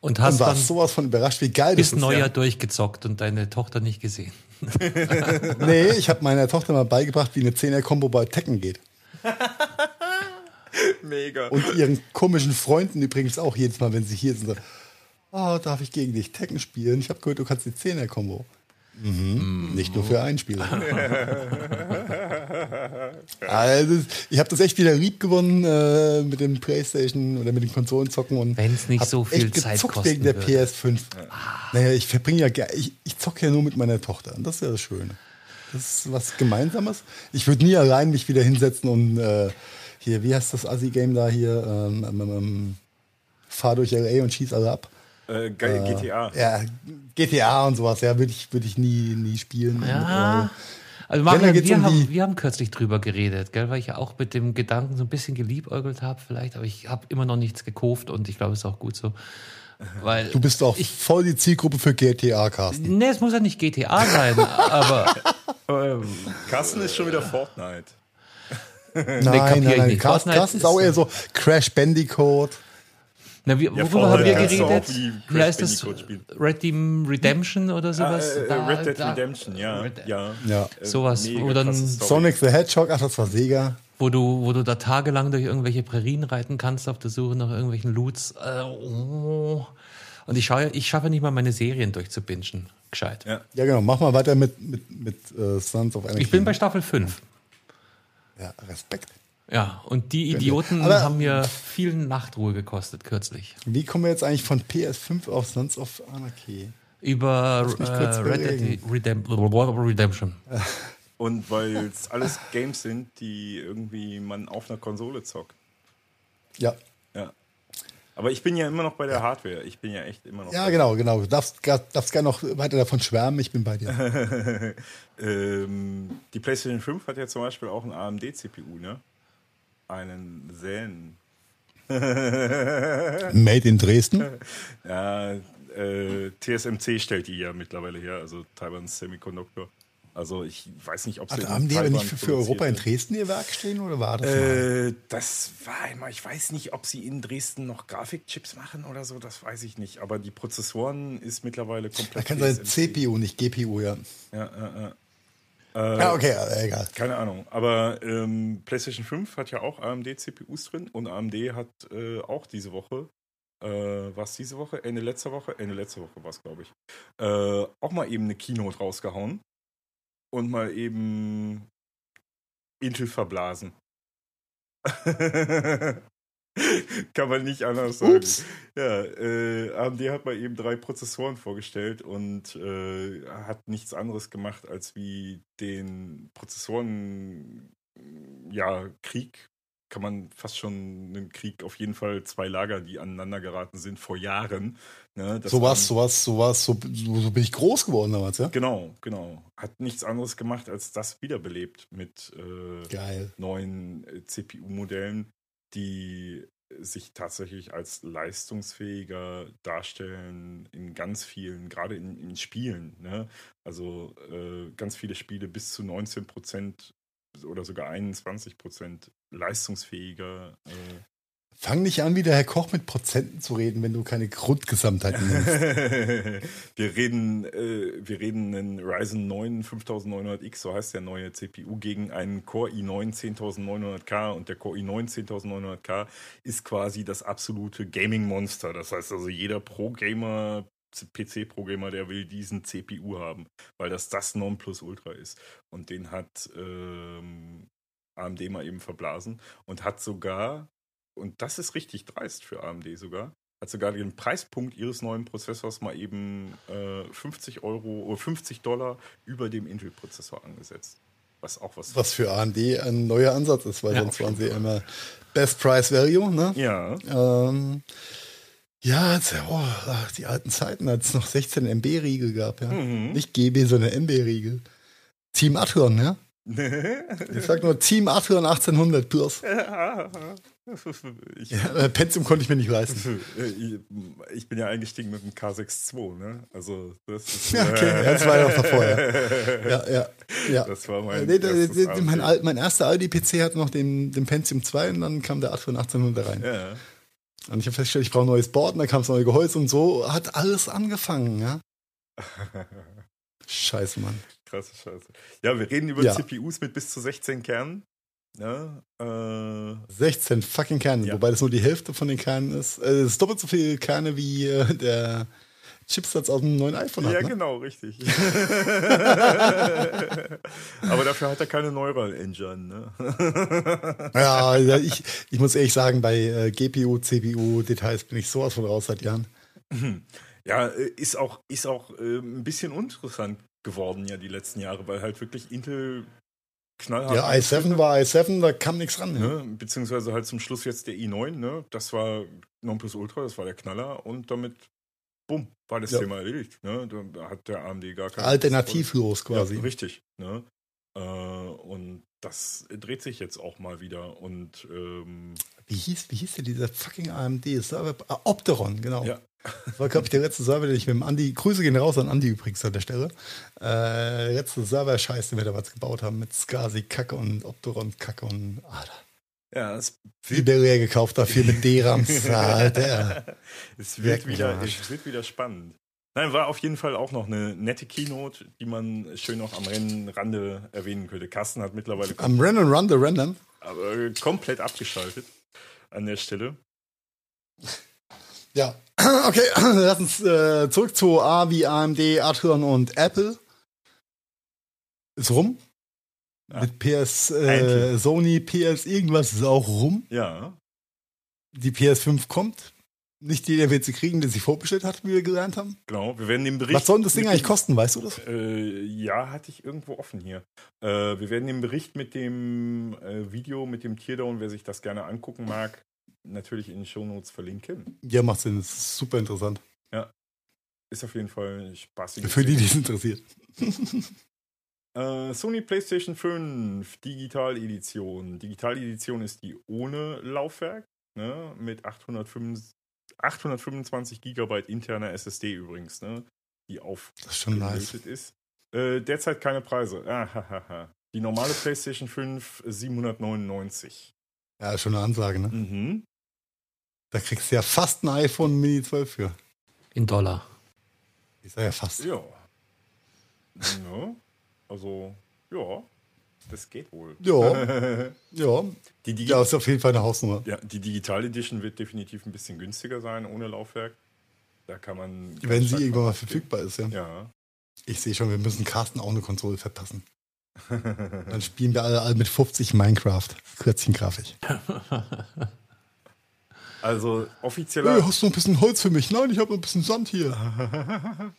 S2: Und hast
S1: dann, dann sowas von überrascht, wie geil
S2: das ist. Bis Neujahr ja. durchgezockt und deine Tochter nicht gesehen.
S1: nee, ich habe meiner Tochter mal beigebracht, wie eine 10er-Kombo bei Tekken geht.
S3: Mega.
S1: Und ihren komischen Freunden übrigens auch jedes Mal, wenn sie hier sind oh, darf ich gegen dich Tekken spielen? Ich habe gehört, du kannst die 10er-Kombo. Mhm. Nicht nur für einen Spieler. also, ich habe das echt wieder lieb gewonnen äh, mit dem Playstation oder mit den Konsolenzocken und
S2: wenn es nicht so viel Zeit kostet
S1: wegen der würde. PS5. Ah. Naja, ich verbringe ja ich, ich zocke ja nur mit meiner Tochter und das ist ja das Schöne. Das ist was Gemeinsames. Ich würde nie allein mich wieder hinsetzen und äh, hier, wie heißt das Assi-Game da hier? Ähm, ähm, ähm, fahr durch LA und schieß alle ab.
S3: Äh, GTA.
S1: Ja, GTA und sowas, ja, würde ich, würd ich nie, nie spielen.
S2: Ja. Äh, also Marian, wir, um haben, wir haben kürzlich drüber geredet, gell, weil ich ja auch mit dem Gedanken so ein bisschen geliebäugelt habe vielleicht, aber ich habe immer noch nichts gekauft und ich glaube, es ist auch gut so. Weil
S1: du bist doch ich, voll die Zielgruppe für GTA, Carsten.
S2: Nee, es muss ja nicht GTA sein, aber...
S3: Ähm, Carsten ist schon wieder Fortnite.
S1: nein, nein, nein, Carsten, Carsten ist auch eher so Crash Bandicoot.
S2: Na, wie, ja, worüber haben wir geredet? Wie heißt das? Red Team Redemption oder sowas?
S3: Ah, äh, da, Red Dead da, Redemption, ja. Red,
S1: ja. ja.
S2: Äh, sowas. Oder
S1: Sonic the Hedgehog, ach, das war Sega.
S2: Wo du, wo du da tagelang durch irgendwelche Prärien reiten kannst auf der Suche nach irgendwelchen Loots. Äh, oh. Und ich, schaue, ich schaffe nicht mal meine Serien durchzubingen. Gescheit.
S1: Ja, ja genau. Mach mal weiter mit, mit, mit uh, Sons of Energy.
S2: Ich bin bei Staffel 5.
S1: Ja, Respekt.
S2: Ja, und die Idioten Aber haben mir viel Nachtruhe gekostet kürzlich.
S1: Wie kommen wir jetzt eigentlich von PS5 auf Sons of Anarchy?
S2: Über äh, Red Dead Redemption.
S3: Und weil es alles Games sind, die irgendwie man auf einer Konsole zockt.
S1: Ja.
S3: Ja. Aber ich bin ja immer noch bei der ja. Hardware. Ich bin ja echt immer noch.
S1: Ja, genau, genau. Du darfst, darfst gerne noch weiter davon schwärmen. Ich bin bei
S3: dir. ähm, die PlayStation 5 hat ja zum Beispiel auch ein AMD-CPU, ne? Einen Zen.
S1: Made in Dresden?
S3: Ja, äh, TSMC stellt die ja mittlerweile her, also Taiwan Semiconductor. Also ich weiß nicht, ob sie.
S1: Also haben die aber nicht für, für Europa in Dresden ihr Werk stehen oder war das?
S3: Äh, das war einmal, ich weiß nicht, ob sie in Dresden noch Grafikchips machen oder so, das weiß ich nicht. Aber die Prozessoren ist mittlerweile komplett. Da
S1: kann sein CPU, nicht GPU, ja.
S3: Ja, ja, ja.
S1: Äh, ja, okay, egal.
S3: Keine Ahnung. Aber ähm, PlayStation 5 hat ja auch AMD-CPUs drin und AMD hat äh, auch diese Woche, äh, was diese Woche? Ende letzter Woche? Ende letzter Woche war es, glaube ich. Äh, auch mal eben eine Keynote rausgehauen und mal eben Intel verblasen. Kann man nicht anders sagen. Ups. Ja, äh, AMD hat mal eben drei Prozessoren vorgestellt und äh, hat nichts anderes gemacht, als wie den Prozessoren ja, Krieg kann man fast schon einen Krieg auf jeden Fall zwei Lager, die aneinander geraten sind vor Jahren.
S1: Ne, so was, so was, so was, so, so bin ich groß geworden damals, ja?
S3: Genau, genau. Hat nichts anderes gemacht, als das wiederbelebt mit äh, neuen äh, CPU-Modellen, die sich tatsächlich als leistungsfähiger darstellen in ganz vielen, gerade in, in Spielen. Ne? Also äh, ganz viele Spiele bis zu 19 Prozent oder sogar 21 Prozent leistungsfähiger. Äh
S1: Fang nicht an, wie der Herr Koch mit Prozenten zu reden, wenn du keine Grundgesamtheit nimmst.
S3: wir reden, äh, wir reden einen Ryzen 9 5900X, so heißt der neue CPU, gegen einen Core i9 10900K und der Core i9 10900K ist quasi das absolute Gaming-Monster. Das heißt also, jeder Pro-Gamer, PC-Programmer, der will diesen CPU haben, weil das das Nonplusultra ist. Und den hat ähm, AMD mal eben verblasen und hat sogar, und das ist richtig dreist für AMD sogar, hat sogar den Preispunkt ihres neuen Prozessors mal eben äh, 50 Euro oder 50 Dollar über dem Intel-Prozessor angesetzt. Was auch was.
S1: Was für AMD ein neuer Ansatz ist, weil ja, sonst waren sie immer Best Price Value, ne?
S3: Ja.
S1: Ähm, ja, jetzt, oh, die alten Zeiten, als es noch 16 MB-Riegel gab, ja. Mhm. Nicht GB, sondern MB-Riegel. Team Athlon, ja. ich sag nur Team Athlon 1800 plus. Ich, ja, äh, Pentium konnte ich mir nicht leisten.
S3: Ich bin ja eingestiegen mit dem K6-2, ne? Also das ist.
S1: Ja, okay, ja, das war ja auch davor, ja. ja, ja, ja.
S3: Das war mein.
S1: Nee, da, mein, mein, erster Aldi-PC hat noch den, den Pentium 2 und dann kam der Athlon 1800 rein.
S3: Ja.
S1: Und ich habe festgestellt, ich brauche ein neues Board, und dann kam das neue Gehäuse und so hat alles angefangen, ja. Scheiße, Mann.
S3: Krasse Scheiße. Ja, wir reden über ja. CPUs mit bis zu 16 Kernen. Ja,
S1: äh, 16 fucking Kerne, ja. wobei das nur die Hälfte von den Kernen ist. Äh, es ist doppelt so viele Kerne wie äh, der Chipsatz aus dem neuen iPhone
S3: hat.
S1: Ja,
S3: ne? genau, richtig. Aber dafür hat er keine Neural Engine. Ne?
S1: ja, ich, ich muss ehrlich sagen, bei äh, GPU, CPU, Details bin ich sowas von raus seit Jahren.
S3: Ja, äh, ist auch, ist auch äh, ein bisschen interessant geworden, ja, die letzten Jahre, weil halt wirklich Intel knallhart.
S1: Ja, i7 war i7, da kam nichts ran.
S3: Ne? Beziehungsweise halt zum Schluss jetzt der i9, ne? Das war Nonplusultra, das war der Knaller und damit bumm, war das ja. Thema erledigt. Ne? Da hat der AMD gar keine.
S1: Alternativlos quasi.
S3: Ja, richtig. Ne? Äh, und das dreht sich jetzt auch mal wieder. Und ähm,
S1: wie hieß, wie hieß denn dieser fucking AMD-Server? Ah, Opteron, genau. Ja. Das war, glaube ich, der letzte Server, den ich mit dem Andi, Grüße gehen raus an Andi übrigens an der Stelle. Äh, letzte Server-Scheiß, den wir da was gebaut haben mit SCSI-Kacke und Opteron-Kacke und Alter.
S3: Ja, es
S1: Sibirien gekauft dafür mit D-Rams. Alter.
S3: es, wird wieder, es wird wieder spannend. Nein, war auf jeden Fall auch noch eine nette Keynote, die man schön noch am Rennrande erwähnen könnte. Carsten hat mittlerweile.
S1: Am Rennen Rande Rennen?
S3: Aber komplett abgeschaltet an der Stelle.
S1: Ja, okay, lass uns äh, zurück zu A wie AMD, Athlon und Apple. Ist rum. Ja. Mit PS, äh, Sony, PS, irgendwas ist auch rum.
S3: Ja.
S1: Die PS5 kommt. Nicht jeder wird sie kriegen, der sie vorbestellt hat, wie wir gelernt haben.
S3: Genau, wir werden den Bericht.
S1: Was soll das Ding eigentlich kosten, weißt du das?
S3: Äh, ja, hatte ich irgendwo offen hier. Äh, wir werden den Bericht mit dem äh, Video, mit dem Teardown, wer sich das gerne angucken mag, natürlich in den Shownotes verlinken.
S1: Ja, macht Sinn, das ist super interessant.
S3: Ja. Ist auf jeden Fall spaßig.
S1: Für die, die es interessiert.
S3: Äh, Sony PlayStation 5 Digital Edition. Digital Edition ist die ohne Laufwerk, ne, mit 825, 825 GB interner SSD übrigens, ne, die auf
S1: das ist. Schon nice.
S3: ist. Äh, derzeit keine Preise. Ah, Die normale PlayStation 5 799.
S1: Ja, schon eine Ansage, ne?
S3: Mhm.
S1: Da kriegst du ja fast ein iPhone Mini 12 für.
S2: In Dollar.
S1: Ich sag ja fast.
S3: Ja. ja. Also, ja, das geht wohl.
S1: Ja, ja. Die Digi ja, ist auf jeden Fall eine Hausnummer.
S3: Ja, die Digital Edition wird definitiv ein bisschen günstiger sein, ohne Laufwerk. Da kann man.
S1: Wenn sie irgendwann mal verfügbar ist, ja.
S3: Ja.
S1: Ich sehe schon, wir müssen Carsten auch eine Konsole verpassen. Dann spielen wir alle, alle mit 50 Minecraft. Kürzchen Grafik.
S3: Also offizieller.
S1: Hey, hast du noch ein bisschen Holz für mich? Nein, ich habe noch ein bisschen Sand hier.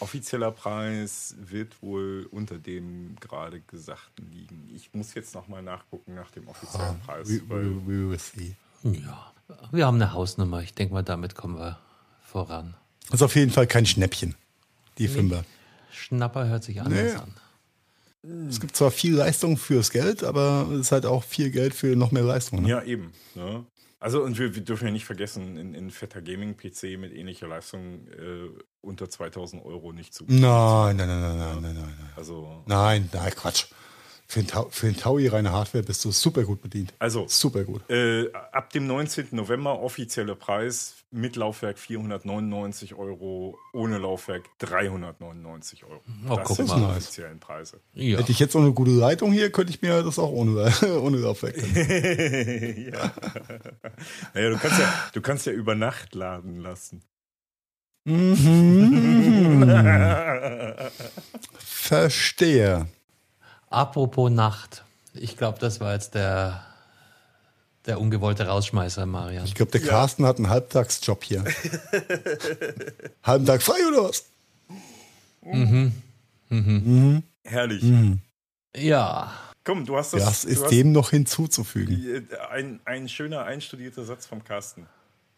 S3: offizieller Preis wird wohl unter dem gerade Gesagten liegen. Ich muss jetzt nochmal nachgucken nach dem offiziellen ah, Preis. We, we, we
S2: will see. Ja, wir haben eine Hausnummer. Ich denke mal, damit kommen wir voran.
S1: Das ist auf jeden Fall kein Schnäppchen, die nee. Fünfer.
S2: Schnapper hört sich anders nee. an.
S1: Es gibt zwar viel Leistung fürs Geld, aber es ist halt auch viel Geld für noch mehr Leistung.
S3: Ne? Ja, eben. Ne? Also, und wir, wir, dürfen ja nicht vergessen, in, in fetter Gaming-PC mit ähnlicher Leistung äh, unter 2000 Euro nicht zu.
S1: Nein, nein, nein, nein, nein, nein, nein. Also, nein, nein, Quatsch. Für den, Tau, für den Taui reine Hardware bist du super gut bedient.
S3: Also, super gut. Äh, ab dem 19. November offizieller Preis mit Laufwerk 499 Euro, ohne Laufwerk 399 Euro.
S1: Oh, das sind die offiziellen Preise. Ja. Hätte ich jetzt noch eine gute Leitung hier, könnte ich mir das auch ohne, ohne Laufwerk
S3: ja. naja, du kannst ja, du kannst ja über Nacht laden lassen. Mhm.
S1: Verstehe.
S2: Apropos Nacht. Ich glaube, das war jetzt der, der ungewollte Rausschmeißer, Marian.
S1: Ich glaube, der ja. Carsten hat einen Halbtagsjob hier. Halben Tag frei oder was?
S3: Mhm. Mhm. mhm. Herrlich. Mhm.
S2: Ja.
S3: Komm, du hast das.
S1: Das ist dem noch hinzuzufügen.
S3: Ein, ein schöner, einstudierter Satz vom Carsten.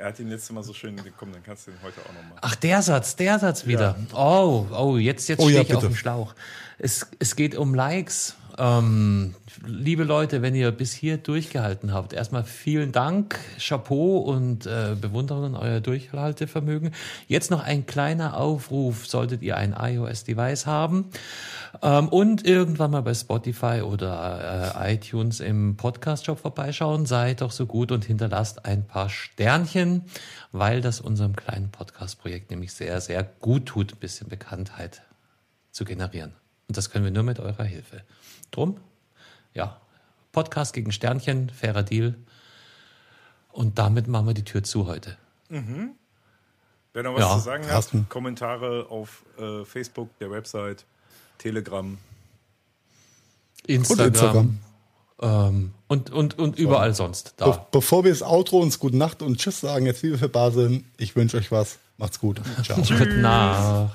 S3: Er hat ihn letztes Mal so schön gekommen, dann kannst du ihn heute auch nochmal.
S2: Ach, der Satz, der Satz wieder. Ja. Oh, oh, jetzt, jetzt oh, stehe ja, ich bitte. auf dem Schlauch. Es, es geht um Likes. Ähm, liebe Leute, wenn ihr bis hier durchgehalten habt, erstmal vielen Dank, Chapeau und äh, Bewunderung an euer Durchhaltevermögen. Jetzt noch ein kleiner Aufruf, solltet ihr ein iOS-Device haben ähm, und irgendwann mal bei Spotify oder äh, iTunes im Podcast-Shop vorbeischauen, seid doch so gut und hinterlasst ein paar Sternchen, weil das unserem kleinen Podcast-Projekt nämlich sehr, sehr gut tut, ein bisschen Bekanntheit zu generieren. Und das können wir nur mit eurer Hilfe. Drum, ja, Podcast gegen Sternchen, fairer Deal. Und damit machen wir die Tür zu heute. Mhm.
S3: Wer noch was ja, zu sagen hat, Kommentare auf äh, Facebook, der Website, Telegram,
S2: Instagram. Und, Instagram. Ähm, und, und, und überall so. sonst.
S1: Da. Be bevor wir das Outro uns Gute Nacht und Tschüss sagen, jetzt liebe für Basel, ich wünsche euch was. Macht's gut.
S2: Ciao. Gute Nacht.